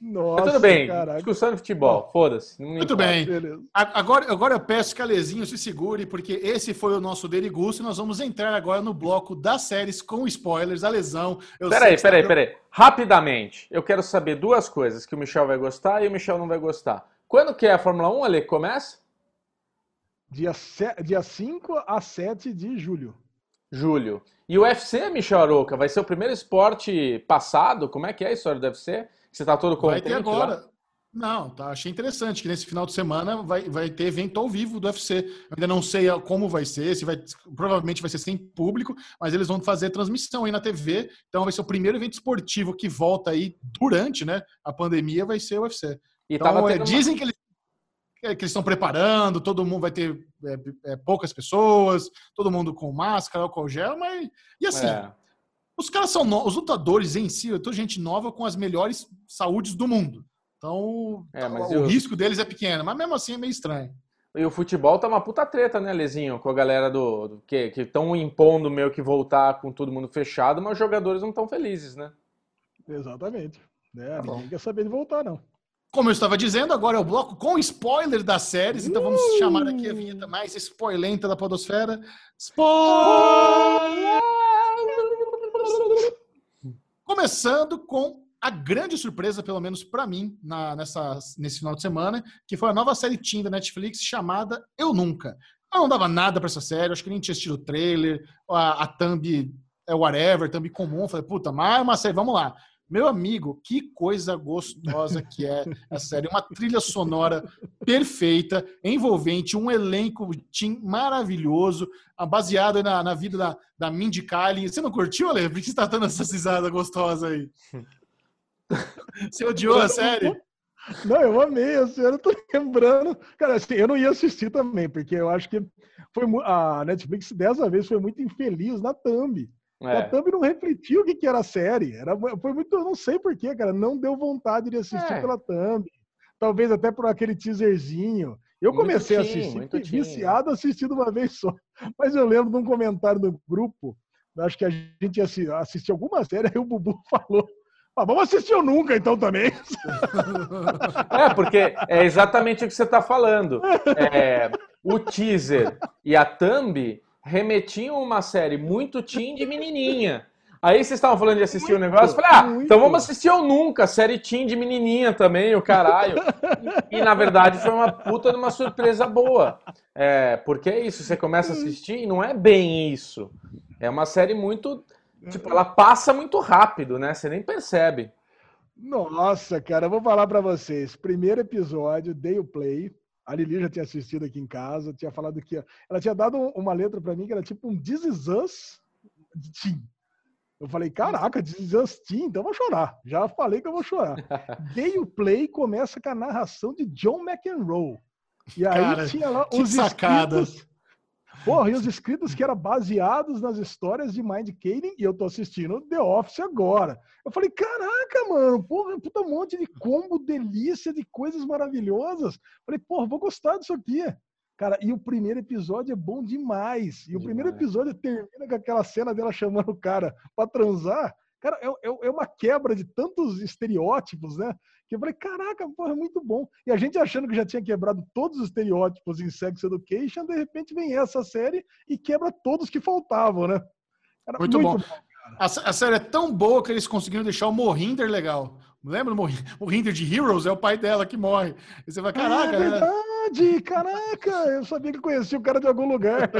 Nossa, Mas tudo bem, caraca. discussão de futebol, foda-se. Muito bem. Agora, agora eu peço que a Lezinho se segure, porque esse foi o nosso Derigusto e nós vamos entrar agora no bloco das séries com spoilers, a lesão. Peraí, peraí, tá... peraí. Rapidamente, eu quero saber duas coisas que o Michel vai gostar e o Michel não vai gostar. Quando que é a Fórmula 1, Ale? Começa? Dia, dia 5 a 7 de julho. Julho. E o UFC, Michel Aroca, vai ser o primeiro esporte passado? Como é que é a história do UFC? Você tá todo contente Vai ter agora. Lá? Não, tá, achei interessante que nesse final de semana vai, vai ter evento ao vivo do UFC. Eu ainda não sei como vai ser, se vai, provavelmente vai ser sem público, mas eles vão fazer transmissão aí na TV. Então vai ser o primeiro evento esportivo que volta aí durante né, a pandemia, vai ser o UFC. E então, é, dizem uma... que eles que eles estão preparando, todo mundo vai ter é, é, poucas pessoas, todo mundo com máscara, álcool gel, mas. E assim, é. os caras são no... os lutadores em si, eu tô gente nova com as melhores saúdes do mundo. Então, é, o eu... risco deles é pequeno, mas mesmo assim é meio estranho. E o futebol tá uma puta treta, né, Lezinho? Com a galera do, do que estão impondo meio que voltar com todo mundo fechado, mas os jogadores não estão felizes, né? Exatamente. É, tá ninguém quer saber de voltar, não. Como eu estava dizendo, agora é o bloco com spoiler das séries, então vamos uh! chamar aqui a vinheta mais spoilenta da podosfera. Spoiler! Começando com a grande surpresa, pelo menos para mim, na, nessa, nesse final de semana, que foi a nova série Teen da Netflix chamada Eu Nunca. Eu não dava nada para essa série, acho que nem tinha assistido o trailer, a, a thumb é whatever, thumb comum. Falei, puta, mais uma série, vamos lá. Meu amigo, que coisa gostosa que é a série. Uma trilha sonora perfeita, envolvente, um elenco team maravilhoso, baseado na, na vida da, da Mindy Kaling. Você não curtiu, Ale? Por que você está dando essa cisada gostosa aí? Você odiou a série? Não, eu amei, assim, eu tô lembrando. Cara, assim, eu não ia assistir também, porque eu acho que foi a Netflix dessa vez foi muito infeliz na thumb. É. A thumb não refletiu o que, que era a série. Era, foi muito, eu não sei porquê, cara. Não deu vontade de assistir é. pela thumb. Talvez até por aquele teaserzinho. Eu comecei muito a assistir, muito viciado assistindo uma vez só. Mas eu lembro de um comentário no grupo. Acho que a gente assistiu alguma série, aí o Bubu falou ah, vamos assistir o Nunca, então, também. É, porque é exatamente o que você está falando. É, o teaser e a thumb remetiam uma série muito teen de menininha. Aí vocês estavam falando de assistir o um negócio, eu falei, ah, muito. então vamos assistir o Nunca, série teen de menininha também, o caralho. E, e, na verdade foi uma puta de uma surpresa boa. É, porque é isso, você começa a assistir e não é bem isso. É uma série muito Tipo, ela passa muito rápido, né? Você nem percebe. Nossa, cara, eu vou falar para vocês. Primeiro episódio, dei o play. A Lili já tinha assistido aqui em casa, tinha falado que ela tinha dado uma letra para mim que era tipo um This Is Us de Tim. Eu falei, caraca, This Is Us Tim, então eu vou chorar. Já falei que eu vou chorar. dei o play começa com a narração de John McEnroe. E aí Cara, tinha lá os sacadas. Porra, e os escritos que eram baseados nas histórias de Mind Kaling, e eu tô assistindo The Office agora. Eu falei, caraca, mano, porra, puta monte de combo, delícia, de coisas maravilhosas. Falei, porra, vou gostar disso aqui. Cara, e o primeiro episódio é bom demais. E demais. o primeiro episódio termina com aquela cena dela chamando o cara pra transar. Cara, é, é, é uma quebra de tantos estereótipos, né? Que eu falei, caraca, porra, é muito bom. E a gente achando que já tinha quebrado todos os estereótipos em Sex Education, de repente vem essa série e quebra todos que faltavam, né? Cara, muito, muito, bom. bom a, a, série é tão boa que eles conseguiram deixar o Mohinder legal. Lembra do Mohinder de Heroes? É o pai dela que morre. E você vai, caraca. É verdade, caraca, eu sabia que conhecia o cara de algum lugar.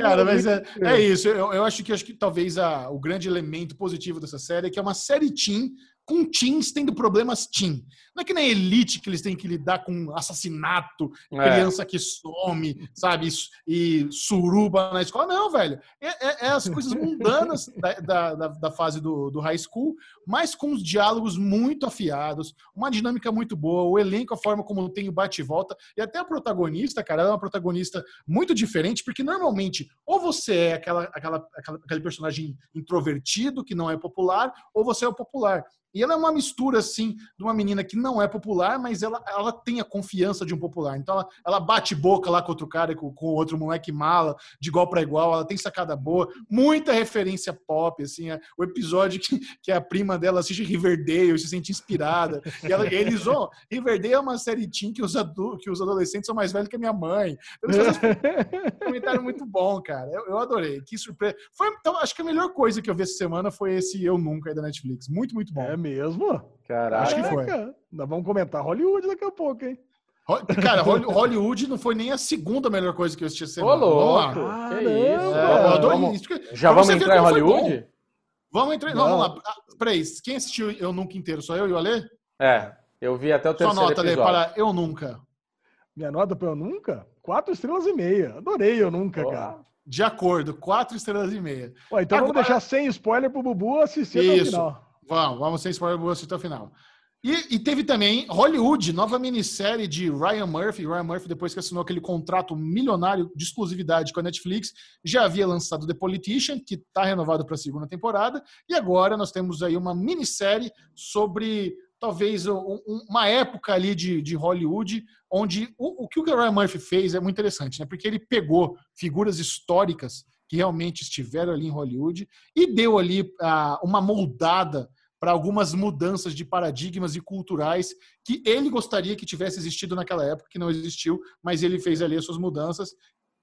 cara, mas é, é isso. Eu, eu, acho que acho que talvez a, o grande elemento positivo dessa série é que é uma série teen com teens tendo problemas teen. Não é que nem Elite que eles têm que lidar com assassinato, é. criança que some, sabe? E suruba na escola. Não, velho. É, é, é as coisas mundanas da, da, da, fase do, do high school, mas com os diálogos muito afiados, uma dinâmica muito boa, o elenco, a forma como tem o bate e volta, e até a protagonista, cara, ela é uma protagonista muito diferente, porque normalmente ou você é aquela, aquela, aquela, aquele personagem introvertido que não é popular, ou você é o popular. E ela é uma mistura, assim, de uma menina que não é popular, mas ela, ela tem a confiança de um popular. Então ela, ela bate boca lá com outro cara, com, com outro moleque mala, de igual para igual. Ela tem sacada boa, muita referência pop, assim. É, o episódio que, que a prima dela assiste Riverdale, se sente inspirada. E ela, eles, ó, oh, Riverdale é uma série teen que os, adu, que os adolescentes são mais velhos que a minha mãe. Um comentário muito bom, cara. Eu, eu adorei. Que surpresa. Foi, então, acho que a melhor coisa que eu vi essa semana foi esse Eu Nunca aí da Netflix. Muito, muito bom. É mesmo? Caraca. Acho que foi. Nós vamos comentar Hollywood daqui a pouco, hein? Cara, Hollywood não foi nem a segunda melhor coisa que eu assisti essa semana. Ô, louco! Que isso? É, eu adoro vamos... isso. Já vamos entrar em Hollywood? Vamos entrar. Não. Vamos lá. Ah, peraí, quem assistiu Eu Nunca inteiro? Só eu e o Alê? É, eu vi até o terceiro Sua nota, episódio. Alê, para Eu Nunca. Minha nota para Eu Nunca? Quatro estrelas e meia. Adorei Eu Nunca, cara. De acordo, quatro estrelas e meia. Ué, então Agora... vamos deixar sem spoiler pro Bubu assistir Isso. até o final. Vamos, vamos sem spoiler assistir até o final. E, e, teve também Hollywood, nova minissérie de Ryan Murphy. Ryan Murphy, depois que assinou aquele contrato milionário de exclusividade com a Netflix, já havia lançado The Politician, que está renovado para a segunda temporada. E agora nós temos aí uma minissérie sobre talvez um, uma época ali de, de Hollywood, onde o, o, que o Ryan Murphy fez é muito interessante, né? Porque ele pegou figuras históricas que realmente estiveram ali em Hollywood e deu ali uh, uma moldada para algumas mudanças de paradigmas e culturais que ele gostaria que tivesse existido naquela época, que não existiu, mas ele fez ali as suas mudanças.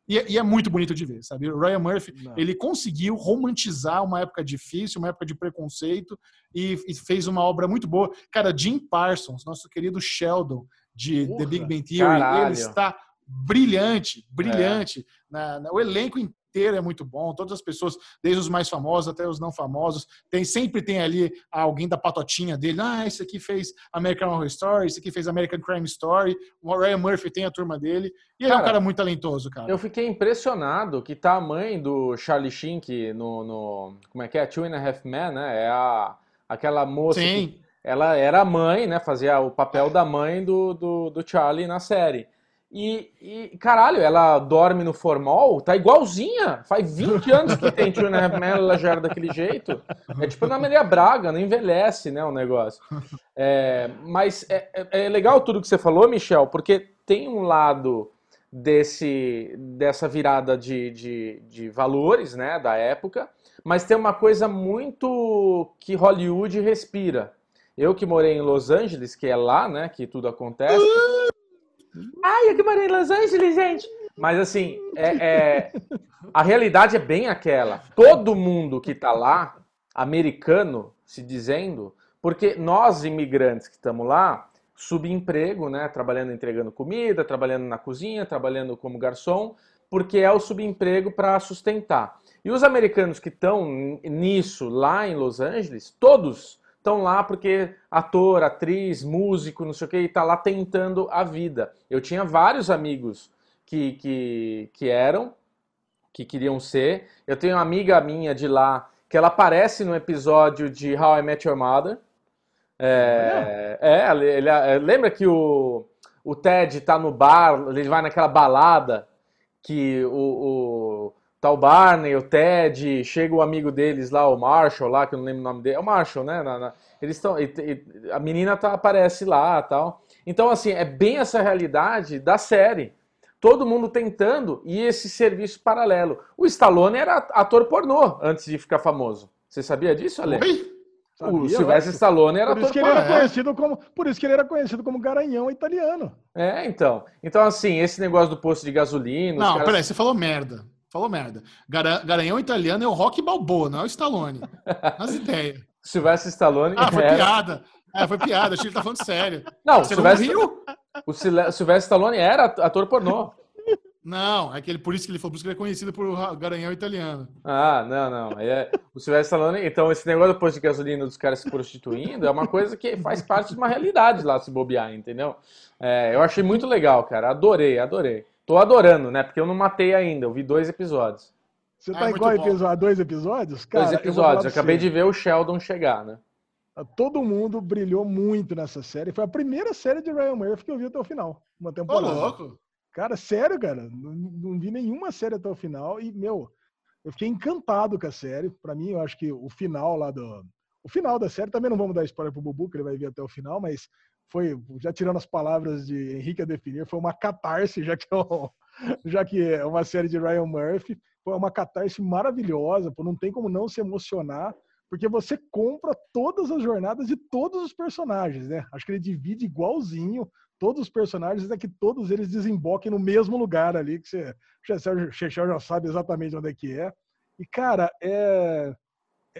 E, é, e é muito bonito de ver, sabe? O Ryan Murphy, não. ele conseguiu romantizar uma época difícil, uma época de preconceito, e, e, fez uma obra muito boa. Cara, Jim Parsons, nosso querido Sheldon, de Porra, The Big Bang Theory, caralho. ele está brilhante, brilhante. É. Na, na, o elenco inteiro é muito bom. Todas as pessoas, desde os mais famosos até os não famosos, tem sempre tem ali alguém da patotinha dele. Ah, esse aqui fez American Horror Story, esse aqui fez American Crime Story. O Ryan Murphy tem a turma dele. E ele cara, é um cara muito talentoso, cara. Eu fiquei impressionado que tá a mãe do Charlie Sheen, que no, no como é que é? Two and a Half Men, né? É a, aquela moça Sim. que ela era a mãe, né? Fazia o papel da mãe do, do, do Charlie na série. E, e, caralho, ela dorme no formol, tá igualzinha. Faz 20 anos que tem Two and a Half Men, ela já era daquele jeito. É tipo na Maria Braga, não envelhece, né, o negócio. É, mas é, é, é legal tudo que você falou, Michel, porque tem um lado desse, dessa virada de, de, de valores, né, da época, mas tem uma coisa muito que Hollywood respira. Eu que morei em Los Angeles, que é lá, né, que tudo acontece. Ai, eu que morei em Los Angeles, gente. Mas assim, é, é, a realidade é bem aquela. Todo mundo que está lá, americano, se dizendo, porque nós imigrantes que estamos lá, subemprego, né, trabalhando entregando comida, trabalhando na cozinha, trabalhando como garçom, porque é o subemprego para sustentar. E os americanos que estão nisso lá em Los Angeles, todos estão lá porque ator, atriz, músico, não sei o que, está lá tentando a vida. Eu tinha vários amigos que, que, que eram, que queriam ser. Eu tenho uma amiga minha de lá que ela aparece no episódio de How I Met Your Mother. É, é ele, ele, é, lembra que o, o Ted tá no bar, ele vai naquela balada que o, o Tá o Barney, o Ted, chega o amigo deles lá, o Marshall lá, que eu não lembro o nome dele. É o Marshall, né? Na, na, eles estão. A menina tá, aparece lá tal. Então, assim, é bem essa realidade da série. Todo mundo tentando e esse serviço paralelo. O Stallone era ator pornô antes de ficar famoso. Você sabia disso, Ale? Oi? Sabia, o Sylvester Stallone era por isso que ele era conhecido como Por isso que ele era conhecido como garanhão italiano. É, então. Então, assim, esse negócio do posto de gasolina. Não, caras... peraí, você falou merda. Falou merda. Garanhão italiano é o Rock Balboa, não é o Stallone. As ideias. Sylvester Stallone. Ah, foi era... piada. É, foi piada. Achei que ele tá falando sério. Não, Você Sylvester... não O Sylvester Stallone era ator pornô. Não, é aquele, por isso que ele falou, por isso que ele é conhecido por garanhão italiano. Ah, não, não. É, o Sylvester Stallone, então, esse negócio do posto de gasolina dos caras se prostituindo é uma coisa que faz parte de uma realidade lá, se bobear, entendeu? É, eu achei muito legal, cara. Adorei, adorei. Tô adorando, né? Porque eu não matei ainda, eu vi dois episódios. Você tá ah, igual episódio, dois episódios? Cara, dois episódios, eu acabei de ver o Sheldon chegar, né? Todo mundo brilhou muito nessa série. Foi a primeira série de Ryan Murphy que eu vi até o final. Uma temporada. Ô, louco! Cara, sério, cara. Não, não, vi nenhuma série até o final. E, meu, eu fiquei encantado com a série. Para mim, eu acho que o final lá do. O final da série, também não vamos dar spoiler pro Bubu, que ele vai ver até o final, mas foi, já tirando as palavras de Henrique a definir, foi uma catarse, já que é, um, já que é uma série de Ryan Murphy, foi uma catarse maravilhosa, pô, não tem como não se emocionar, porque você compra todas as jornadas de todos os personagens, né? Acho que ele divide igualzinho todos os personagens, é que todos eles desemboquem no mesmo lugar ali, que você, o Chechel já sabe exatamente onde é que é. E, cara, é,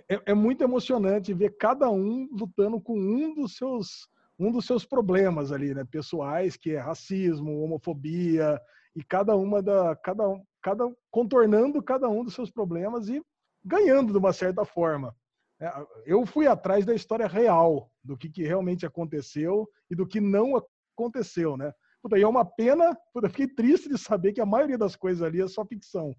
é, é muito emocionante ver cada um lutando com um dos seus um dos seus problemas ali, né, pessoais, que é racismo, homofobia e cada uma da cada cada contornando cada um dos seus problemas e ganhando de uma certa forma. É, eu fui atrás da história real, do que, que realmente aconteceu e do que não aconteceu, né? Puta, e é uma pena, puta, fiquei triste de saber que a maioria das coisas ali é só ficção.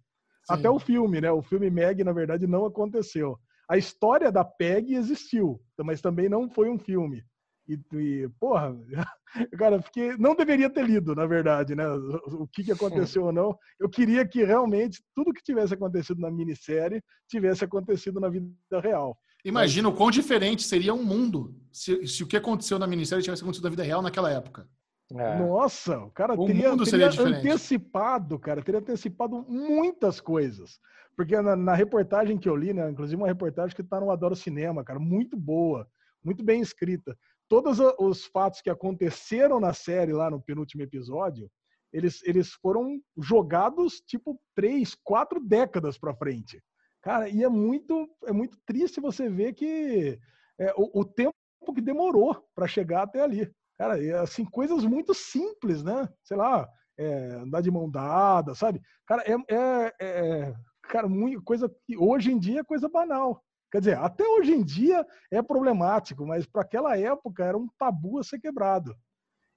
Sim. Até o filme, né? O filme Meg, na verdade, não aconteceu. A história da Peg existiu, mas também não foi um filme. E, e, porra, cara, porque não deveria ter lido, na verdade, né? O que, que aconteceu ou não. Eu queria que realmente tudo que tivesse acontecido na minissérie tivesse acontecido na vida real. Imagina Mas... o quão diferente seria um mundo se, se, o que aconteceu na minissérie tivesse acontecido na vida real naquela época. É. Nossa, o cara o teria, teria antecipado, cara, teria antecipado muitas coisas. Porque na, na, reportagem que eu li, né, inclusive uma reportagem que está no Adoro Cinema, cara, muito boa, muito bem escrita todos os fatos que aconteceram na série lá no penúltimo episódio, eles, eles foram jogados tipo três, quatro décadas para frente. Cara, e é muito, é muito triste você ver que é, o, o tempo que demorou para chegar até ali. Cara, é, assim, coisas muito simples, né? Sei lá, é, andar de mão dada, sabe? Cara, é, é, é cara, muito, coisa que hoje em dia é coisa banal. Quer dizer, até hoje em dia é problemático, mas para aquela época era um tabu a ser quebrado.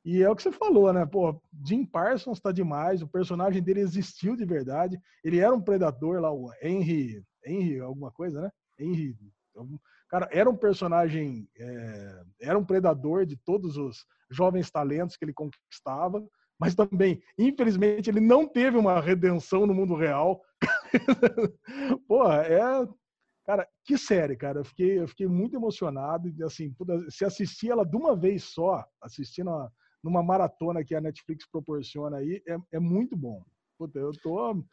E é o que você falou, né? Pô, Jim Parsons tá demais, o personagem dele existiu de verdade. Ele era um predador lá, o Henry, Henry alguma coisa, né? Henry, cara, era um personagem, é, era um predador de todos os jovens talentos que ele conquistava, mas também, infelizmente, ele não teve uma redenção no mundo real. Porra, é Cara, que série, cara. Eu fiquei, eu fiquei muito emocionado. E, assim, se assistir ela de uma vez só, assistindo numa maratona que a Netflix proporciona aí, é, é muito bom. Puta, eu tô.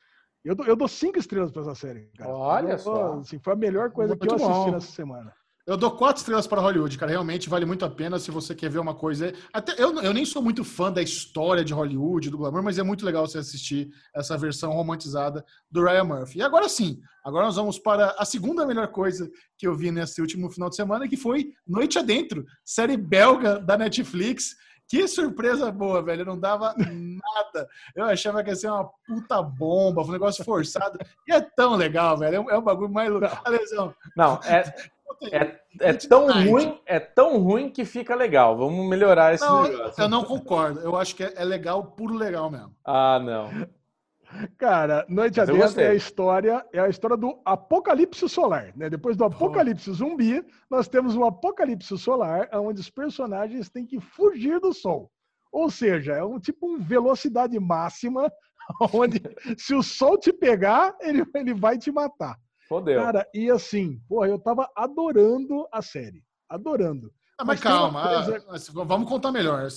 Eu dou, eu dou cinco estrelas pra essa série. Cara. Olha eu, só. Assim, foi a melhor coisa muito que eu assisti bom. nessa semana. Eu dou quatro estrelas para Hollywood, cara. Realmente vale muito a pena se você quer ver uma coisa. Até eu, eu nem sou muito fã da história de Hollywood, do glamour, mas é muito legal você assistir essa versão romantizada do Ryan Murphy. E agora sim, agora nós vamos para a segunda melhor coisa que eu vi nesse último final de semana, que foi Noite Adentro, série belga da Netflix. Que surpresa boa, velho. Não dava nada. Eu achava que ia ser uma puta bomba, um negócio forçado. E é tão legal, velho. É um, é um bagulho mais louco. Não, não é, é, é tão ruim, é tão ruim que fica legal. Vamos melhorar esse não, negócio. Eu não concordo. Eu acho que é, é legal, puro legal mesmo. Ah, não. Cara, Noite Adentro é a história, é a história do apocalipse solar, né? Depois do apocalipse zumbi, nós temos um apocalipse solar onde os personagens têm que fugir do sol. Ou seja, é um tipo um velocidade máxima, onde se o sol te pegar, ele, ele vai te matar. Fodeu. Cara, e assim, porra, eu tava adorando a série. Adorando. Ah, mas, mas calma, coisa... Ah, vamos contar melhor. O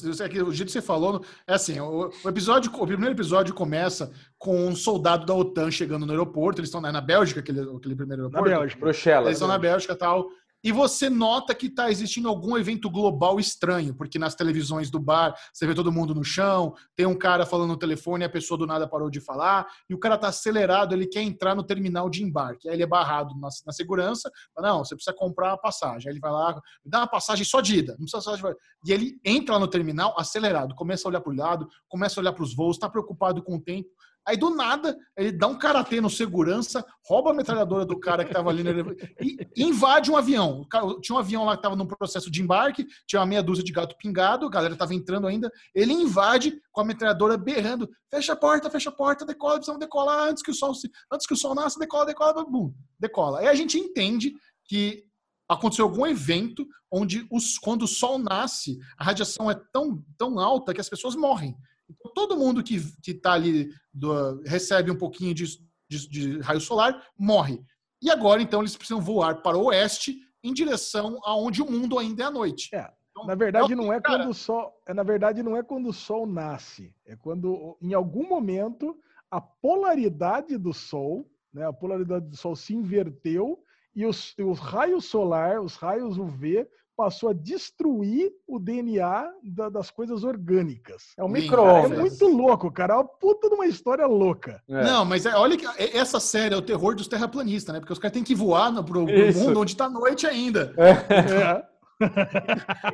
jeito que você falou é assim: o, episódio, o primeiro episódio começa com um soldado da OTAN chegando no aeroporto. Eles estão na, na Bélgica, aquele, aquele primeiro aeroporto. Na Bélgica, Bruxelas. Eles estão na Bélgica e tal e você nota que está existindo algum evento global estranho, porque nas televisões do bar você vê todo mundo no chão, tem um cara falando no telefone, a pessoa do nada parou de falar, e o cara está acelerado, ele quer entrar no terminal de embarque. Aí ele é barrado na, na segurança, não, você precisa comprar a passagem. Aí ele vai lá, dá uma passagem só de ida, não precisa passagem. E ele entra no terminal acelerado, começa a olhar para o lado, começa a olhar para os voos, está preocupado com o tempo. Aí do nada, ele dá um karatê no segurança, rouba a metralhadora do cara que estava ali no... e invade um avião. Tinha um avião lá que estava num processo de embarque, tinha uma meia dúzia de gato pingado, a galera estava entrando ainda. Ele invade com a metralhadora berrando: fecha a porta, fecha a porta, decola, precisamos decolar antes que o sol se... antes que o sol nasça, decola, decola, bum, decola. Aí a gente entende que aconteceu algum evento onde os, quando o sol nasce, a radiação é tão, tão alta que as pessoas morrem. Então, todo mundo que está ali do, recebe um pouquinho de, de, de, raio solar morre. E agora, então, eles precisam voar para o oeste em direção aonde o mundo ainda é à noite. É. Então, na verdade, não é quando o sol. É, na verdade, não é quando o sol nasce. É quando, em algum momento, a polaridade do sol, né, a polaridade do sol se inverteu e os, os raios solar, os raios UV, passou a destruir o DNA da, das coisas orgânicas. É um micro-ondas. É muito louco, cara. É uma puta de uma história louca. É. Não, mas é, olha que é, essa série é o terror dos terraplanistas, né? Porque os caras têm que voar no, pro, pro mundo onde tá noite ainda. É.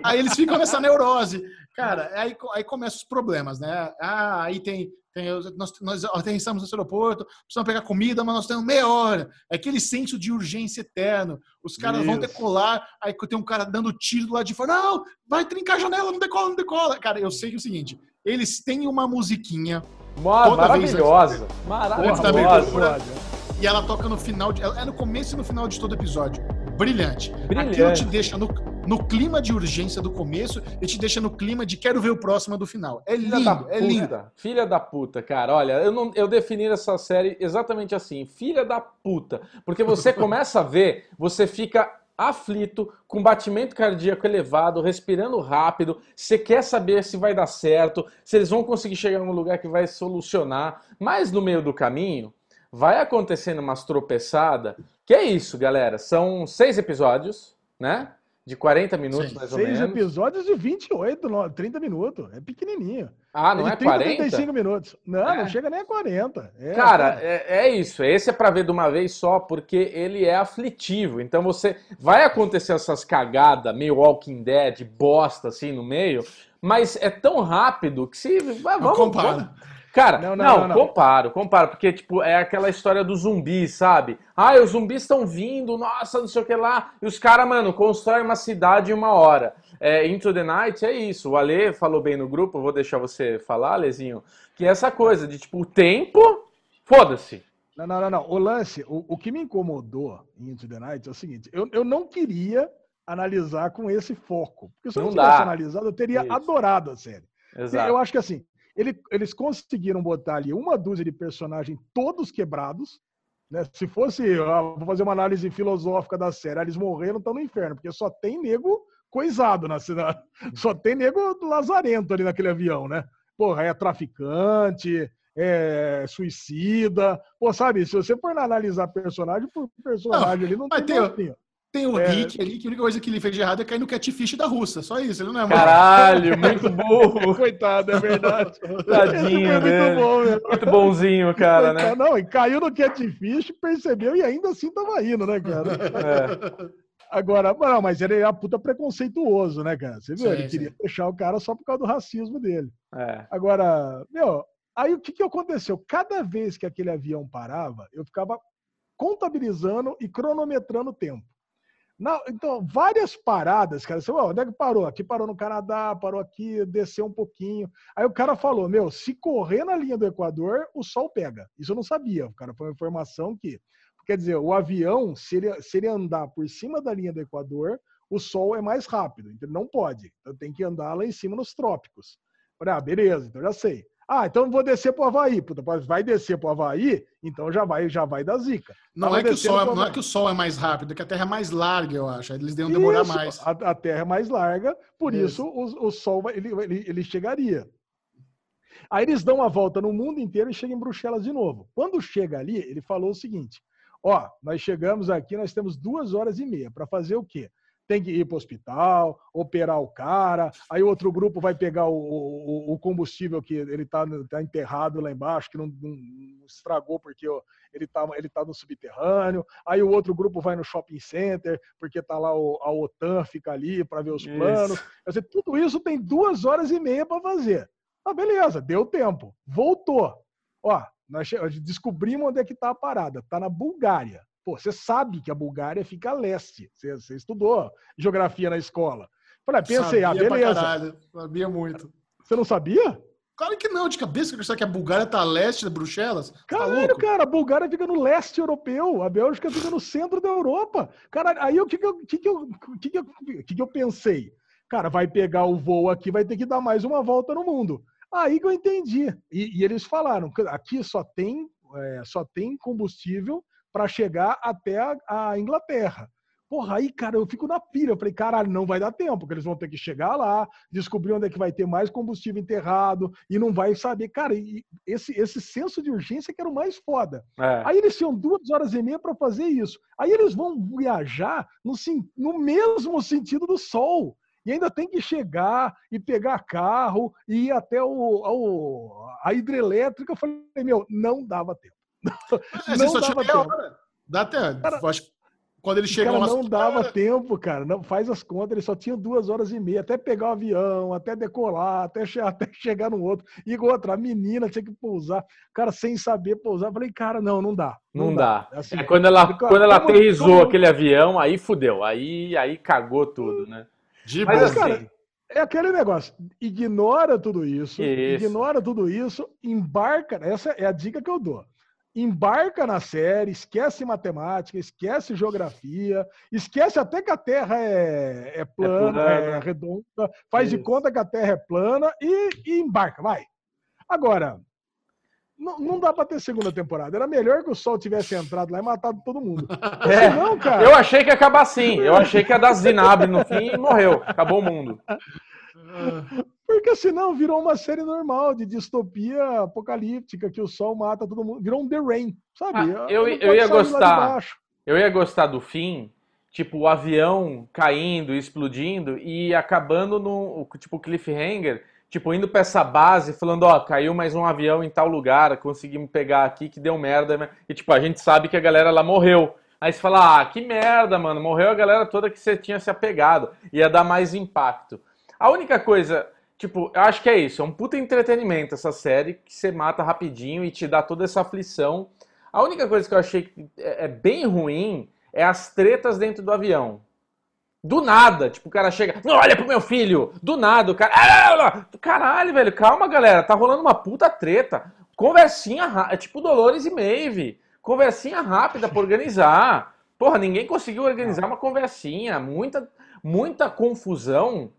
aí eles ficam nessa neurose. Cara, aí, aí começam os problemas, né? Ah, aí tem tem, nós, nós aterrissamos nesse aeroporto, precisamos pegar comida, mas nós temos meia hora. É aquele senso de urgência eterno. Os caras Isso. vão decolar, aí tem um cara dando tiro do lado de fora. Não, vai trincar a janela, não decola, não decola. Cara, eu sei que é o seguinte, eles têm uma musiquinha. maravilhosa. Maravilhosa. E ela toca no final, de, é no começo e no final de todo episódio. Brilhante. Brilhante. Aquilo te deixa no, no clima de urgência do começo e te deixa no clima de quero ver o próximo do final. É lindo, filha é lindo. Filha da puta, cara. Olha, eu, não, eu defini essa série exatamente assim. Filha da puta. Porque você começa a ver, você fica aflito, com batimento cardíaco elevado, respirando rápido, você quer saber se vai dar certo, se eles vão conseguir chegar num lugar que vai solucionar, mas no meio do caminho vai acontecendo umas tropeçadas. Que é isso, galera? São seis episódios, né? De 40 minutos, Sim. mais ou seis menos. Seis episódios de 28, 30 minutos. É pequenininho. Ah, não é, de 30, 40? 35 minutos. Não, é. não chega nem a 40. É, cara, é, é, isso. Esse é para ver de uma vez só, porque ele é aflitivo. Então você vai acontecer essas cagadas meio Walking Dead, bosta assim no meio, mas é tão rápido que se. Vamos, não compara. Vamos, Cara, não, não, não, comparo, comparo, porque, tipo, é aquela história do zumbi, sabe? Ah, os zumbis estão vindo, nossa, não sei o que lá. E os caras, mano, constroem uma cidade em uma hora. É, Into the Night é isso. O Ale falou bem no grupo, vou deixar você falar, Alezinho, que é essa coisa de, tipo, o tempo, foda-se. Não, não, não, não. O lance, o, o que me incomodou em Into the Night é o seguinte: eu, eu não queria analisar com esse foco. Porque se eu não, não tivesse analisado, eu teria isso. adorado a série. Exato. Eu acho que assim, ele, eles conseguiram botar ali uma dúzia de personagens todos quebrados. Né? Se fosse, vou fazer uma análise filosófica da série, eles morreram, estão no inferno, porque só tem nego coisado na cidade. Só tem nego lazarento ali naquele avião, né? Porra, é traficante, é suicida. Pô, sabe, se você for analisar personagem por personagem não, ali, não tem. tem tem o é... Rick ali, que a única coisa que ele fez de errado é cair no catfish da Russa. Só isso, ele não é mal. Caralho, muito burro. Coitado, é verdade. Tadinho é. Muito, bom, muito bonzinho, cara, né? Não, e caiu no catfish, percebeu e ainda assim tava indo, né, cara? É. Agora, não, mas ele é puta preconceituoso, né, cara? Você viu? Sim, ele queria deixar o cara só por causa do racismo dele. É. Agora, meu, aí o que, que aconteceu? Cada vez que aquele avião parava, eu ficava contabilizando e cronometrando o tempo. Então, várias paradas, cara. Você, onde é que parou? Aqui parou no Canadá, parou aqui, desceu um pouquinho. Aí o cara falou: Meu, se correr na linha do Equador, o sol pega. Isso eu não sabia. Cara foi uma informação que. Quer dizer, o avião, se ele, se ele andar por cima da linha do Equador, o sol é mais rápido. Então não pode. Então tem que andar lá em cima nos trópicos. Falei, ah, beleza, então já sei. Ah, então vou descer para o Havaí. Puta, vai descer para o Havaí, então já vai, já vai da zica. Não é, que o sol é, não é que o Sol é mais rápido, é que a Terra é mais larga, eu acho. Eles devem demorar isso, mais. A, a, Terra é mais larga, por isso, isso o, o, Sol ele, ele, ele chegaria. Aí eles dão uma volta no mundo inteiro e chegam em Bruxelas de novo. Quando chega ali, ele falou o seguinte: ó, nós chegamos aqui, nós temos duas horas e meia para fazer o quê? Tem que ir para o hospital, operar o cara, aí outro grupo vai pegar o, o, o combustível que ele está tá enterrado lá embaixo, que não, não estragou porque ele está ele tá no subterrâneo, aí o outro grupo vai no shopping center, porque está lá o, a OTAN, fica ali para ver os planos. Quer dizer, tudo isso tem duas horas e meia para fazer. Ah, beleza, deu tempo, voltou. Ó, nós descobrimos onde é que está a parada, está na Bulgária. Pô, você sabe que a Bulgária fica a leste. Você, você estudou geografia na escola. Falei, ah, pensei, ah, sabia ah, beleza. Caralho, sabia muito. Você não sabia? Claro que não, de cabeça que eu que a Bulgária tá a leste de Bruxelas. Caralho, tá cara, a Bulgária fica no leste europeu, a Bélgica fica no centro da Europa. Cara, aí o que que eu, que que eu, que que eu, que que eu pensei? Cara, vai pegar o voo aqui, vai ter que dar mais uma volta no mundo. Aí que eu entendi. E, e eles falaram, aqui só tem, é, só tem combustível para chegar até a, a, Inglaterra. Porra, aí, cara, eu fico na pilha. Eu falei, caralho, não vai dar tempo, porque eles vão ter que chegar lá, descobrir onde é que vai ter mais combustível enterrado e não vai saber. Cara, esse, esse senso de urgência que era o mais foda. É. Aí eles tinham duas horas e meia para fazer isso. Aí eles vão viajar no, no mesmo sentido do Sol e ainda tem que chegar e pegar carro e ir até o, a hidrelétrica. Eu falei, meu, não dava tempo. É, não só dava tempo. Hora. Dá até. Cara, acho, quando ele chegou cara, não dava cara... tempo, cara. Não faz as contas, ele só tinha duas horas e meia até pegar o avião, até decolar, até, che até chegar no outro. E outra, a menina tinha que pousar, cara, sem saber pousar. falei, cara, não, não dá. Não, não dá. dá. Assim, é, quando ela, quando ela aterrizou como... aquele avião, aí fudeu. Aí, aí cagou tudo, né? De Mas, assim, cara, é aquele negócio. Ignora tudo isso, isso, ignora tudo isso, embarca. Essa é a dica que eu dou embarca na série, esquece matemática, esquece geografia, esquece até que a Terra é, é, plana, é, é redonda, faz Isso. de conta que a Terra é plana e, e embarca, vai. Agora, não, não dá para ter segunda temporada. Era melhor que o Sol tivesse entrado lá e matado todo mundo. É, não, cara. Eu achei que ia acabar assim. Eu achei que ia dar Zinab no fim e morreu. Acabou o mundo. Porque senão virou uma série normal de distopia apocalíptica que o sol mata todo mundo. Virou um The Rain, sabe? Ah, eu, eu ia gostar. Eu ia gostar do fim, tipo, o avião caindo, explodindo e acabando no tipo cliffhanger, tipo, indo para essa base falando, ó, caiu mais um avião em tal lugar, conseguimos pegar aqui que deu merda, né? e tipo, a gente sabe que a galera lá morreu. Aí você fala, ah, que merda, mano, morreu a galera toda que você tinha se apegado. Ia dar mais impacto. A única coisa Tipo, eu acho que é isso. É um puta entretenimento essa série que você mata rapidinho e te dá toda essa aflição. A única coisa que eu achei que é, é bem ruim é as tretas dentro do avião. Do nada, tipo, o cara chega, não olha pro meu filho, do nada, o cara, ah, caralho, velho, calma, galera, tá rolando uma puta treta, conversinha, é tipo Dolores e Maeve, conversinha rápida pra organizar, porra, ninguém conseguiu organizar uma conversinha, muita, muita confusão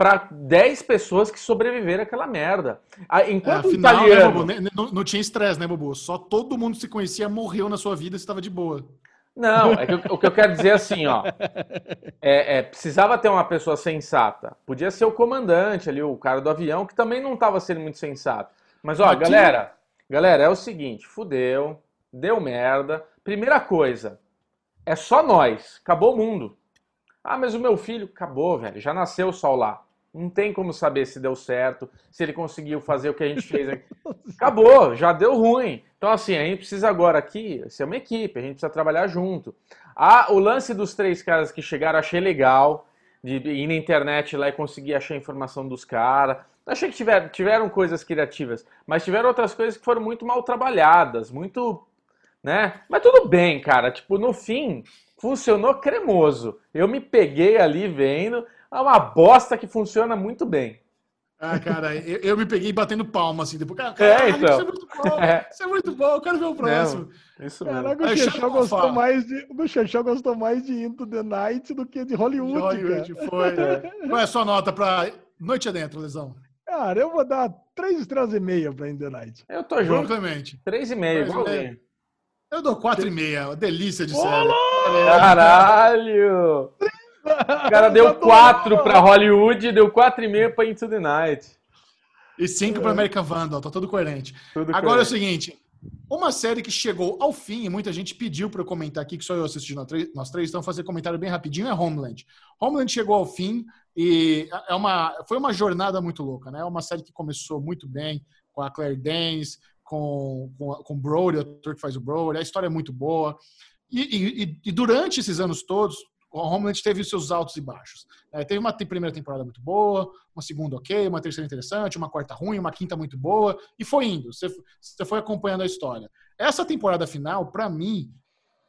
para 10 pessoas que sobreviveram àquela merda. Enquanto é, afinal, o né, italiano... Né, não, não, tinha estresse, né, Bobo? Só todo mundo se conhecia, morreu na sua vida e estava de boa. Não, é que o que eu quero dizer é assim, ó. É, é, precisava ter uma pessoa sensata. Podia ser o comandante ali, o cara do avião, que também não estava sendo muito sensato. Mas, ó, Aqui... galera, galera, é o seguinte, fudeu, deu merda. Primeira coisa, é só nós, acabou o mundo. Ah, mas o meu filho, acabou, velho, já nasceu o sol lá. Não tem como saber se deu certo, se ele conseguiu fazer o que a gente fez aqui. Acabou, já deu ruim. Então, assim, a gente precisa agora aqui ser uma equipe, a gente precisa trabalhar junto. Ah, o lance dos três caras que chegaram, achei legal, de ir na internet lá e conseguir achar a informação dos caras. Achei que tiveram, tiveram coisas criativas, mas tiveram outras coisas que foram muito mal trabalhadas, muito. né? Mas tudo bem, cara. Tipo, no fim, funcionou cremoso. Eu me peguei ali vendo é uma bosta que funciona muito bem. Ah, cara, eu, eu me peguei batendo palma assim depois. Cara, é, então. isso é muito bom, é. isso é muito bom, eu quero ver o próximo. Não, isso mesmo. Caraca, o Xexão gostou, mais de, o gostou mais de Into the Night do que de Hollywood. De Hollywood, cara. foi. É. Qual é a sua nota pra Noite Adentro, Lesão? Cara, eu vou dar três estrelas e meia pra Into the Night. Eu tô junto. Clemente. Três e meia, Eu dou quatro e meia, delícia de série. Caralho! O cara deu 4 pra Hollywood, deu 4,5 pra Into the Night. E 5 pra American Vandal, tá tudo coerente. Tudo Agora coerente. é o seguinte, uma série que chegou ao fim, e muita gente pediu para eu comentar aqui, que só eu assisti nós três, nós três, então fazer comentário bem rapidinho, é Homeland. Homeland chegou ao fim e é uma, foi uma jornada muito louca, né? É uma série que começou muito bem, com a Claire Danes, com, com, com o Brody, o ator que faz o Brody, a história é muito boa. E, e, e durante esses anos todos, o Homeland teve os seus altos e baixos. É, teve uma primeira temporada muito boa, uma segunda ok, uma terceira interessante, uma quarta ruim, uma quinta muito boa, e foi indo. Você, foi acompanhando a história. Essa temporada final, para mim,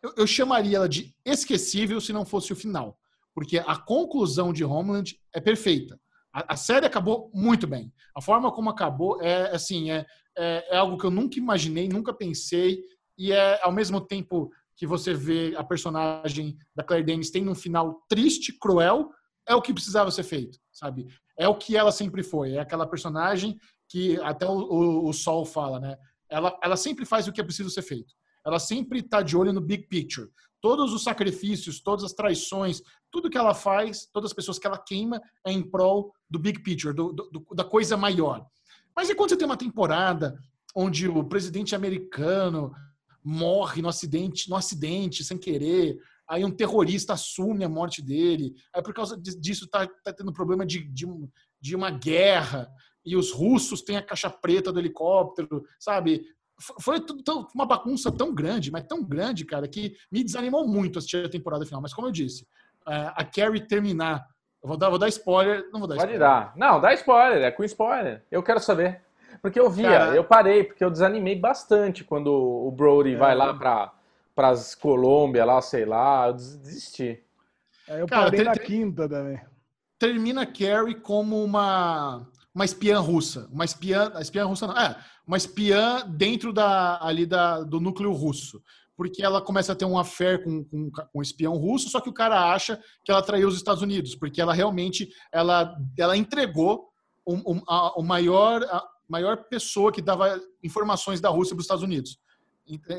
eu, eu, chamaria ela de esquecível se não fosse o final. Porque a conclusão de Homeland é perfeita. A, a série acabou muito bem. A forma como acabou é assim, é, é, é algo que eu nunca imaginei, nunca pensei, e é ao mesmo tempo que você vê a personagem da Claire Danes tem um final triste, cruel, é o que precisava ser feito, sabe? É o que ela sempre foi. É aquela personagem que até o, o, o Sol fala, né? Ela, ela sempre faz o que é preciso ser feito. Ela sempre está de olho no big picture. Todos os sacrifícios, todas as traições, tudo que ela faz, todas as pessoas que ela queima é em prol do big picture, do, do, da coisa maior. Mas e quando você tem uma temporada onde o presidente americano morre no acidente, no acidente, sem querer. Aí um terrorista assume a morte dele. Aí por causa disso tá, tá tendo problema de, de, de uma guerra. E os russos têm a caixa preta do helicóptero, sabe? Foi tudo tão, uma bagunça tão grande, mas tão grande, cara, que me desanimou muito assistir a temporada final. Mas como eu disse, a Carrie terminar. Eu vou dar, vou dar spoiler. Não vou dar Pode spoiler. dar. Não, dá spoiler, é com spoiler. Eu quero saber. Porque eu via, Cara... eu parei, porque eu desanimei bastante quando o Brody é. vai lá para as Colômbia, lá, sei lá, eu desisti. É, eu Cara, parei ter, na quinta também. Termina Carrie como uma uma espiã russa, uma espiã, espiã russa não, é, uma espiã dentro da ali da, do núcleo russo, porque ela começa a ter um affair com, com, com um espião russo, só que o cara acha que ela traiu os Estados Unidos, porque ela realmente ela, ela entregou o, o, a, o maior a, maior pessoa que dava informações da Rússia para os Estados Unidos.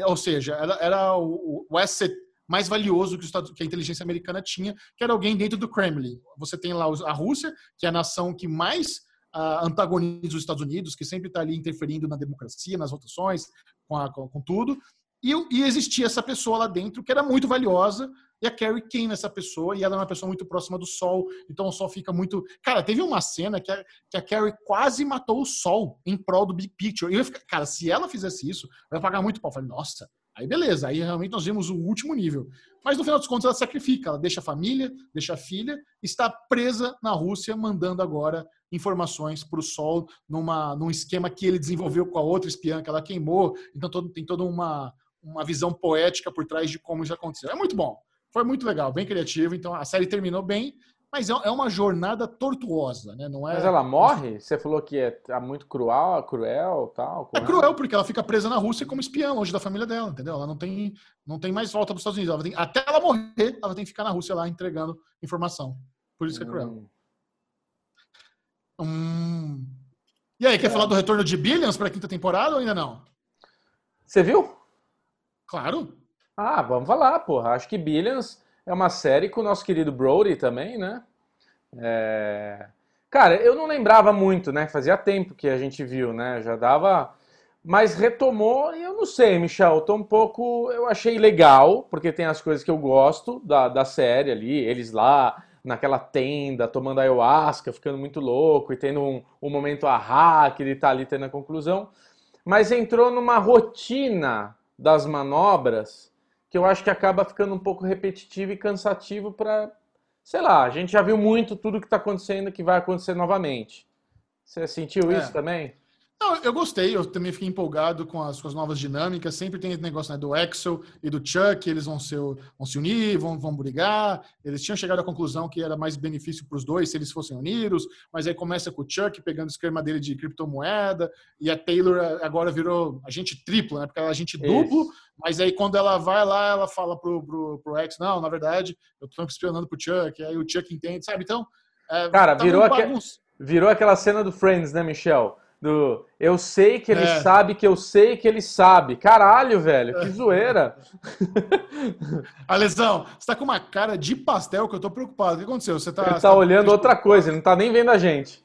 Ou seja, era, era o, o asset mais valioso que, que, a inteligência americana tinha, que era alguém dentro do Kremlin. Você tem lá a Rússia, que é a nação que mais uh, antagoniza os Estados Unidos, que sempre está ali interferindo na democracia, nas votações, com, a, com, com tudo. E, e, existia essa pessoa lá dentro que era muito valiosa, e a Carrie queima essa pessoa, e ela é uma pessoa muito próxima do Sol, então o Sol fica muito... Cara, teve uma cena que a, que a Carrie quase matou o Sol em prol do Big Picture. E eu ficar, cara, se ela fizesse isso, ia pagar muito pau. Eu falei, nossa, Aí beleza, aí realmente nós vemos o último nível. Mas no final dos contos ela sacrifica, ela deixa a família, deixa a filha, está presa na Rússia, mandando agora informações para o Sol numa, num esquema que ele desenvolveu com a outra espiã que ela queimou. Então todo, tem toda uma, uma visão poética por trás de como isso aconteceu. É muito bom. Foi muito legal, bem criativo. Então a série terminou bem, mas é, é uma jornada tortuosa, né? Não é... Mas ela morre? Você falou que é tá muito cruel, cruel, tal. É cruel porque ela fica presa na Rússia como espiã, longe da família dela, entendeu? Ela não tem, não tem mais volta para os Estados Unidos. Ela tem, até ela morrer, ela tem que ficar na Rússia lá entregando informação. Por isso que é cruel. Hum. Hum. E aí, quer é. falar do retorno de Billions para a quinta temporada ou ainda não? Você viu? Claro. Ah, vamos falar, porra. Acho que Billions é uma série com o nosso querido Brody também, né? É... Cara, eu não lembrava muito, né? Fazia tempo que a gente viu, né? Já dava. Mas retomou, eu não sei, Michel, tô um pouco. Eu achei legal, porque tem as coisas que eu gosto da, da série ali, eles lá, naquela tenda, tomando ayahuasca, ficando muito louco e tendo um, um momento ahá, que ele tá ali tendo a conclusão. Mas entrou numa rotina das manobras que eu acho que acaba ficando um pouco repetitivo e cansativo para, sei lá, a gente já viu muito tudo que está acontecendo que vai acontecer novamente. Você sentiu é. isso também? Não, eu gostei, eu também fiquei empolgado com as, com as novas dinâmicas. Sempre tem esse negócio né, do Axel e do Chuck, eles vão, ser, vão se unir, vão, vão brigar. Eles tinham chegado à conclusão que era mais benefício para os dois se eles fossem unidos, mas aí começa com o Chuck pegando o esquema dele de criptomoeda, e a Taylor agora virou agente triplo, né? Porque ela é agente duplo, Isso. mas aí quando ela vai lá, ela fala pro, pro, pro X, não, na verdade, eu tô espionando pro Chuck, aí o Chuck entende, sabe? Então. É, Cara, tá virou, aqu... virou aquela cena do Friends, né, Michel? Do eu sei que ele é. sabe que eu sei que ele sabe. Caralho, velho, que zoeira. Alesão, você tá com uma cara de pastel que eu tô preocupado. O que aconteceu? Você tá, ele tá, tá olhando outra coisa, ele não tá nem vendo a gente.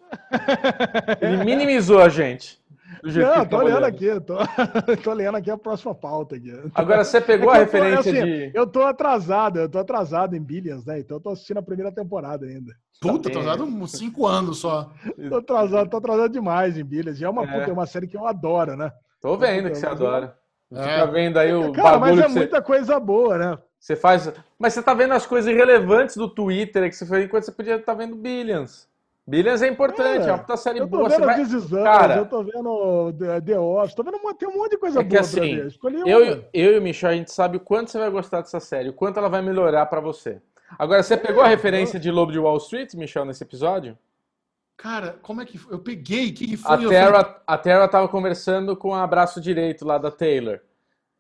Ele minimizou a gente. Não, tô tá olhando, aqui, tô, tô olhando aqui a próxima pauta aqui. Agora, você pegou é a referência tô, assim, de. Eu tô atrasado, eu tô atrasado em Billions, né? Então eu tô assistindo a primeira temporada ainda. Puta, tá atrasado uns cinco anos só. tô atrasado, tô atrasado demais em Billions. E é uma, é. Puta, é uma série que eu adoro, né? Tô vendo que você adora. Você é. tá vendo aí o Cara, mas é muita coisa boa, né? Você faz. Mas você tá vendo as coisas irrelevantes do Twitter que você fez enquanto você podia estar tá vendo Billions. Billions é importante, é, é uma puta série eu tô boa. Vendo vai... Cara, eu tô vendo The Office, tô vendo tem um monte de coisa é boa assim, pra ver. Escolhi eu, eu e o Michel, a gente sabe o quanto você vai gostar dessa série, o quanto ela vai melhorar para você. Agora, você pegou a referência de Lobo de Wall Street, Michel, nesse episódio? Cara, como é que foi? Eu peguei, o que, foi? A Terra, a Terra tava conversando com o braço direito lá da Taylor.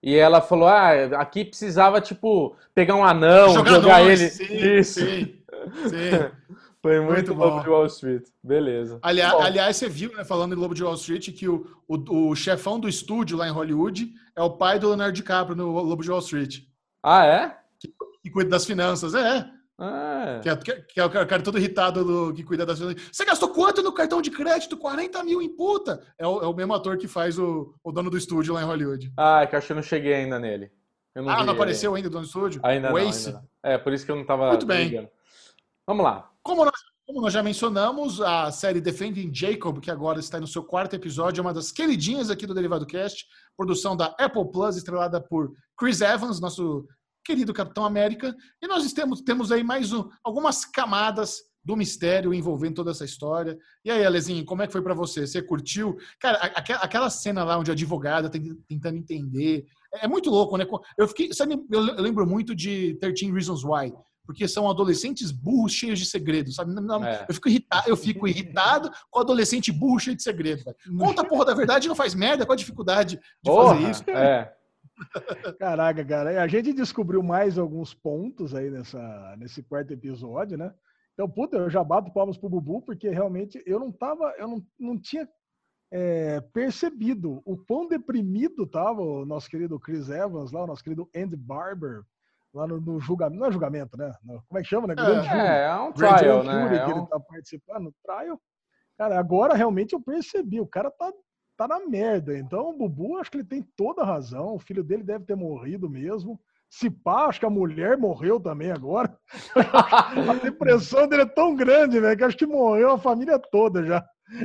E ela falou: ah, aqui precisava, tipo, pegar um anão, jogar, jogar ele. Sim, Isso. Sim, sim. Foi muito, muito Lobo de Wall Street. Beleza. Aliás, aliás, você viu, né, falando em Lobo de Wall Street, que o, o, o, chefão do estúdio lá em Hollywood é o pai do Leonardo DiCaprio no Lobo de Wall Street. Ah, é? Que, que cuida das finanças. É. Ah. Que, é, que, é o cara todo irritado do, que cuida das finanças. Você gastou quanto no cartão de crédito? 40 mil em puta. É o, é o mesmo ator que faz o, o dono do estúdio lá em Hollywood. Ah, é que eu acho que eu não cheguei ainda nele. Não ah, não apareceu ainda o dono do estúdio? Ainda não, ainda não, É, por isso que eu não tava. Muito bem. Ligando. Vamos lá. Como nós, como nós já mencionamos, a série Defending Jacob, que agora está no seu quarto episódio, é uma das queridinhas aqui do Derivado Cast, produção da Apple Plus, estrelada por Chris Evans, nosso querido Capitão América. E nós temos, temos aí mais um, algumas camadas do mistério envolvendo toda essa história. E aí, Alezinho, como é que foi para você? Você curtiu? Cara, aquela cena lá onde a advogada tentando entender. É muito louco, né? Eu fiquei, sabe, eu lembro muito de 13 Reasons Why porque são adolescentes burros cheios de segredos, sabe? Não, é. eu, fico irritado, eu fico irritado com adolescente burro cheio de segredos. Conta a porra da verdade e não faz merda, qual a dificuldade de porra, fazer isso? É. Caraca, cara, a gente descobriu mais alguns pontos aí nessa, nesse quarto episódio, né? Então, puta, eu já bato palmas pro Bubu, porque realmente eu não tava, eu não, não tinha é, percebido o quão deprimido tava o nosso querido Chris Evans lá, o nosso querido Andy Barber, lá no, no, julgamento, não é julgamento, né? Como é que chama, né? Grande é, é um trial, né? É que um... ele tá participando, trial. Cara, agora realmente eu percebi, o cara tá, tá na merda. Então, o Bubu, acho que ele tem toda a razão. O filho dele deve ter morrido mesmo. Se pá, acho que a mulher morreu também agora. a depressão dele é tão grande, velho, que acho que morreu a família toda já.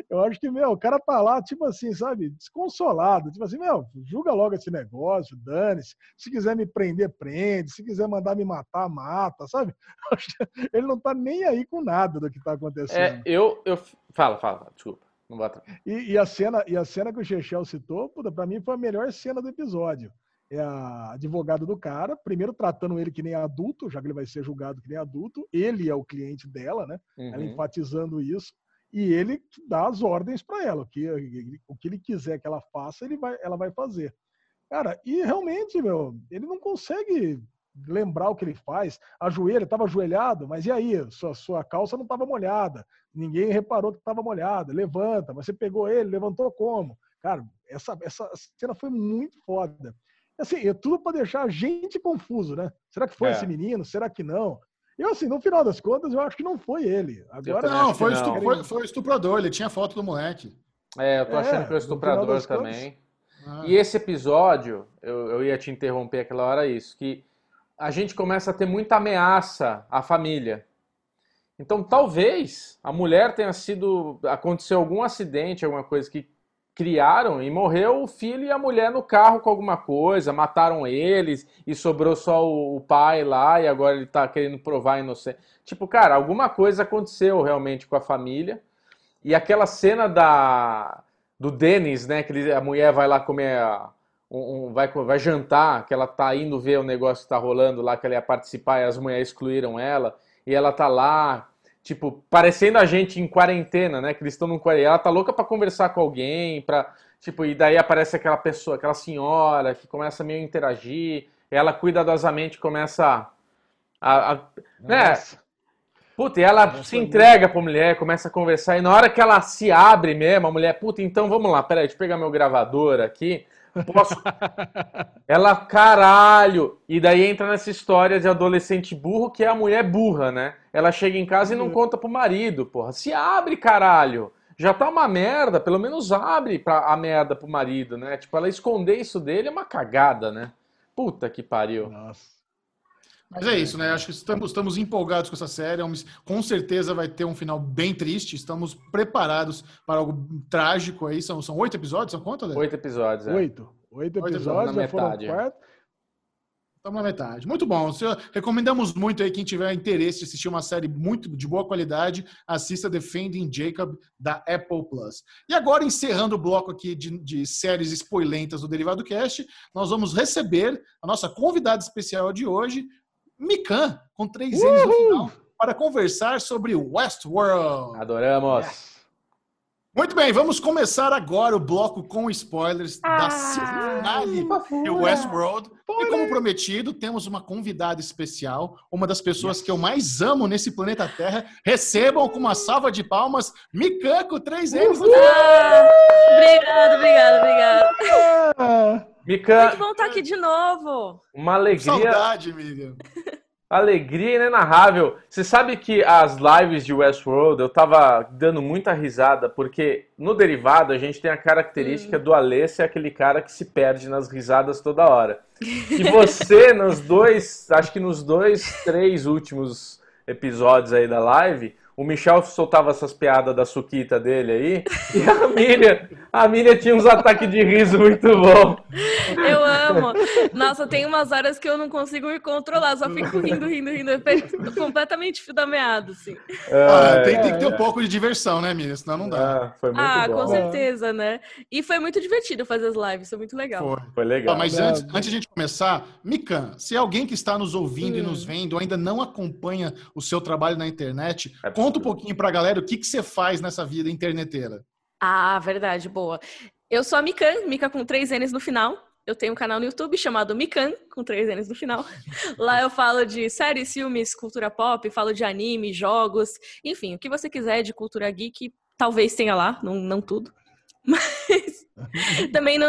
Eu acho que, meu, o cara tá lá, tipo assim, sabe, desconsolado. Tipo assim, meu, julga logo esse negócio, dane-se. Se quiser me prender, prende. Se quiser mandar me matar, mata, sabe? Ele não tá nem aí com nada do que tá acontecendo. É, eu, eu... Fala, fala, desculpa. Não bota. E, e, a cena, e a cena que o Chechel citou, puta, pra mim foi a melhor cena do episódio. É a advogada do cara, primeiro tratando ele que nem adulto, já que ele vai ser julgado que nem adulto. Ele é o cliente dela, né? Uhum. Ela enfatizando isso e ele dá as ordens para ela. O que, o que ele quiser que ela faça, ele vai, ela vai fazer. Cara, e realmente, meu, ele não consegue lembrar o que ele faz. Ajoelha, estava ajoelhado, mas e aí? Sua, sua calça não estava molhada. Ninguém reparou que estava molhada. Levanta, mas você pegou ele, levantou como? Cara, essa, essa cena foi muito foda. Assim, é tudo para deixar a gente confuso, né? Será que foi é. esse menino? Será que não? Eu, assim, no final das contas, eu acho que não foi ele. Agora, não, foi, não. Foi, estuprador, ele tinha foto do moleque. É, eu tô achando é, que foi o estuprador também. Ah. E esse episódio, eu, eu ia te interromper aquela hora, isso, que a gente começa a ter muita ameaça à família. Então, talvez a mulher tenha sido. aconteceu algum acidente, alguma coisa que criaram e morreu o filho e a mulher no carro com alguma coisa, mataram eles e sobrou só o, pai lá e agora ele tá querendo provar inocente. Tipo, cara, alguma coisa aconteceu realmente com a família. E aquela cena da do Denis, né, que ele, a mulher vai lá comer um, um, vai, vai jantar, que ela tá indo ver o negócio que tá rolando lá, que ela ia participar e as mulheres excluíram ela, e ela tá lá tipo, parecendo a gente em quarentena, né? Que eles estão no quarentena. Ela tá louca para conversar com alguém, para tipo, e daí aparece aquela pessoa, aquela senhora que começa meio a interagir, ela cuidadosamente começa a, a né? Puta, e ela Nossa, se entrega pra mulher, começa a conversar, e na hora que ela se abre mesmo, a mulher, puta, então vamos lá, peraí, deixa eu pegar meu gravador aqui. Posso. ela, caralho! E daí entra nessa história de adolescente burro, que é a mulher burra, né? Ela chega em casa e não uhum. conta pro marido, porra. Se abre, caralho! Já tá uma merda, pelo menos abre pra, a merda pro marido, né? Tipo, ela esconder isso dele é uma cagada, né? Puta que pariu. Nossa. Mas é isso, né? Acho que estamos, estamos empolgados com essa série. É com certeza vai ter um final bem triste. Estamos preparados para algo trágico aí. São, são oito episódios? São quantos? Oito episódios, é. Oito. Oito episódios, já foram quatro. Estamos na metade. Muito bom. Recomendamos muito aí quem tiver interesse de assistir uma série muito de boa qualidade, assista Defending Jacob da Apple Plus. E agora, encerrando o bloco aqui de, de séries spoilentas do Derivado Cast, nós vamos receber a nossa convidada especial de hoje, Mikan, com três Uhul! N's no final, para conversar sobre Westworld. Adoramos! Yes. Muito bem, vamos começar agora o bloco com spoilers ah, da finale de Westworld. E como prometido, temos uma convidada especial, uma das pessoas yes. que eu mais amo nesse planeta Terra. Recebam com uma salva de palmas, Mikan com três N's no final. Obrigado, obrigado, obrigado. Mica... Muito bom estar aqui de novo. Uma alegria. Saudade, Miriam. Alegria inenarrável. Você sabe que as lives de Westworld eu tava dando muita risada, porque no derivado a gente tem a característica hum. do Alê ser aquele cara que se perde nas risadas toda hora. E você, nos dois, acho que nos dois, três últimos episódios aí da live, o Michel soltava essas piadas da suquita dele aí, e a Miriam, a Miriam tinha uns ataques de riso muito bom. Eu amo. Nossa, tem umas horas que eu não consigo me controlar, só fico rindo, rindo, rindo, eu completamente fio da meada, assim. Ah, tem, tem, que ter um pouco de diversão, né, Miriam? Senão não dá. Ah, ah com certeza, né? E foi muito divertido fazer as lives, foi muito legal. Foi, foi legal. Ah, mas antes, antes de a gente começar, Mikan, se alguém que está nos ouvindo hum. e nos vendo ainda não acompanha o seu trabalho na internet, é Conta um pouquinho para a galera o que, que você faz nessa vida interneteira. Ah, verdade, boa. Eu sou a Mikan, Mika com três N's no final. Eu tenho um canal no YouTube chamado Mikan, com três N's no final. Lá eu falo de séries, filmes, cultura pop, falo de anime, jogos, enfim, o que você quiser de cultura geek, talvez tenha lá, não, não tudo. Mas também, no,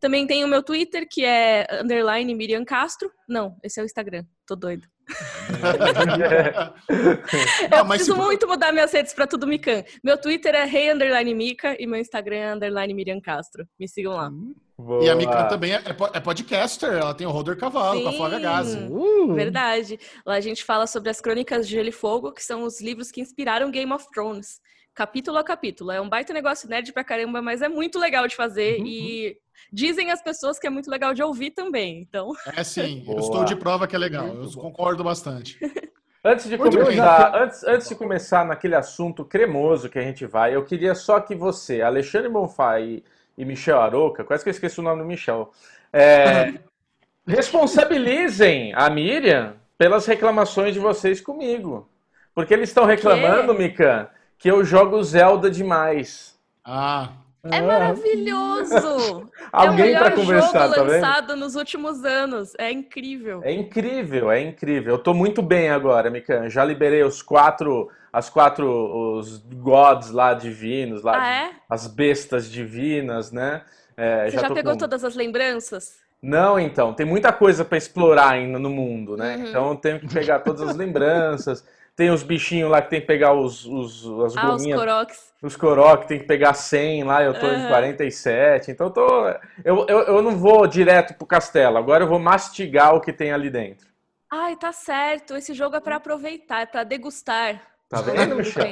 também tem o meu Twitter, que é underline Miriam Castro. Não, esse é o Instagram, tô doido. eu não, preciso se... muito mudar minhas redes para tudo Mikan. Meu Twitter é rei underline Mica e meu Instagram é underline Miriam Castro. Me sigam lá. Boa. E a Mikan também é, é, podcaster, ela tem o Roder Cavalo Sim, com a Flávia Gazi. Uh. Verdade. Lá a gente fala sobre as Crônicas de Gelo e Fogo, que são os livros que inspiraram Game of Thrones. Capítulo a capítulo. É um baita negócio nerd pra caramba, mas é muito legal de fazer Uhum. e dizem as pessoas que é muito legal de ouvir também. Então, É sim, eu estou de prova que é legal. Eu Muito bom. concordo bastante. Antes de Muito bem. começar, antes, antes de começar naquele assunto cremoso que a gente vai, eu queria só que você, Alexandre Bonfá e, e Michel Aroca, quase que eu esqueci o nome do Michel, é, responsabilizem a Miriam pelas reclamações de vocês comigo. Porque eles estão reclamando, Mikan, que eu jogo Zelda demais. Ah, é Ah, maravilhoso! Alguém é o para melhor conversar, jogo tá vendo? lançado nos últimos anos. É incrível. É incrível, é incrível. Eu tô muito bem agora, Mikan. Já liberei os quatro, as quatro, os gods lá divinos, lá, Ah, é? as bestas divinas, né? É, Você já tô pegou com- todas as lembranças? Não, então, tem muita coisa pra explorar ainda no mundo, né? Uhum. Então eu tenho que pegar todas as lembranças. Tem os bichinhos lá que tem que pegar os, os, as Ah, os Koroks. os Korok, tem que pegar 100 lá, eu tô em Aham. 47. Então eu tô. Eu, eu, eu não vou direto pro castelo, agora eu vou mastigar o que tem ali dentro. Ai, tá certo. Esse jogo é pra aproveitar, é pra degustar. Tá vendo, Não Michel?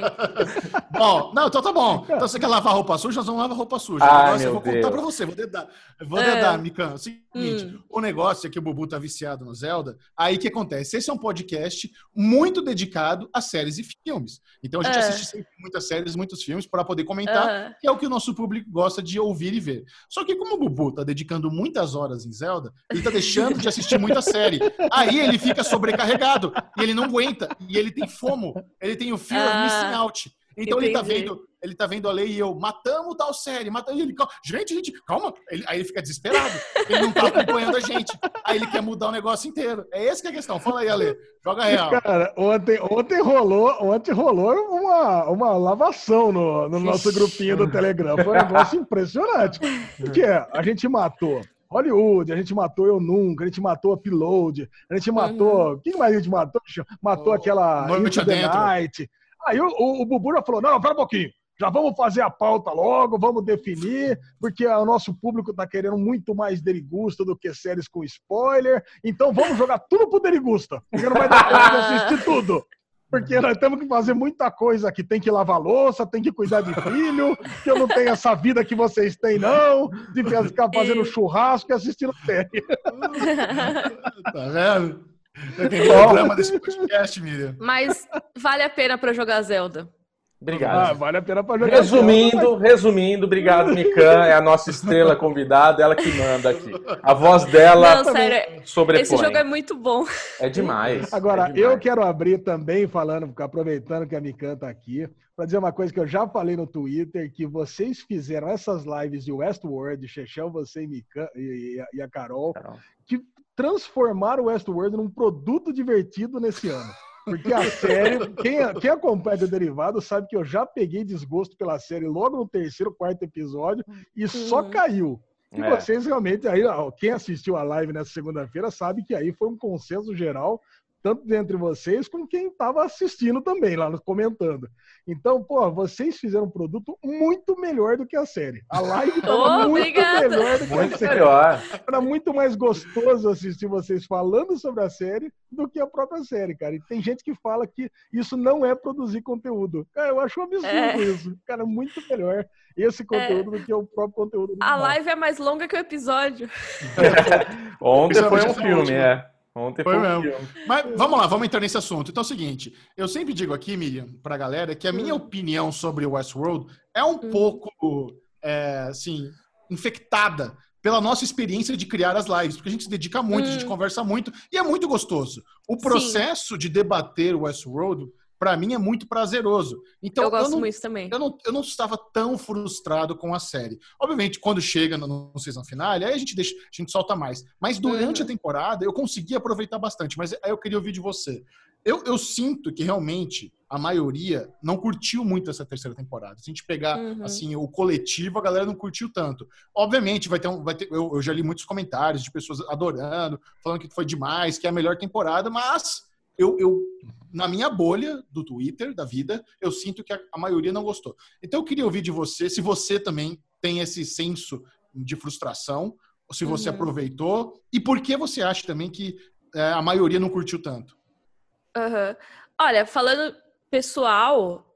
bom, não, então tá bom. Então você quer lavar roupa suja, nós vamos lavar roupa suja. O negócio meu eu vou contar Deus. pra você, vou dedar. Vou É. dedar, Mikan. É o seguinte, Hum. o negócio é que o Bubu tá viciado no Zelda. Aí o que acontece? Esse é um podcast muito dedicado a séries e filmes. Então a gente É. assiste sempre muitas séries, muitos filmes para poder comentar, Aham. que é o que o nosso público gosta de ouvir e ver. Só que como o Bubu tá dedicando muitas horas em Zelda, ele tá deixando de assistir muita série. Aí ele fica sobrecarregado e ele não aguenta e ele tem fomo, ele tem o fear of Ah, missing out. Então ele tá entendi. vendo, ele tá vendo a lei e eu matamos tal série, matamos e ele, gente, gente, calma. Ele- aí ele fica desesperado. Ele não tá acompanhando a gente. Aí ele quer mudar o negócio inteiro. É essa que é a questão. Fala aí, Ale. Joga real. Cara, ontem, ontem rolou, ontem rolou uma, uma lavação no, no nosso grupinho do Telegram. Foi um negócio impressionante. Porque a gente matou Hollywood, a gente matou Eu Nunca, a gente matou Upload, a gente matou. Quem mais a gente matou? Matou O aquela Noite the. Night. Aí o, o, o Bubu já falou: não, não, pera um pouquinho. Já vamos fazer a pauta logo, vamos definir, porque o nosso público está querendo muito mais Derigusta do que séries com spoiler. Então vamos jogar tudo pro Derigusta, porque não vai dar tempo de assistir tudo. Porque nós temos que fazer muita coisa aqui. Tem que lavar louça, tem que cuidar de filho, que eu não tenho essa vida que vocês têm, não, de ficar fazendo churrasco e assistindo série. Tá vendo? Tá entendendo o drama desse podcast, Miriam? Mas vale a pena pra jogar Zelda. Ah, Obrigado. vale a pena pra jogar. Resumindo, resumindo, obrigado, Mikan. É a nossa estrela convidada, ela que manda aqui. A voz dela Não, sério, sobrepõe. esse jogo é muito bom. É demais. Agora, é demais. eu quero abrir também falando, aproveitando que a Mikan tá aqui, para dizer uma coisa que eu já falei no Twitter, que vocês fizeram essas lives de Westworld, Chechel, você e, Mikan, e, e a Carol, Carol. que transformaram o Westworld num produto divertido nesse ano. Porque a série, quem, quem acompanha o Derivado sabe que eu já peguei desgosto pela série logo no terceiro, quarto episódio e só Uhum. caiu. E É. vocês realmente, aí, ó, quem assistiu a live nessa segunda-feira sabe que aí foi um consenso geral, tanto entre vocês como quem estava assistindo também, lá comentando. Então, pô, vocês fizeram um produto muito melhor do que a série. A live estava Oh, muito obrigada. melhor do que a Muito série. melhor. Era muito mais gostoso assistir vocês falando sobre a série do que a própria série, cara. E tem gente que fala que isso não é produzir conteúdo. Cara, eu acho um absurdo É. isso. Cara, muito melhor esse conteúdo do que o próprio conteúdo. A live é mais longa que o episódio. Ontem é foi um filme, é. Ontem foi, Foi mesmo. Mas vamos lá, vamos entrar nesse assunto. Então é o seguinte, eu sempre digo aqui, Miriam, pra galera, que a minha Hum. opinião sobre o Westworld é um Hum. pouco, é, assim, infectada pela nossa experiência de criar as lives, porque a gente se dedica muito, a gente Hum. conversa muito e é muito gostoso. O processo de debater o Westworld, pra mim, é muito prazeroso. Então, eu gosto não, muito também. eu não, eu não estava tão frustrado com a série. Obviamente, quando chega no, no season finale, aí a gente deixa, a gente solta mais. Mas durante Uhum. a temporada, eu consegui aproveitar bastante. Mas aí eu queria ouvir de você. Eu, eu sinto que realmente a maioria não curtiu muito essa terceira temporada. Se a gente pegar Uhum. assim o coletivo, a galera não curtiu tanto. Obviamente, vai ter um, vai ter, eu, eu já li muitos comentários de pessoas adorando, falando que foi demais, que é a melhor temporada, mas eu, eu na minha bolha do Twitter, da vida, eu sinto que a, a maioria não gostou. Então eu queria ouvir de você se você também tem esse senso de frustração, ou se você Uhum. aproveitou, e por que você acha também que é, a maioria não curtiu tanto. Aham. Olha, falando pessoal,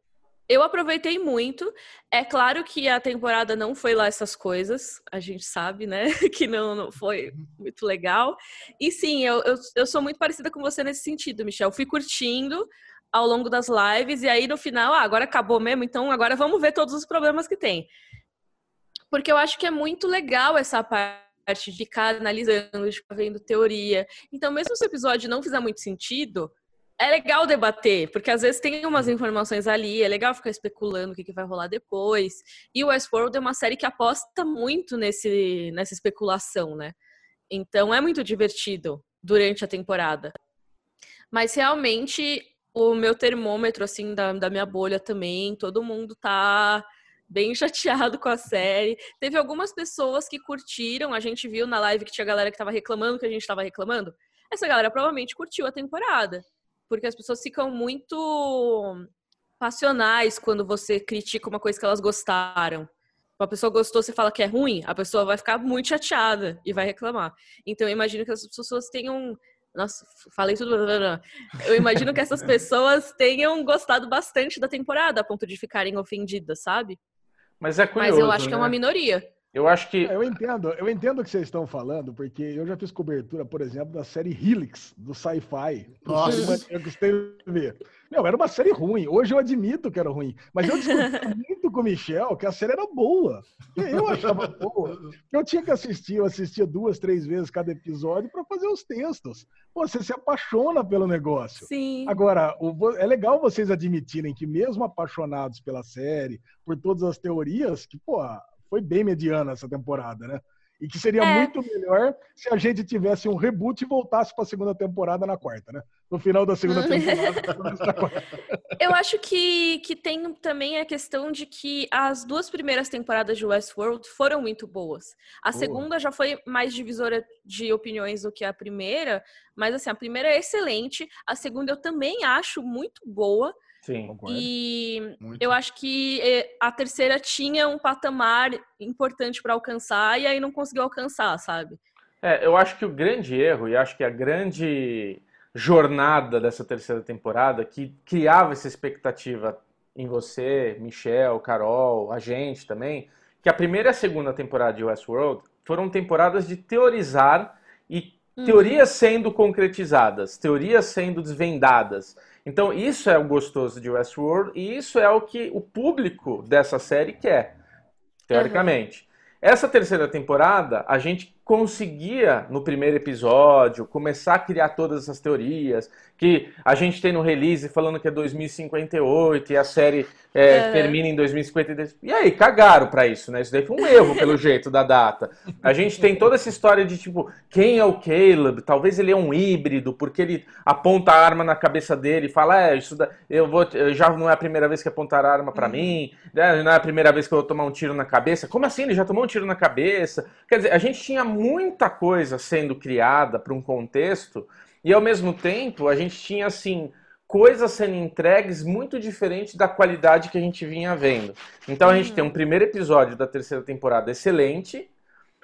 Eu aproveitei muito. É claro que a temporada não foi lá essas coisas, a gente sabe, né? Que não, não foi muito legal. E sim, eu, eu, eu sou muito parecida com você nesse sentido, Michel. Fui curtindo ao longo das lives, e aí no final, ah, agora acabou mesmo, então agora vamos ver todos os problemas que tem. Porque eu acho que é muito legal essa parte de ficar analisando, de ficar vendo teoria. Então, mesmo se o episódio não fizer muito sentido, é legal debater, porque às vezes tem umas informações ali, é legal ficar especulando o que, que vai rolar depois. E o Westworld é uma série que aposta muito nesse, nessa especulação, né? Então é muito divertido durante a temporada. Mas realmente o meu termômetro, assim, da, da minha bolha também, todo mundo tá bem chateado com a série. Teve algumas pessoas que curtiram, a gente viu na live que tinha galera que tava reclamando que a gente tava reclamando. Essa galera provavelmente curtiu a temporada porque as pessoas ficam muito passionais quando você critica uma coisa que elas gostaram. Uma pessoa gostou, você fala que é ruim, a pessoa vai ficar muito chateada e vai reclamar. Então eu imagino que as pessoas tenham nossa, falei tudo. Eu imagino que essas pessoas tenham gostado bastante da temporada, a ponto de ficarem ofendidas, sabe? Mas é curioso. Mas eu acho né? que é uma minoria. Eu acho que. Eu entendo, eu entendo o que vocês estão falando, porque eu já fiz cobertura, por exemplo, da série Helix, do Sci-Fi. Nossa. Eu gostei de ver. Meu, era uma série ruim. Hoje eu admito que era ruim. Mas eu discuti muito com o Michel que a série era boa. Eu achava boa. Eu tinha que assistir, eu assistia duas, três vezes cada episódio para fazer os textos. Pô, você se apaixona pelo negócio. Sim. Agora, o, é legal vocês admitirem que, mesmo apaixonados pela série, por todas as teorias, que, pô, foi bem mediana essa temporada, né? E que seria é. muito melhor se a gente tivesse um reboot e voltasse para a segunda temporada na quarta, né? No final da segunda temporada. Eu acho que, que tem também a questão de que as duas primeiras temporadas de Westworld foram muito boas. A Boa. segunda já foi mais divisora de opiniões do que a primeira, mas assim, a primeira é excelente, a segunda eu também acho muito boa. Sim, concordo. E Muito. eu acho que eh, a terceira tinha um patamar importante para alcançar e aí não conseguiu alcançar, sabe? É, eu acho que o grande erro e acho que a grande jornada dessa terceira temporada que criava essa expectativa em você, Michel, Carol, a gente também, que a primeira e a segunda temporada de Westworld foram temporadas de teorizar e uhum. teorias sendo concretizadas, teorias sendo desvendadas. Então, isso é o gostoso de Westworld e isso é o que o público dessa série quer, teoricamente. Uhum. Essa terceira temporada, a gente conseguia, no primeiro episódio, começar a criar todas essas teorias, que a gente tem no release falando que é 2058 e a série é, é. termina em 2052. E aí, cagaram para isso, né? Isso daí foi um erro, pelo jeito, da data. A gente tem toda essa história de, tipo, quem é o Caleb? Talvez ele é um híbrido, porque ele aponta a arma na cabeça dele e fala, é, isso da... eu vou... já não é a primeira vez que apontaram a arma para uhum. mim, né? não é a primeira vez que eu vou tomar um tiro na cabeça. Como assim? Ele já tomou um tiro na cabeça? Quer dizer, a gente tinha muita coisa sendo criada para um contexto e ao mesmo tempo a gente tinha assim coisas sendo entregues muito diferentes da qualidade que a gente vinha vendo. Então a gente uhum. tem um primeiro episódio da terceira temporada excelente,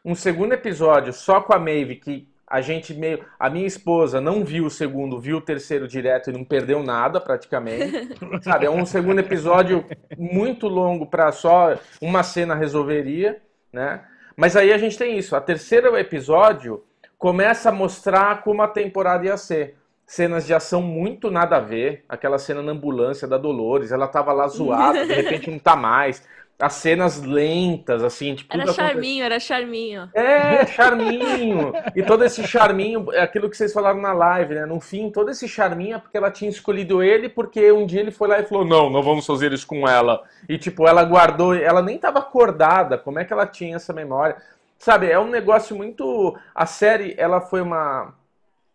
um segundo episódio só com a Maeve que a gente meio. A minha esposa não viu o segundo, viu o terceiro direto e não perdeu nada praticamente. Sabe? É um segundo episódio muito longo para só uma cena resolveria, né? Mas aí a gente tem isso. A terceiro episódio começa a mostrar como a temporada ia ser. Cenas de ação muito nada a ver. Aquela cena na ambulância da Dolores, ela tava lá zoada, de repente não tá mais as cenas lentas, assim, tipo. Era charminho, era charminho. É, charminho. e todo esse charminho, é aquilo que vocês falaram na live, né? No fim, todo esse charminho é porque ela tinha escolhido ele, porque um dia ele foi lá e falou: não, não vamos fazer isso com ela. E, tipo, ela guardou, ela nem tava acordada, como é que ela tinha essa memória? Sabe, é um negócio muito. A série, ela foi uma,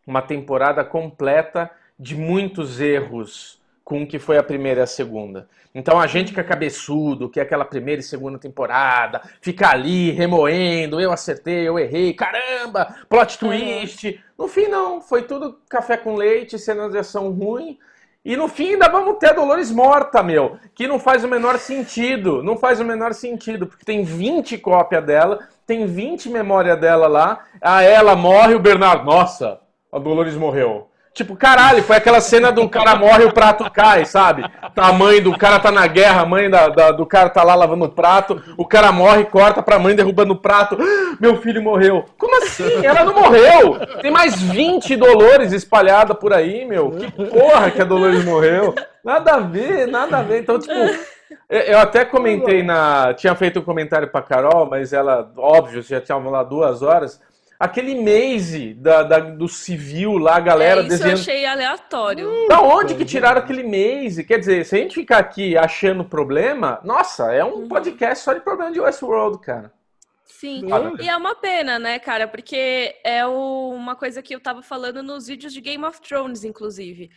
uma temporada completa de muitos erros com o que foi a primeira e a segunda. Então a gente que é cabeçudo, que é aquela primeira e segunda temporada, fica ali remoendo, eu acertei, eu errei, caramba, plot twist. No fim não, foi tudo café com leite, cenas de ação ruim. E no fim ainda vamos ter a Dolores morta, meu, que não faz o menor sentido, não faz o menor sentido, porque tem 20 cópias dela, tem 20 memória dela lá, a ela morre, o Bernardo, nossa, a Dolores morreu. Tipo, caralho, foi aquela cena do cara morre e o prato cai, sabe? Tá a mãe do cara tá na guerra, a mãe da, da, do cara tá lá lavando o prato, o cara morre, corta pra mãe derrubando o prato. Meu filho morreu. Como assim? Ela não morreu! Tem mais 20 Dolores espalhada por aí, meu. Que porra que a Dolores morreu? Nada a ver, nada a ver. Então, tipo, eu até comentei na. Tinha feito um comentário pra Carol, mas ela, óbvio, já tinha lá duas horas aquele maze da, da, do civil lá, a galera é, isso desenhando. eu achei aleatório. Hum, da onde que tiraram aquele maze? Quer dizer, se a gente ficar aqui achando problema, nossa, é um uhum. podcast só de problema de Westworld, cara. Sim, e é uma pena, né, cara? Porque é o, uma coisa que eu tava falando nos vídeos de Game of Thrones, inclusive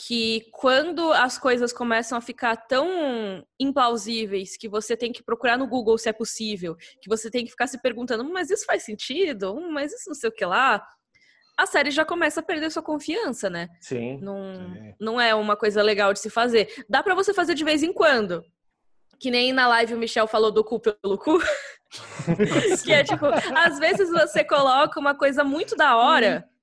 que quando as coisas começam a ficar tão implausíveis que você tem que procurar no Google se é possível, que você tem que ficar se perguntando, mas isso faz sentido? Mas isso não sei o que lá. A série já começa a perder sua confiança, né? Sim. Não, Sim. não é uma coisa legal de se fazer. Dá para você fazer de vez em quando. Que nem na live o Michel falou do cu pelo cu. que é tipo, às vezes você coloca uma coisa muito da hora. Hum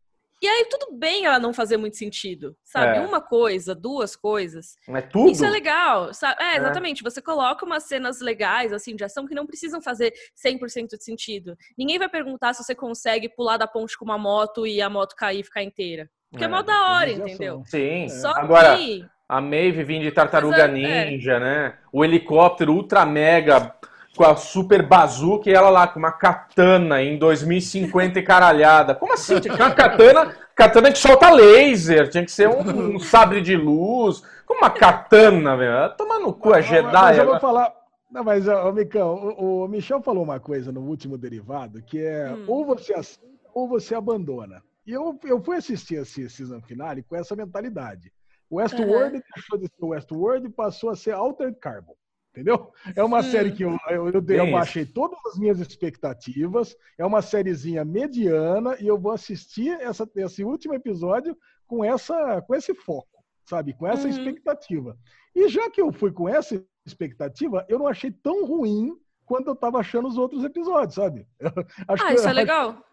e aí, tudo bem ela não fazer muito sentido, sabe? É. Uma coisa, duas coisas. Não é tudo? Isso é legal, sabe? É, é. exatamente. É. Você coloca umas cenas legais, assim, de ação que não precisam fazer 100% de sentido. Ninguém vai perguntar se você consegue pular da ponte com uma moto e a moto cair e ficar inteira. Porque é, é mó da hora, entendeu? Sim. Só Agora, que... a Maeve vindo de Tartaruga é, Ninja, né? O helicóptero ultra mega com a super bazuca e ela lá com uma katana em 2050 e caralhada. Como assim? Tinha que uma katana, katana que solta laser, tinha que ser um, um sabre de luz. Como uma katana, velho? Toma no cu a Jedi. Mas eu vou falar. Não, mas, ô, Micão, o, o, Michel falou uma coisa no último derivado, que é hum. ou você aceita ou você abandona. E eu, eu fui assistir esse season finale com essa mentalidade. O Westworld uhum. deixou de ser Westworld e passou a ser Altered Carbon. Entendeu? É uma hum. série que eu, eu, eu, eu baixei todas as minhas expectativas. É uma sériezinha mediana e eu vou assistir essa, esse último episódio com, essa, com esse foco, sabe? Com essa uhum. expectativa. E já que eu fui com essa expectativa, eu não achei tão ruim quanto eu estava achando os outros episódios, sabe? ah, isso é legal.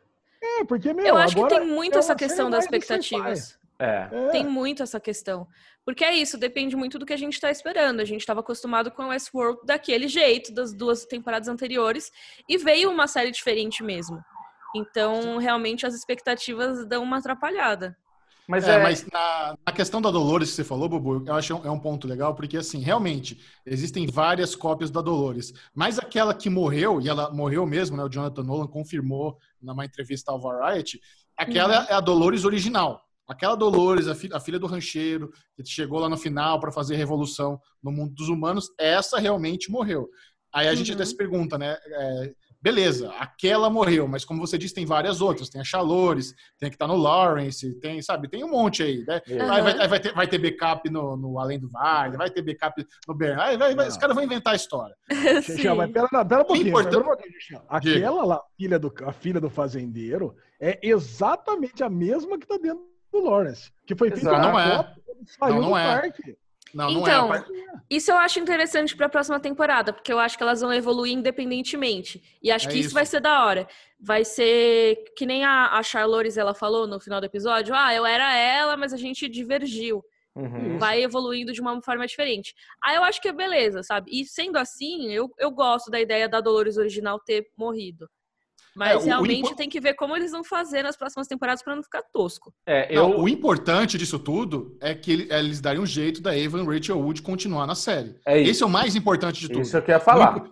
É, porque, meu, Eu acho que tem muito é essa questão das expectativas. É. é. Tem muito essa questão. Porque é isso, depende muito do que a gente está esperando. A gente estava acostumado com o Westworld daquele jeito, das duas temporadas anteriores, e veio uma série diferente mesmo. Então, realmente, as expectativas dão uma atrapalhada. Mas, é, é... mas na, na, questão da Dolores que você falou, Bubu, eu acho que é um ponto legal, porque assim, realmente, existem várias cópias da Dolores. Mas aquela que morreu, e ela morreu mesmo, né? O Jonathan Nolan confirmou numa entrevista ao Variety, aquela uhum. é a Dolores original. Aquela Dolores, a, fi a, filha do rancheiro, que chegou lá no final para fazer revolução no mundo dos humanos, essa realmente morreu. Aí a uhum. gente até uhum. se pergunta, né? É, beleza, aquela morreu, mas como você disse, tem várias outras. Tem a Chalores, tem a que tá no Lawrence, tem, sabe, tem um monte aí, né? Uhum. Aí, vai, aí vai, ter, vai ter backup no, no Além do Vale, vai ter backup no Bernard, aí vai, vai, os caras vão inventar a história. Xixi, mas pera, não, pera um pouquinho, pera um pouquinho Aquela lá, filha do, a filha do fazendeiro, é exatamente a mesma que tá dentro do Lawrence, que foi feito não é. saiu não, não é. parque. Não, não é então, é isso eu acho interessante para a próxima temporada, porque eu acho que elas vão evoluir independentemente. E acho é que isso. isso. vai ser da hora. Vai ser que nem a, a Charlores ela falou no final do episódio: ah, eu era ela, mas a gente divergiu. Uhum. Vai evoluindo de uma forma diferente. Aí eu acho que é beleza, sabe? E sendo assim, eu, eu gosto da ideia da Dolores original ter morrido. Mas é, realmente o, tem que ver como eles vão fazer nas próximas temporadas para não ficar tosco. É, eu... Não, o importante disso tudo é que ele, eles darem um jeito da Evan Rachel Wood continuar na série. É Esse é o mais importante de tudo. Isso eu queria falar.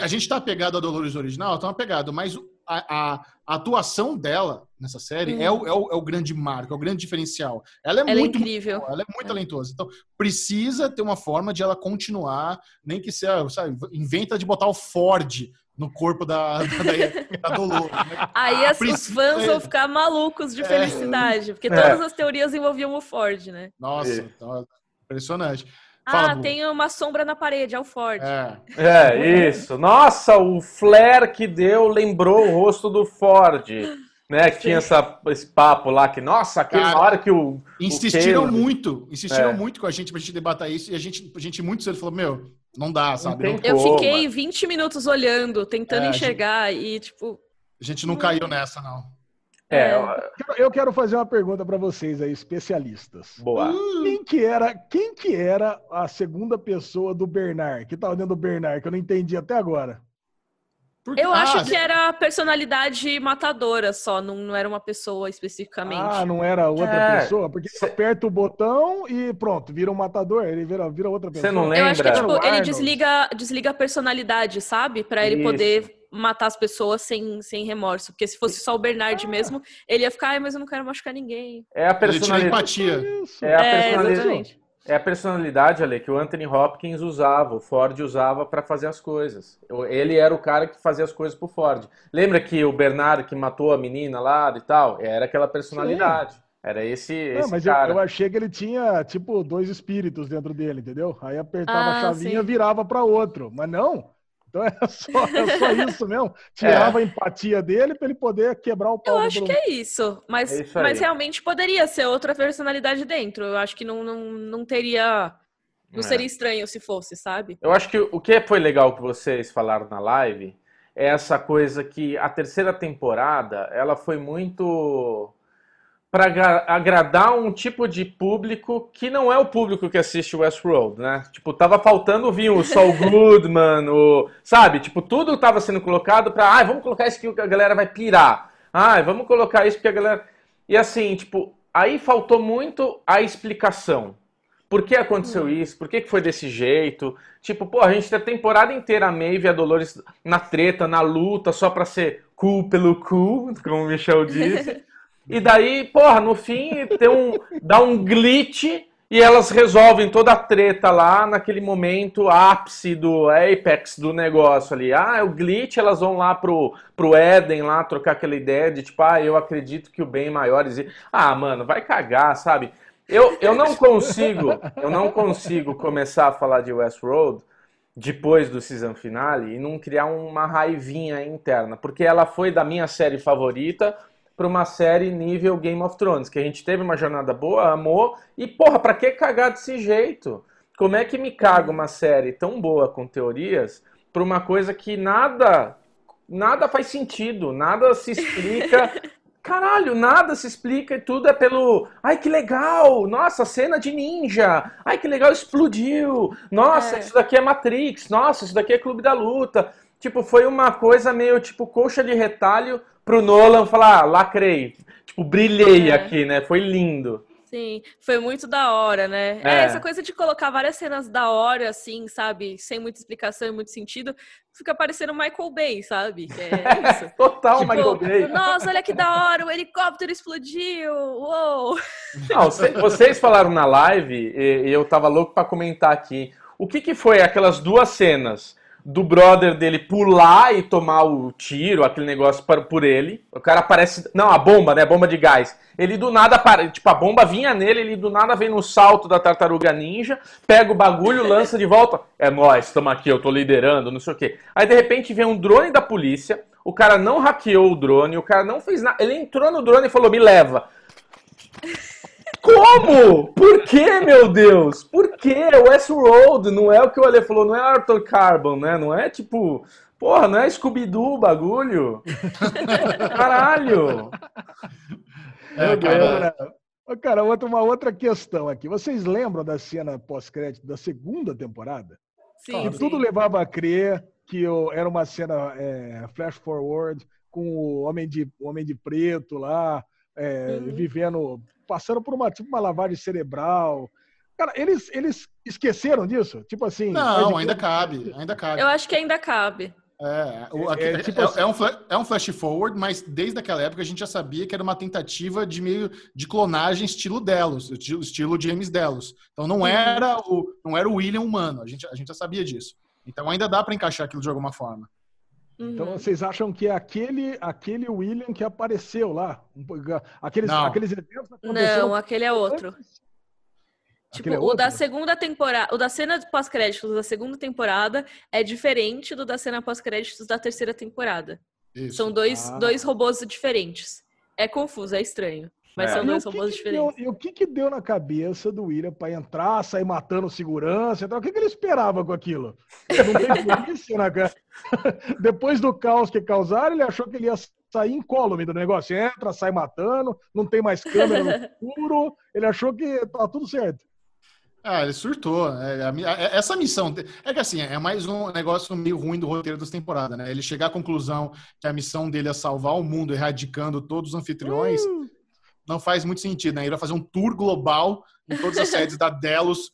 A gente está apegado a Dolores original, tá apegado, mas a, a, a, atuação dela nessa série hum. é, o, é, o, é, o, grande marco, é o grande diferencial. Ela é ela é muito, é incrível. Ela é muito talentosa. Então, precisa ter uma forma de ela continuar, nem que seja, sabe, inventa de botar o Ford no corpo da, da, da Dolores. Né? Aí as, os fãs vão ficar malucos de é. felicidade, porque é. todas as teorias envolviam o Ford, né? Nossa, é. Tá impressionante. Fala, ah, tem uma sombra na parede, é o Ford. É. é, isso. Nossa, o flare que deu lembrou o rosto do Ford. Né, que tinha essa, esse papo lá que, nossa, aquela hora que o. Insistiram o muito, insistiram é. muito com a gente pra gente debater isso, e a gente, a gente muito cedo falou, meu, não dá, sabe? Não eu fiquei 20 minutos olhando, tentando é, enxergar gente, e, tipo. A gente não caiu nessa, não. É, É. ó, Eu quero fazer uma pergunta para vocês aí, especialistas. boa. Quem que era, quem que era a segunda pessoa do Bernard? Que tava dentro do Bernard, que eu não entendi até agora. Por- Eu Ah, acho que era a personalidade matadora só, não, não era uma pessoa especificamente. Ah, não era outra É, pessoa? Porque cê- aperta o botão e pronto, vira um matador, ele vira, vira outra Você pessoa. não Eu acho que lembra? tipo, ele desliga, desliga a personalidade, sabe? Pra ele Isso. poder matar as pessoas sem, sem remorso. Porque se fosse só o Bernard mesmo, ele ia ficar, "Ai, mas eu não quero machucar ninguém. É a Ele personalidade. empatia. Isso. É a É, personalidade. exatamente. É a personalidade, Ale, que o Anthony Hopkins usava, o Ford usava para fazer as coisas. Ele era o cara que fazia as coisas pro Ford. Lembra que o Bernard que matou a menina lá e tal? Era aquela personalidade. Era esse, Não, esse mas eu, cara. eu achei que ele tinha, tipo, dois espíritos dentro dele, entendeu? Aí apertava Ah, a chavinha sim. virava para outro. Mas não. Então é só, é só isso mesmo. Tirava a empatia dele para ele poder quebrar o pau Eu acho que é isso. Mas, É isso mas realmente poderia ser outra personalidade dentro. Eu acho que não, não, não teria. Não É. seria estranho se fosse, sabe? Eu acho que o que foi legal que vocês falaram na live é essa coisa que a terceira temporada ela foi muito para agradar um tipo de público que não é o público que assiste Westworld, né? Tipo, tava faltando vir o Saul Goodman, o, sabe? Tipo, tudo tava sendo colocado para, ah, vamos colocar isso que a galera vai pirar. Ah, vamos colocar isso porque a galera E assim, tipo, aí faltou muito a explicação. Por que aconteceu isso? Por que que foi desse jeito? Tipo, pô, a gente tem a temporada inteira a Maeve e a Dolores na treta, na luta, só pra ser cool pelo cool, como o Michel disse. E daí, porra, no fim tem um, dá um glitch e elas resolvem toda a treta lá naquele momento ápice do apex do negócio ali. Ah, é o glitch, elas vão lá pro, pro Éden lá trocar aquela ideia de tipo, ah, eu acredito que o bem maior existe. Ah, mano, vai cagar, sabe? Eu, eu não consigo, eu não consigo começar a falar de Westworld depois do season finale e não criar uma raivinha interna, porque ela foi da minha série favorita para uma série nível Game of Thrones, que a gente teve uma jornada boa, amou, e porra, pra que cagar desse jeito? Como é que me caga uma série tão boa com teorias pra uma coisa que nada nada faz sentido, nada se explica. Caralho, nada se explica e tudo é pelo. Ai, que legal! Nossa, cena de ninja! Ai, que legal, explodiu! Nossa, É. isso daqui é Matrix! Nossa, isso daqui é Clube da Luta! Tipo, foi uma coisa meio tipo coxa de retalho pro Nolan falar, ah, lacrei. Tipo, brilhei É. aqui, né? Foi lindo. Sim, foi muito da hora, né? É. É. essa coisa de colocar várias cenas da hora, assim, sabe? Sem muita explicação e muito sentido, fica parecendo Michael Bay, sabe? É isso. Total, Tipo, Michael Bay. Nossa, olha que da hora, o helicóptero explodiu! Uou! Não, cê- vocês falaram na live, e, eu tava louco pra comentar aqui. O que que foi aquelas duas cenas do brother dele pular e tomar o tiro, aquele negócio para, por ele? O cara aparece. Não, a bomba, né? A bomba de gás. Ele do nada, para, tipo, a bomba vinha nele, ele do nada vem no salto da tartaruga ninja, pega o bagulho, lança de volta. É nós, estamos aqui, eu tô liderando, não sei o quê. Aí de repente vem um drone da polícia, o cara não hackeou o drone, o cara não fez nada. Ele entrou no drone e falou: me leva. Como? Por que, meu Deus? Por que? Westworld não é o que o Ale falou, não é Arthur Carbon, né? Não é tipo, porra, não é Scooby-Doo o bagulho? Caralho! É, Meu cara, Deus, né? Ô, Cara, outra, uma outra questão aqui. Vocês lembram da cena pós-crédito da segunda temporada? Sim, que tudo levava a crer que o- era uma cena é, flash forward com o homem de, o homem de preto lá, é, Uhum. vivendo, passando por uma, tipo, uma lavagem cerebral. Cara, eles, eles esqueceram disso? Tipo assim. Não, de ainda cabe, ainda cabe. Eu acho que ainda cabe. É, o- É, aqui- é tipo é- assim- é um é um flash forward, mas desde aquela época a gente já sabia que era uma tentativa de meio de clonagem estilo Delos, estilo, estilo James Delos. Então não era o não era o William humano, a gente, a gente já sabia disso. Então ainda dá para encaixar aquilo de alguma forma. Então Uhum. vocês acham que é aquele, aquele William que apareceu lá? Aqueles, Não. aqueles eventos Não, aquele é outro. antes? Tipo, é o da segunda temporada, o da cena de pós-créditos da segunda temporada é diferente do da cena pós-créditos da terceira temporada. Isso. São dois, Ah. dois robôs diferentes. É confuso, é estranho. Mas É. são E dois o que robôs que deu- diferentes. e o que, que deu na cabeça do William para entrar, sair matando segurança? e tal? O que, que ele esperava com aquilo? Não tem polícia na cara. Depois do caos que causaram, ele achou que ele ia sair incólume do negócio. Entra, sai matando, não tem mais câmera no escuro. Ele achou que tá tudo certo. Ah, ele surtou. É, é, essa missão. É que assim, é mais um negócio meio ruim do roteiro das temporadas, né? Ele chegar à conclusão que a missão dele é salvar o mundo, erradicando todos os anfitriões, uh! Não faz muito sentido, né? Ele vai fazer um tour global em todas as sedes da Delos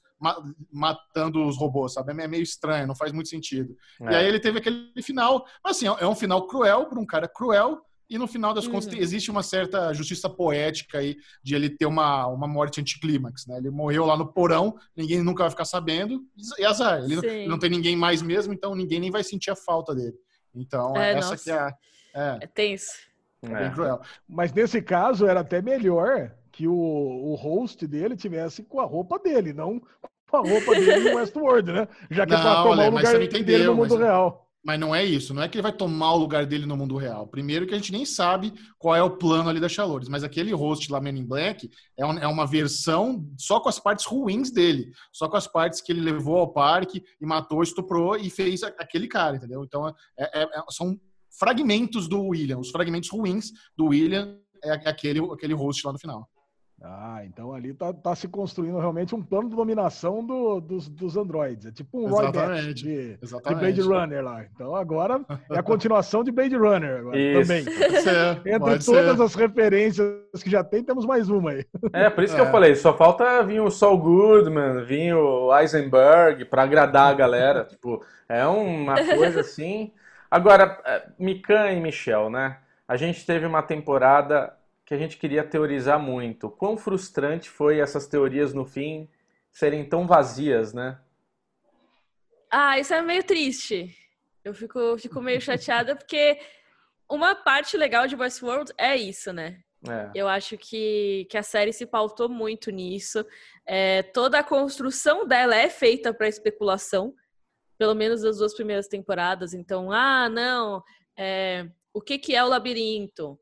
matando os robôs, sabe? É meio estranho, não faz muito sentido. É. E aí ele teve aquele final, mas assim, é um final cruel para um cara cruel, e no final das contas, uhum. existe uma certa justiça poética aí de ele ter uma, uma morte anticlímax, né? Ele morreu lá no porão, ninguém nunca vai ficar sabendo, e azar. Ele, ele não tem ninguém mais mesmo, então ninguém nem vai sentir a falta dele. Então, é, essa nossa. que é a. É, é tenso. É bem cruel. Mas nesse caso, era até melhor que o, o host dele tivesse com a roupa dele, não com a roupa dele no Westworld, né? Já que não, é pra tomar olha, o lugar dele no mundo real. Mas não é isso, não é que ele vai tomar o lugar dele no mundo real. Primeiro que a gente nem sabe qual é o plano ali da Chalores, mas aquele host lá, Men in Black, é, um, é, uma versão só com as partes ruins dele, só com as partes que ele levou ao parque e matou, estuprou e fez aquele cara, entendeu? Então, é, é, é são fragmentos do William, os fragmentos ruins do William é aquele, aquele host lá no final. Ah, então ali tá, tá se construindo realmente um plano de dominação do, dos, dos androides. É tipo um Roy Batch de, de, Blade Runner lá. Então agora é a continuação de Blade Runner agora, também. Ser, Entre todas ser. as referências que já tem, temos mais uma aí. É, por isso é. que eu é. falei, só falta vir o Saul Goodman, vir o Eisenberg para agradar a galera. tipo, é uma coisa assim. Agora, é, Mikan e Michel, né? A gente teve uma temporada que a gente queria teorizar muito. Quão frustrante foi essas teorias no fim serem tão vazias, né? Ah, isso é meio triste. Eu fico, fico meio chateada porque uma parte legal de Westworld é isso, né? É. Eu acho que, que a série se pautou muito nisso. É, toda a construção dela é feita para especulação, pelo menos das duas primeiras temporadas. Então, ah, não, é, o que, que é o labirinto?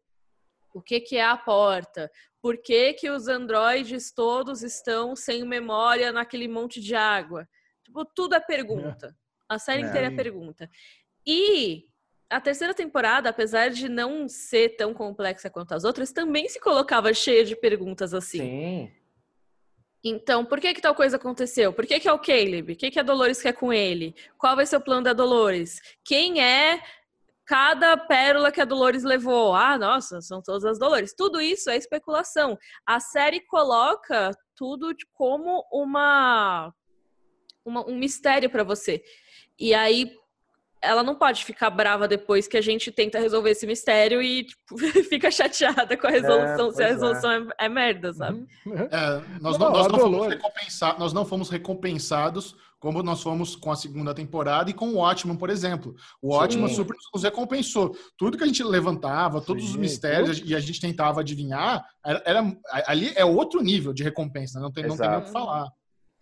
O que, que é a porta? Por que, que os androides todos estão sem memória naquele monte de água? Tipo, tudo é pergunta. A série é. inteira é pergunta. E a terceira temporada, apesar de não ser tão complexa quanto as outras, também se colocava cheia de perguntas assim. Sim. Então, por que que tal coisa aconteceu? Por que que é o Caleb? O que que a Dolores quer com ele? Qual vai ser o plano da Dolores? Quem é cada pérola que a Dolores levou. Ah, nossa, são todas as Dolores. Tudo isso é especulação. A série coloca tudo como uma, uma um mistério para você. E aí ela não pode ficar brava depois que a gente tenta resolver esse mistério e tipo, fica chateada com a resolução, é, se a resolução é. É, é merda, sabe? Uhum. É, nós, não, nós, não fomos nós não fomos recompensados como nós fomos com a segunda temporada e com o Watchmen, por exemplo. O Watchmen super nos recompensou. Tudo que a gente levantava, todos Sim, os mistérios tudo. e a gente tentava adivinhar, era, era, ali é outro nível de recompensa, não tem, não tem nem o que falar.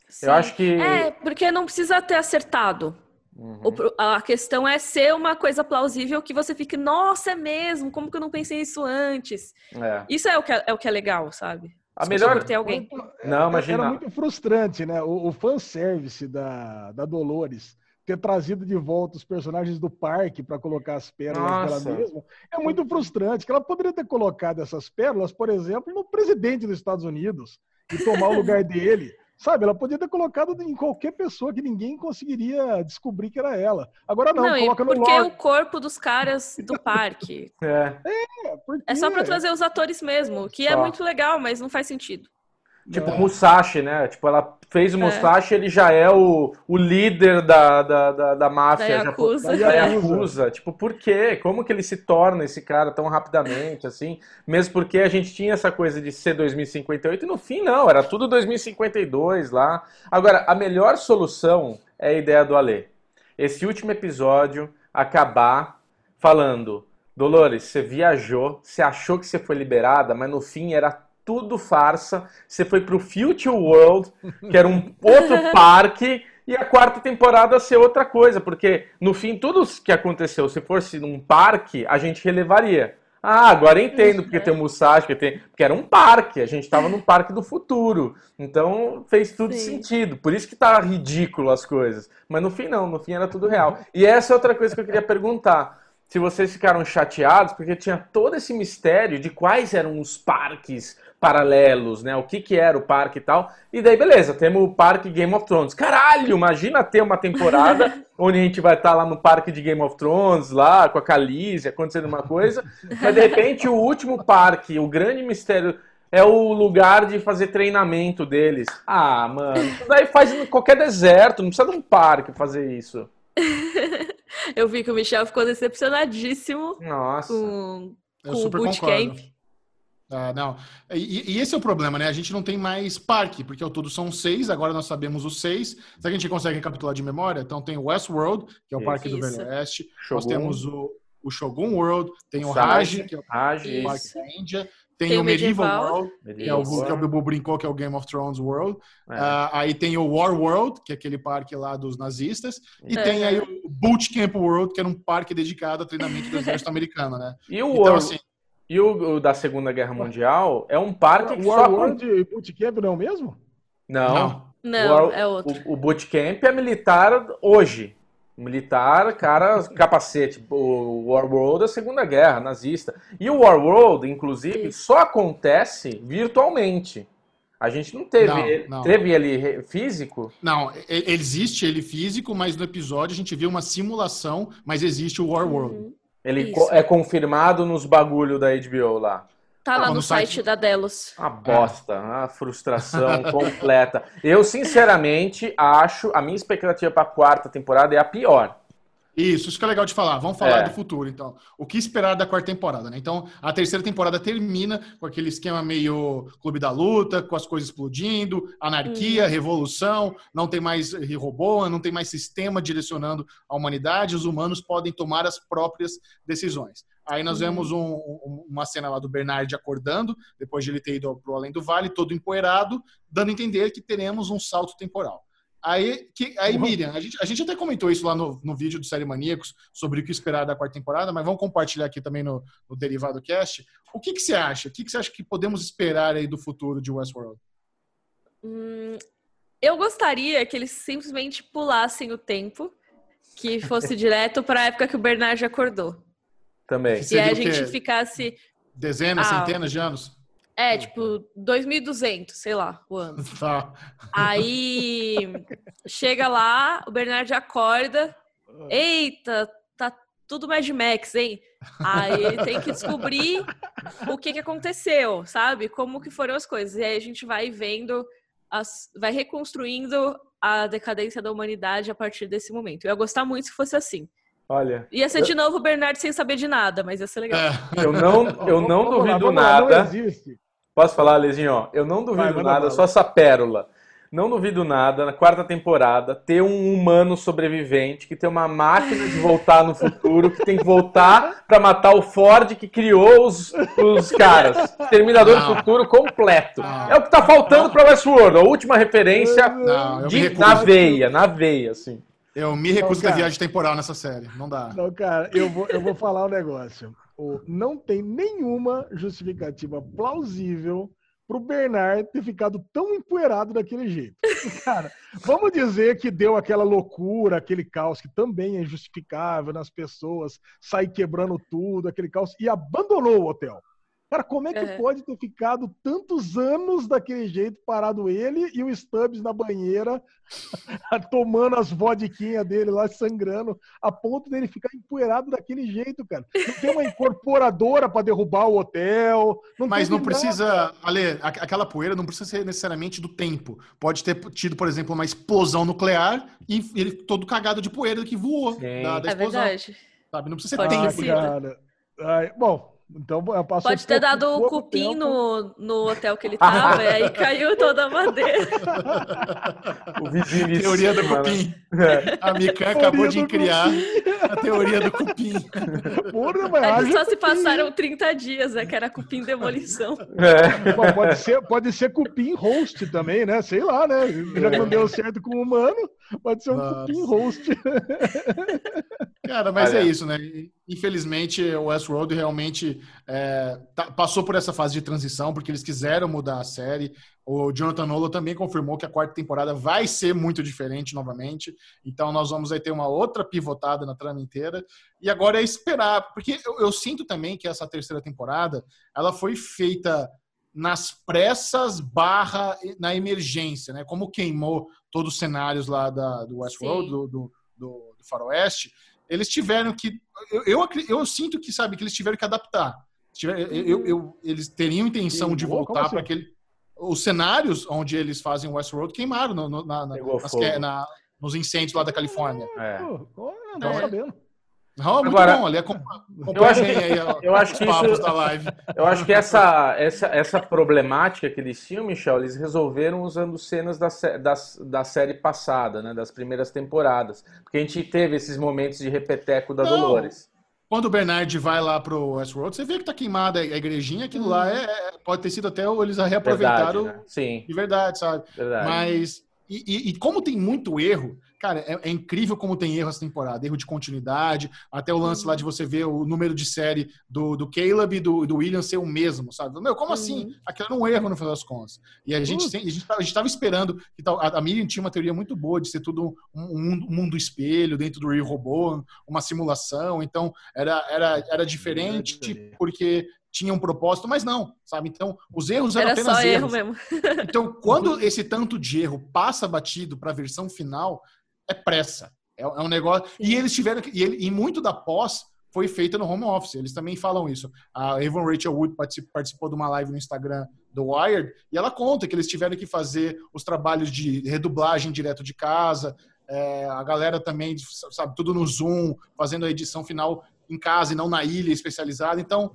Sim. Eu acho que. É, porque não precisa ter acertado. Uhum. a questão é ser uma coisa plausível que você fique, nossa, é mesmo, como que eu não pensei isso antes? É. Isso é o, que é, é o que é legal, sabe? A melhor. Ter alguém. Não, imagina. Era muito frustrante, né? O, o fanservice da, da Dolores ter trazido de volta os personagens do parque para colocar as pérolas dela mesma é muito frustrante. Que ela poderia ter colocado essas pérolas, por exemplo, no presidente dos Estados Unidos e tomar o lugar dele. Sabe, ela podia ter colocado em qualquer pessoa que ninguém conseguiria descobrir que era ela. Agora não, não coloca no Porque é o corpo dos caras do parque. é. É, porque... é só para trazer os atores mesmo, que é só. é muito legal, mas não faz sentido. Tipo, é. Musashi, né? Tipo, ela fez o é. Musashi, é. ele já é o, o líder da, da, da, da máfia. Da Yakuza. Da Yakuza. Tipo, por quê? Como que ele se torna esse cara tão rapidamente, assim? Mesmo porque a gente tinha essa coisa de ser 2058 e no fim não, era tudo 2052 lá. Agora, a melhor solução é a ideia do Alê. Esse último episódio acabar falando Dolores, você viajou, você achou que você foi liberada, mas no fim era tudo farsa. Você foi pro Future World, que era um outro parque, e a quarta temporada ser outra coisa, porque no fim tudo que aconteceu, se fosse num parque, a gente relevaria. Ah, agora entendo porque tem o Musashi, porque, tem... porque era um parque, a gente estava num parque do futuro. Então fez tudo Sim. sentido. Por isso que tá ridículo as coisas. Mas no fim não, no fim era tudo real. E essa é outra coisa que eu queria perguntar. se vocês ficaram chateados, porque tinha todo esse mistério de quais eram os parques paralelos, né? O que que era o parque e tal. E daí, beleza, temos o parque Game of Thrones. Caralho, imagina ter uma temporada onde a gente vai estar lá no parque de Game of Thrones, lá com a Khaleesi, acontecendo uma coisa. Mas, de repente, o último parque, o grande mistério é o lugar de fazer treinamento deles. Ah, mano, isso daí faz em qualquer deserto, não precisa de um parque fazer isso. Eu vi que o Michel ficou decepcionadíssimo Nossa. com, Eu com o bootcamp. concordo. Ah, não. E, e esse é o problema, né? A gente não tem mais parque, porque ao todo são seis, agora nós sabemos os seis. Será que a gente consegue recapitular de memória? Então tem o Westworld, que é o Isso. parque do. Velho Oeste. Shogun. Nós temos o, o Shogun World, tem o. Raj, que é o Raj, parque da Índia. Tem, Tem o Medieval, Medieval. World, que é, o, que é o Bibu brincou, que é o Game of Thrones World. É. Ah, aí tem o War World, que é aquele parque lá dos nazistas. E É. tem aí o Bootcamp World, que era um parque dedicado a treinamento do exército americano, né? E o, Então, War- assim, e o, o da Segunda Guerra Mundial é um parque que O só... Warworld e Bootcamp não é o mesmo? Não, não. Não, War- é outro. o, o bootcamp é militar hoje. Militar, cara, capacete. O War World é a Segunda Guerra, nazista. E o War World, inclusive, Isso. só acontece virtualmente. A gente não teve, Não, ele- não. teve ele físico. Não, ele existe ele físico, mas no episódio a gente viu uma simulação, mas existe o War World. Uhum. Ele co- é confirmado nos bagulho da HBO lá. Tá lá Ah, no no site, site- da Delos. Uma bosta, uma frustração completa. Eu, sinceramente, acho a minha expectativa para a quarta temporada é a pior. Isso, isso que é legal de falar. Vamos falar É. do futuro, então. O que esperar da quarta temporada, né? Então, a terceira temporada termina com aquele esquema meio clube da luta, com as coisas explodindo, anarquia, revolução, não tem mais robô, não tem mais sistema direcionando a humanidade, os humanos podem tomar as próprias decisões. Aí nós Uhum. vemos um- um- uma cena lá do Bernard acordando, depois de ele ter ido pro Além do Vale, todo empoeirado, dando a entender que teremos um salto temporal. Aí, que, aí Uhum. Miriam, a gente, a gente até comentou isso lá no, no vídeo do Série Maníacos, sobre o que esperar da quarta temporada, mas vamos compartilhar aqui também no, no Derivado Cast. O que, que você acha? O que, que você acha que podemos esperar aí do futuro de Westworld? Hum, eu gostaria que eles simplesmente pulassem o tempo, que fosse direto para a época que o Bernard acordou. Também. E a gente ficasse, Dezenas, Ah. centenas de anos? É, tipo, 2200, sei lá, o ano. Tá. Aí chega lá, o Bernard acorda. Eita, tá tudo Mad Max, hein? Aí ele tem que descobrir o que, que aconteceu, sabe? Como que foram as coisas. E aí a gente vai vendo, as, vai reconstruindo a decadência da humanidade a partir desse momento. Eu ia gostar muito se fosse assim. Olha, Ia ser de novo o Bernard sem saber de nada, mas ia ser legal. Eu não, eu não duvido nada. Não existe. Posso falar, Lezinho? Ó, Eu não duvido Vai, manda nada, só essa pérola. Não duvido nada, na quarta temporada, ter um humano sobrevivente que tem uma máquina de voltar no futuro, que tem que voltar pra matar o Ford que criou os, os caras. Terminador Não. do futuro completo. Não. É o que tá faltando pra Westworld. A última referência Não, de- na veia, na veia, assim. Eu me recuso Não, a viagem temporal nessa série. Não dá. Não, cara, eu vou, eu vou falar um negócio. O- não tem nenhuma justificativa plausível pro Bernard ter ficado tão empoeirado daquele jeito. Cara, vamos dizer que deu aquela loucura, aquele caos que também é injustificável nas pessoas, sair quebrando tudo, aquele caos, e abandonou o hotel. Cara, como é que É. pode ter ficado tantos anos daquele jeito, parado ele e o Stubbs na banheira, tomando as vodquinhas dele lá, sangrando, a ponto dele ficar empoeirado daquele jeito, cara. Não tem uma incorporadora para derrubar o hotel. Não Mas não nada. precisa, Ale, aquela poeira não precisa ser necessariamente do tempo. Pode ter tido, por exemplo, uma explosão nuclear e ele todo cagado de poeira que voou Sim. da, da É explosão. verdade. Sabe? Não precisa ser Pode tempo. sido. cara. Ai, bom, então Pode ter dado o cupim tempo. no, no hotel que ele tava, e aí caiu toda a madeira. O vizinho Teoria do né? cupim. É. A Mikan acabou de criar a teoria do cupim. Porra, mas Eles só se cupim. passaram 30 dias, né? Que era cupim demolição. É. Bom, pode ser, pode ser cupim host também, né? Sei lá, né? Já que não deu certo com o humano, pode ser um Nossa. cupim host. Cara, mas Olha. é isso, né? Infelizmente, o Westworld realmente é, tá, passou por essa fase de transição, porque eles quiseram mudar a série. O Jonathan Nolan também confirmou que a quarta temporada vai ser muito diferente novamente. Então, nós vamos aí ter uma outra pivotada na trama inteira. E agora é esperar, porque eu, eu sinto também que essa terceira temporada ela foi feita nas pressas barra na emergência, né? Como queimou todos os cenários lá da, do Westworld, do, do, do, do Faroeste, eles tiveram que. Eu, eu, eu, sinto que, sabe, que eles tiveram que adaptar. Eu, eu, eles teriam intenção de voltar assim? para aquele. Os cenários onde eles fazem Westworld queimaram no, no, na, na, nas, na, nos incêndios lá da Califórnia. É. Não, é. sabendo. Não, muito Agora, bom. Ali com, eu acho, aí, ó, eu acho que isso, da live. Eu acho que essa, essa, essa problemática que eles tinham, Michel, eles resolveram usando cenas da, da, da série passada, né, das primeiras temporadas. Porque a gente teve esses momentos de repeteco da Não. Dolores. Quando o Bernard vai lá pro Westworld, você vê que tá queimada a igrejinha, aquilo hum. lá é, é, pode ter sido até eles reaproveitaram verdade, né? Sim. de verdade, sabe? Verdade. Mas, e, e, e como tem muito erro, Cara, é, é, incrível como tem erro essa temporada. Erro de continuidade, até o lance lá de você ver o número de série do, do Caleb e do, do William ser o mesmo, sabe? Meu, como assim? uhum. assim? Aquilo era um erro no final das contas. E a gente, uhum. a gente, a gente tava esperando. Que tal, a, a Miriam tinha uma teoria muito boa de ser tudo um, um, mundo espelho dentro do Rio Robô, uma simulação. Então, era, era, era diferente porque tinha um propósito, mas não, sabe? Então, os erros eram Era apenas só erros. erro mesmo. então, quando esse tanto de erro passa batido para a versão final, é pressa. É, é um negócio. E eles tiveram. E, ele, e muito da pós foi feita no home office. Eles também falam isso. A Evan Rachel Wood participou de uma live no Instagram do Wired e ela conta que eles tiveram que fazer os trabalhos de redublagem direto de casa. É, a galera também, sabe, tudo no Zoom, fazendo a edição final em casa e não na ilha especializada. Então,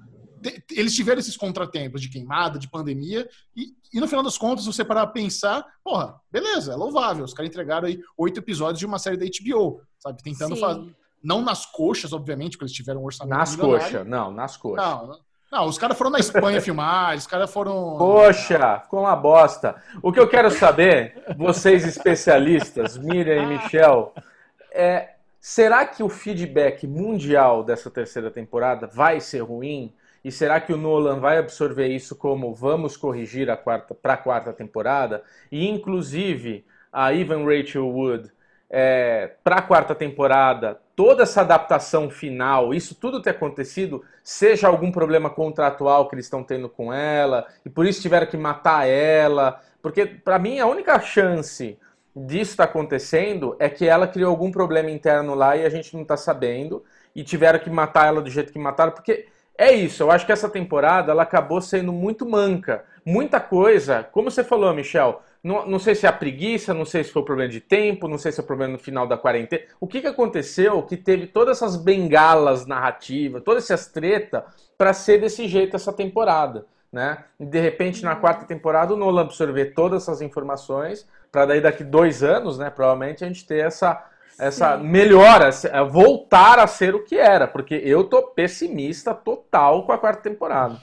eles tiveram esses contratempos de queimada, de pandemia, e, e no final das contas, você parar a pensar, porra, beleza, é louvável. Os caras entregaram aí oito episódios de uma série da HBO, sabe? Tentando fazer. Não nas coxas, obviamente, porque eles tiveram um orçamento. Nas coxas, não, nas coxas. Não, não, os caras foram na Espanha filmar, os caras foram. Poxa, ficou uma bosta. O que eu quero saber, vocês especialistas, Miriam e Michel, é. Será que o feedback mundial dessa terceira temporada vai ser ruim? E será que o Nolan vai absorver isso como vamos corrigir a quarta para a quarta temporada? E inclusive a Evan Rachel Wood é, para a quarta temporada, toda essa adaptação final, isso tudo ter acontecido, seja algum problema contratual que eles estão tendo com ela e por isso tiveram que matar ela, porque para mim a única chance disso estar tá acontecendo é que ela criou algum problema interno lá e a gente não está sabendo e tiveram que matar ela do jeito que mataram, porque é isso, eu acho que essa temporada ela acabou sendo muito manca. Muita coisa, como você falou, Michel, não, não sei se é a preguiça, não sei se foi o problema de tempo, não sei se é o problema no final da quarentena. O que, que aconteceu que teve todas essas bengalas narrativas, todas essas treta para ser desse jeito essa temporada, né? E de repente na quarta temporada o Nolan absorver todas essas informações para daí daqui dois anos, né? Provavelmente a gente ter essa essa Sim. melhora, é, voltar a ser o que era, porque eu tô pessimista total com a quarta temporada.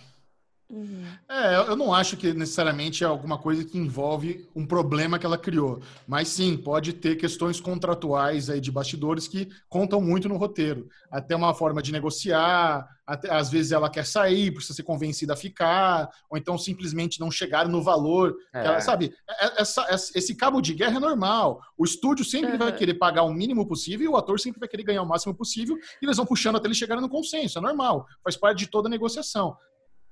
Uhum. É, eu não acho que necessariamente é alguma coisa que envolve um problema que ela criou, mas sim, pode ter questões contratuais aí de bastidores que contam muito no roteiro. Até uma forma de negociar, até, às vezes ela quer sair, precisa ser convencida a ficar, ou então simplesmente não chegar no valor. É. Ela, sabe, é, é, essa, esse cabo de guerra é normal. O estúdio sempre uhum. vai querer pagar o mínimo possível e o ator sempre vai querer ganhar o máximo possível e eles vão puxando até eles chegarem no consenso. É normal, faz parte de toda negociação.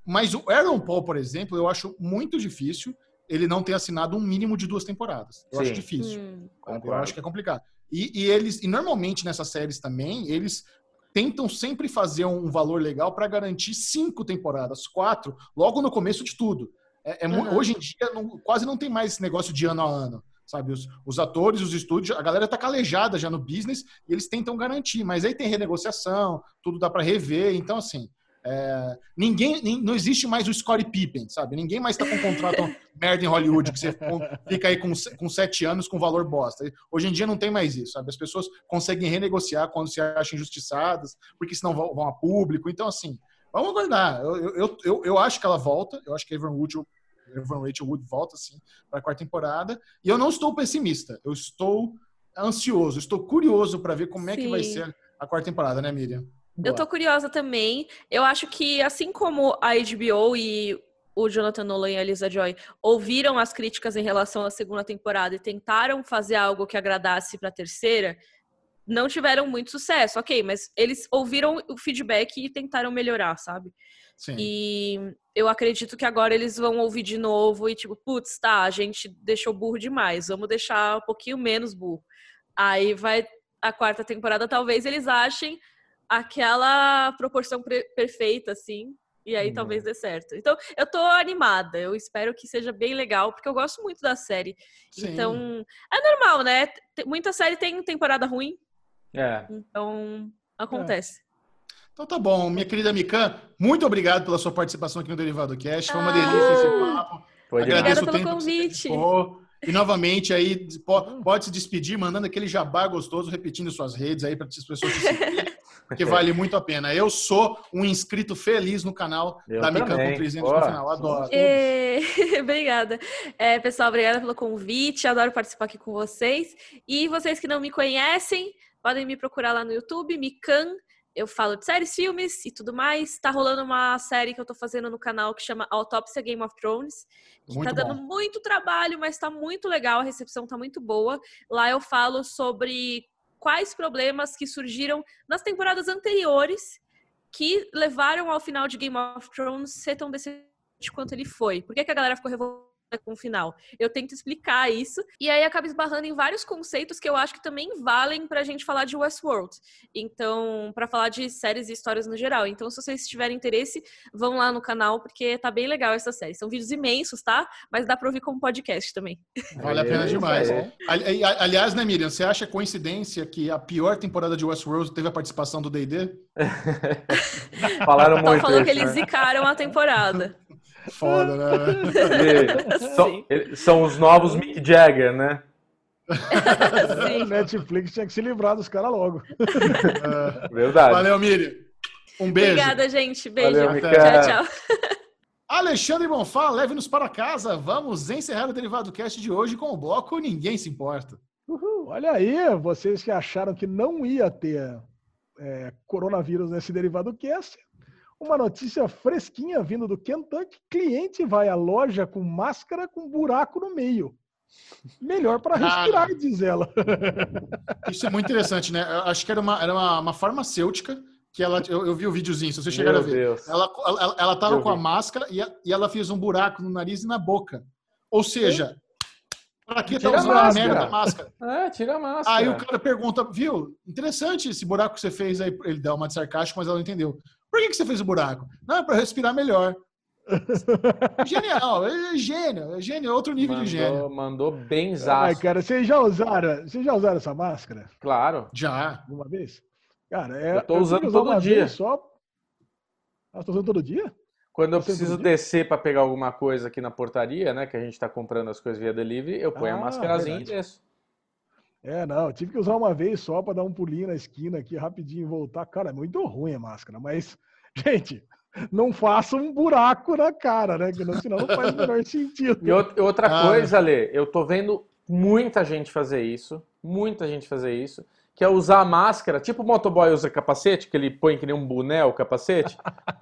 Mas o Aaron Paul, por exemplo, eu acho muito difícil ele não ter assinado um mínimo de duas temporadas. Eu Sim. acho difícil. Hum. Eu acho que é complicado. E, e, eles, e normalmente nessas séries também, eles tentam sempre fazer um valor legal para garantir cinco temporadas, quatro, logo no começo de tudo. É, é uhum. Hoje em dia não, quase não tem mais esse negócio de ano a ano. Sabe, os, os atores, os estúdios, a galera tá calejada já no business e eles tentam garantir, mas aí tem renegociação, tudo dá para rever, então assim, é, ninguém, não existe mais o Scottie Pippen, sabe? Ninguém mais está com um contrato merda em Hollywood, que você fica aí com, com sete anos com valor bosta. Hoje em dia não tem mais isso, sabe? As pessoas conseguem renegociar quando se acham injustiçadas, porque senão vão, vão a público. Então, assim, vamos aguardar. Eu, eu, eu, eu, acho que ela volta, eu acho que a Evan Wood, Evan Rachel Wood volta, sim, para a quarta temporada. E eu não estou pessimista, eu estou ansioso, estou curioso para ver como sim. é que vai ser a quarta temporada, né, Miriam? Eu tô curiosa também. Eu acho que, assim como a HBO e o Jonathan Nolan e a Lisa Joy ouviram as críticas em relação à segunda temporada e tentaram fazer algo que agradasse para a terceira, não tiveram muito sucesso. Ok, mas eles ouviram o feedback e tentaram melhorar, sabe? Sim. E eu acredito que agora eles vão ouvir de novo e tipo, putz, tá, a gente deixou burro demais, vamos deixar um pouquinho menos burro. Aí vai a quarta temporada, talvez eles achem aquela proporção perfeita, assim, e aí talvez dê certo. Então, eu tô animada. Eu espero que seja bem legal, porque eu gosto muito da série. Sim. Então, é normal, né? Muita série tem temporada ruim, É. então acontece. Então tá bom, minha querida Mikan, muito obrigado pela sua participação aqui no Derivado Cast. Foi uma Ah. delícia esse papo. Foi Agradeço. Obrigada o pelo convite. E novamente aí, po- pode se despedir, mandando aquele jabá gostoso, repetindo suas redes aí para as pessoas te seguirem, porque vale muito a pena. Eu sou um inscrito feliz no canal Eu da Mikan com 300 no Bora. final. Adoro. É, obrigada. É, pessoal, obrigada pelo convite. Adoro participar aqui com vocês. E vocês que não me conhecem, podem me procurar lá no YouTube, Mikan. Eu falo de séries, filmes e tudo mais. Tá rolando uma série que eu tô fazendo no canal que chama Autópsia Game of Thrones. Que Muito tá dando bom. muito trabalho, mas tá muito legal. A recepção tá muito boa. Lá eu falo sobre quais problemas que surgiram nas temporadas anteriores que levaram ao final de Game of Thrones ser tão decepcionante quanto ele foi. Por que, que a galera ficou revoltada com o final? Eu tento explicar isso e aí acaba esbarrando em vários conceitos que eu acho que também valem pra gente falar de Westworld. Então, pra falar de séries e histórias no geral. Então, se vocês tiverem interesse, vão lá no canal porque tá bem legal essa série. São vídeos imensos, tá? Mas dá pra ouvir como podcast também. Vale a pena demais. Aliás, né, Miriam, você acha coincidência que a pior temporada de Westworld teve a participação do D&D? Falaram Então muito falou que eles né? zicaram a temporada. Foda, né? E são, são os novos Mick Jagger, né? Netflix tinha que se livrar dos caras logo. É. Verdade. Valeu, Miriam. Um beijo. Obrigada, gente. Beijo. Valeu, tchau, tchau. Alexandre Bonfá, leve-nos para casa. Vamos encerrar o Derivado Cast de hoje com o bloco Ninguém Se Importa. Uhul, olha aí, vocês que acharam que não ia ter é, coronavírus nesse derivado cast, uma notícia fresquinha vindo do Kentucky: cliente vai à loja com máscara com buraco no meio. Melhor para respirar, diz ela. Isso é muito interessante, né? Eu acho que era uma, era uma, uma farmacêutica que ela. Eu, eu vi o videozinho, se você chegar Meu a ver. Deus. Ela, ela, ela tava Eu com a vi. máscara e, a- e ela fez um buraco no nariz e na boca. Ou seja, pra que tá a usando a máscara. merda da máscara? É, tira a máscara. Aí o cara pergunta, viu? Interessante esse buraco que você fez aí. Ele dá uma de sarcástico, mas ela não entendeu. Por que, que você fez o buraco? Não, é pra respirar melhor. Genial, é gênio, é gênio, é outro nível de gênio. Mandou, mandou Ai, cara, vocês já usaram, vocês já usaram essa máscara Claro. Já. alguma vez? Cara, é, Eu tô usando usar todo uma dia. Só... Ah, você tá usando todo dia? Quando eu preciso descer para pegar alguma coisa aqui na portaria, né? Que a gente tá comprando as coisas via delivery, eu ponho a Ah, máscarazinha verdade. e desço. É, não, eu tive que usar uma vez só para dar um pulinho na esquina aqui rapidinho e voltar. Cara, é muito ruim a máscara, mas, gente, não faça um buraco na cara, né? Que não, senão não faz o menor sentido. E out- outra Ah. coisa, Lê, eu tô vendo muita gente fazer isso, muita gente fazer isso, que é usar a máscara, tipo o motoboy usa capacete, que ele põe que nem um boné o capacete.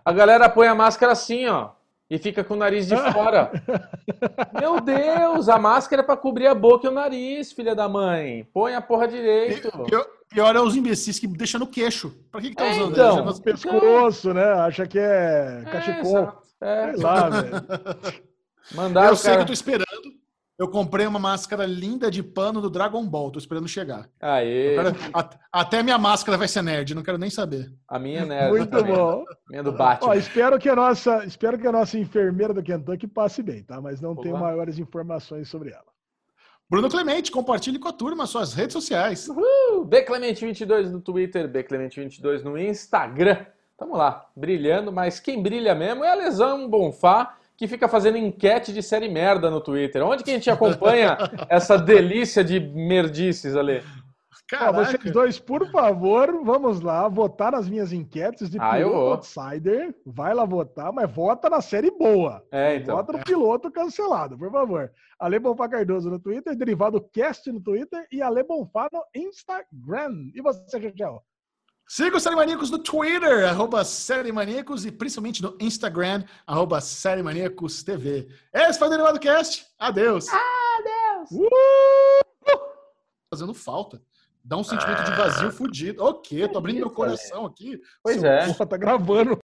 A galera põe a máscara assim, ó, e fica com o nariz de fora. Meu Deus, a máscara é pra cobrir a boca e o nariz, filha da mãe. Põe a porra direito. Pior, pior é os imbecis que deixam no queixo. Pra que, que tá É, usando? então. Deixa No pescoço, né? Acha que é É, cachecol. exato. É, Sei lá, velho. mandar Eu o sei que cara... eu tô esperando. Eu comprei uma máscara linda de pano do Dragon Ball. Tô esperando chegar. Aê, quero- at- até minha máscara vai ser nerd, não quero nem saber. a minha, né? Muito também. bom. A minha do Ó, Batman. espero que a nossa, espero que a nossa enfermeira do Kentucky passe bem, tá? Mas não tenho Olá. maiores informações sobre ela. Bruno Clemente, compartilhe com a turma suas redes sociais. Bclemente22 no Twitter, Bclemente22 no Instagram. Tamo lá, brilhando, mas quem brilha mesmo é a Lesão Bonfá, que fica fazendo enquete de série merda no Twitter. Onde que a gente acompanha essa delícia de merdices ali? Ó, Caraca. vocês dois, por favor, vamos lá votar nas minhas enquetes de Ah, piloto outsider. Vai lá votar, mas vota na série boa. É, então. Vota no piloto cancelado, por favor. Ale Bonfá Cardoso no Twitter, Derivado Cast no Twitter e Ale Bonfá no Instagram. E você, Chechel? Siga o Série Maníacos no Twitter, arroba Série Maníacos, e principalmente no Instagram, arroba Série Maníacos TV. Esse foi o Derivado Cast. Adeus. Adeus. Uh! Fazendo falta. Dá um sentimento de vazio fudido. Ok, tô abrindo meu coração aqui. Pois é. Porra, tá gravando.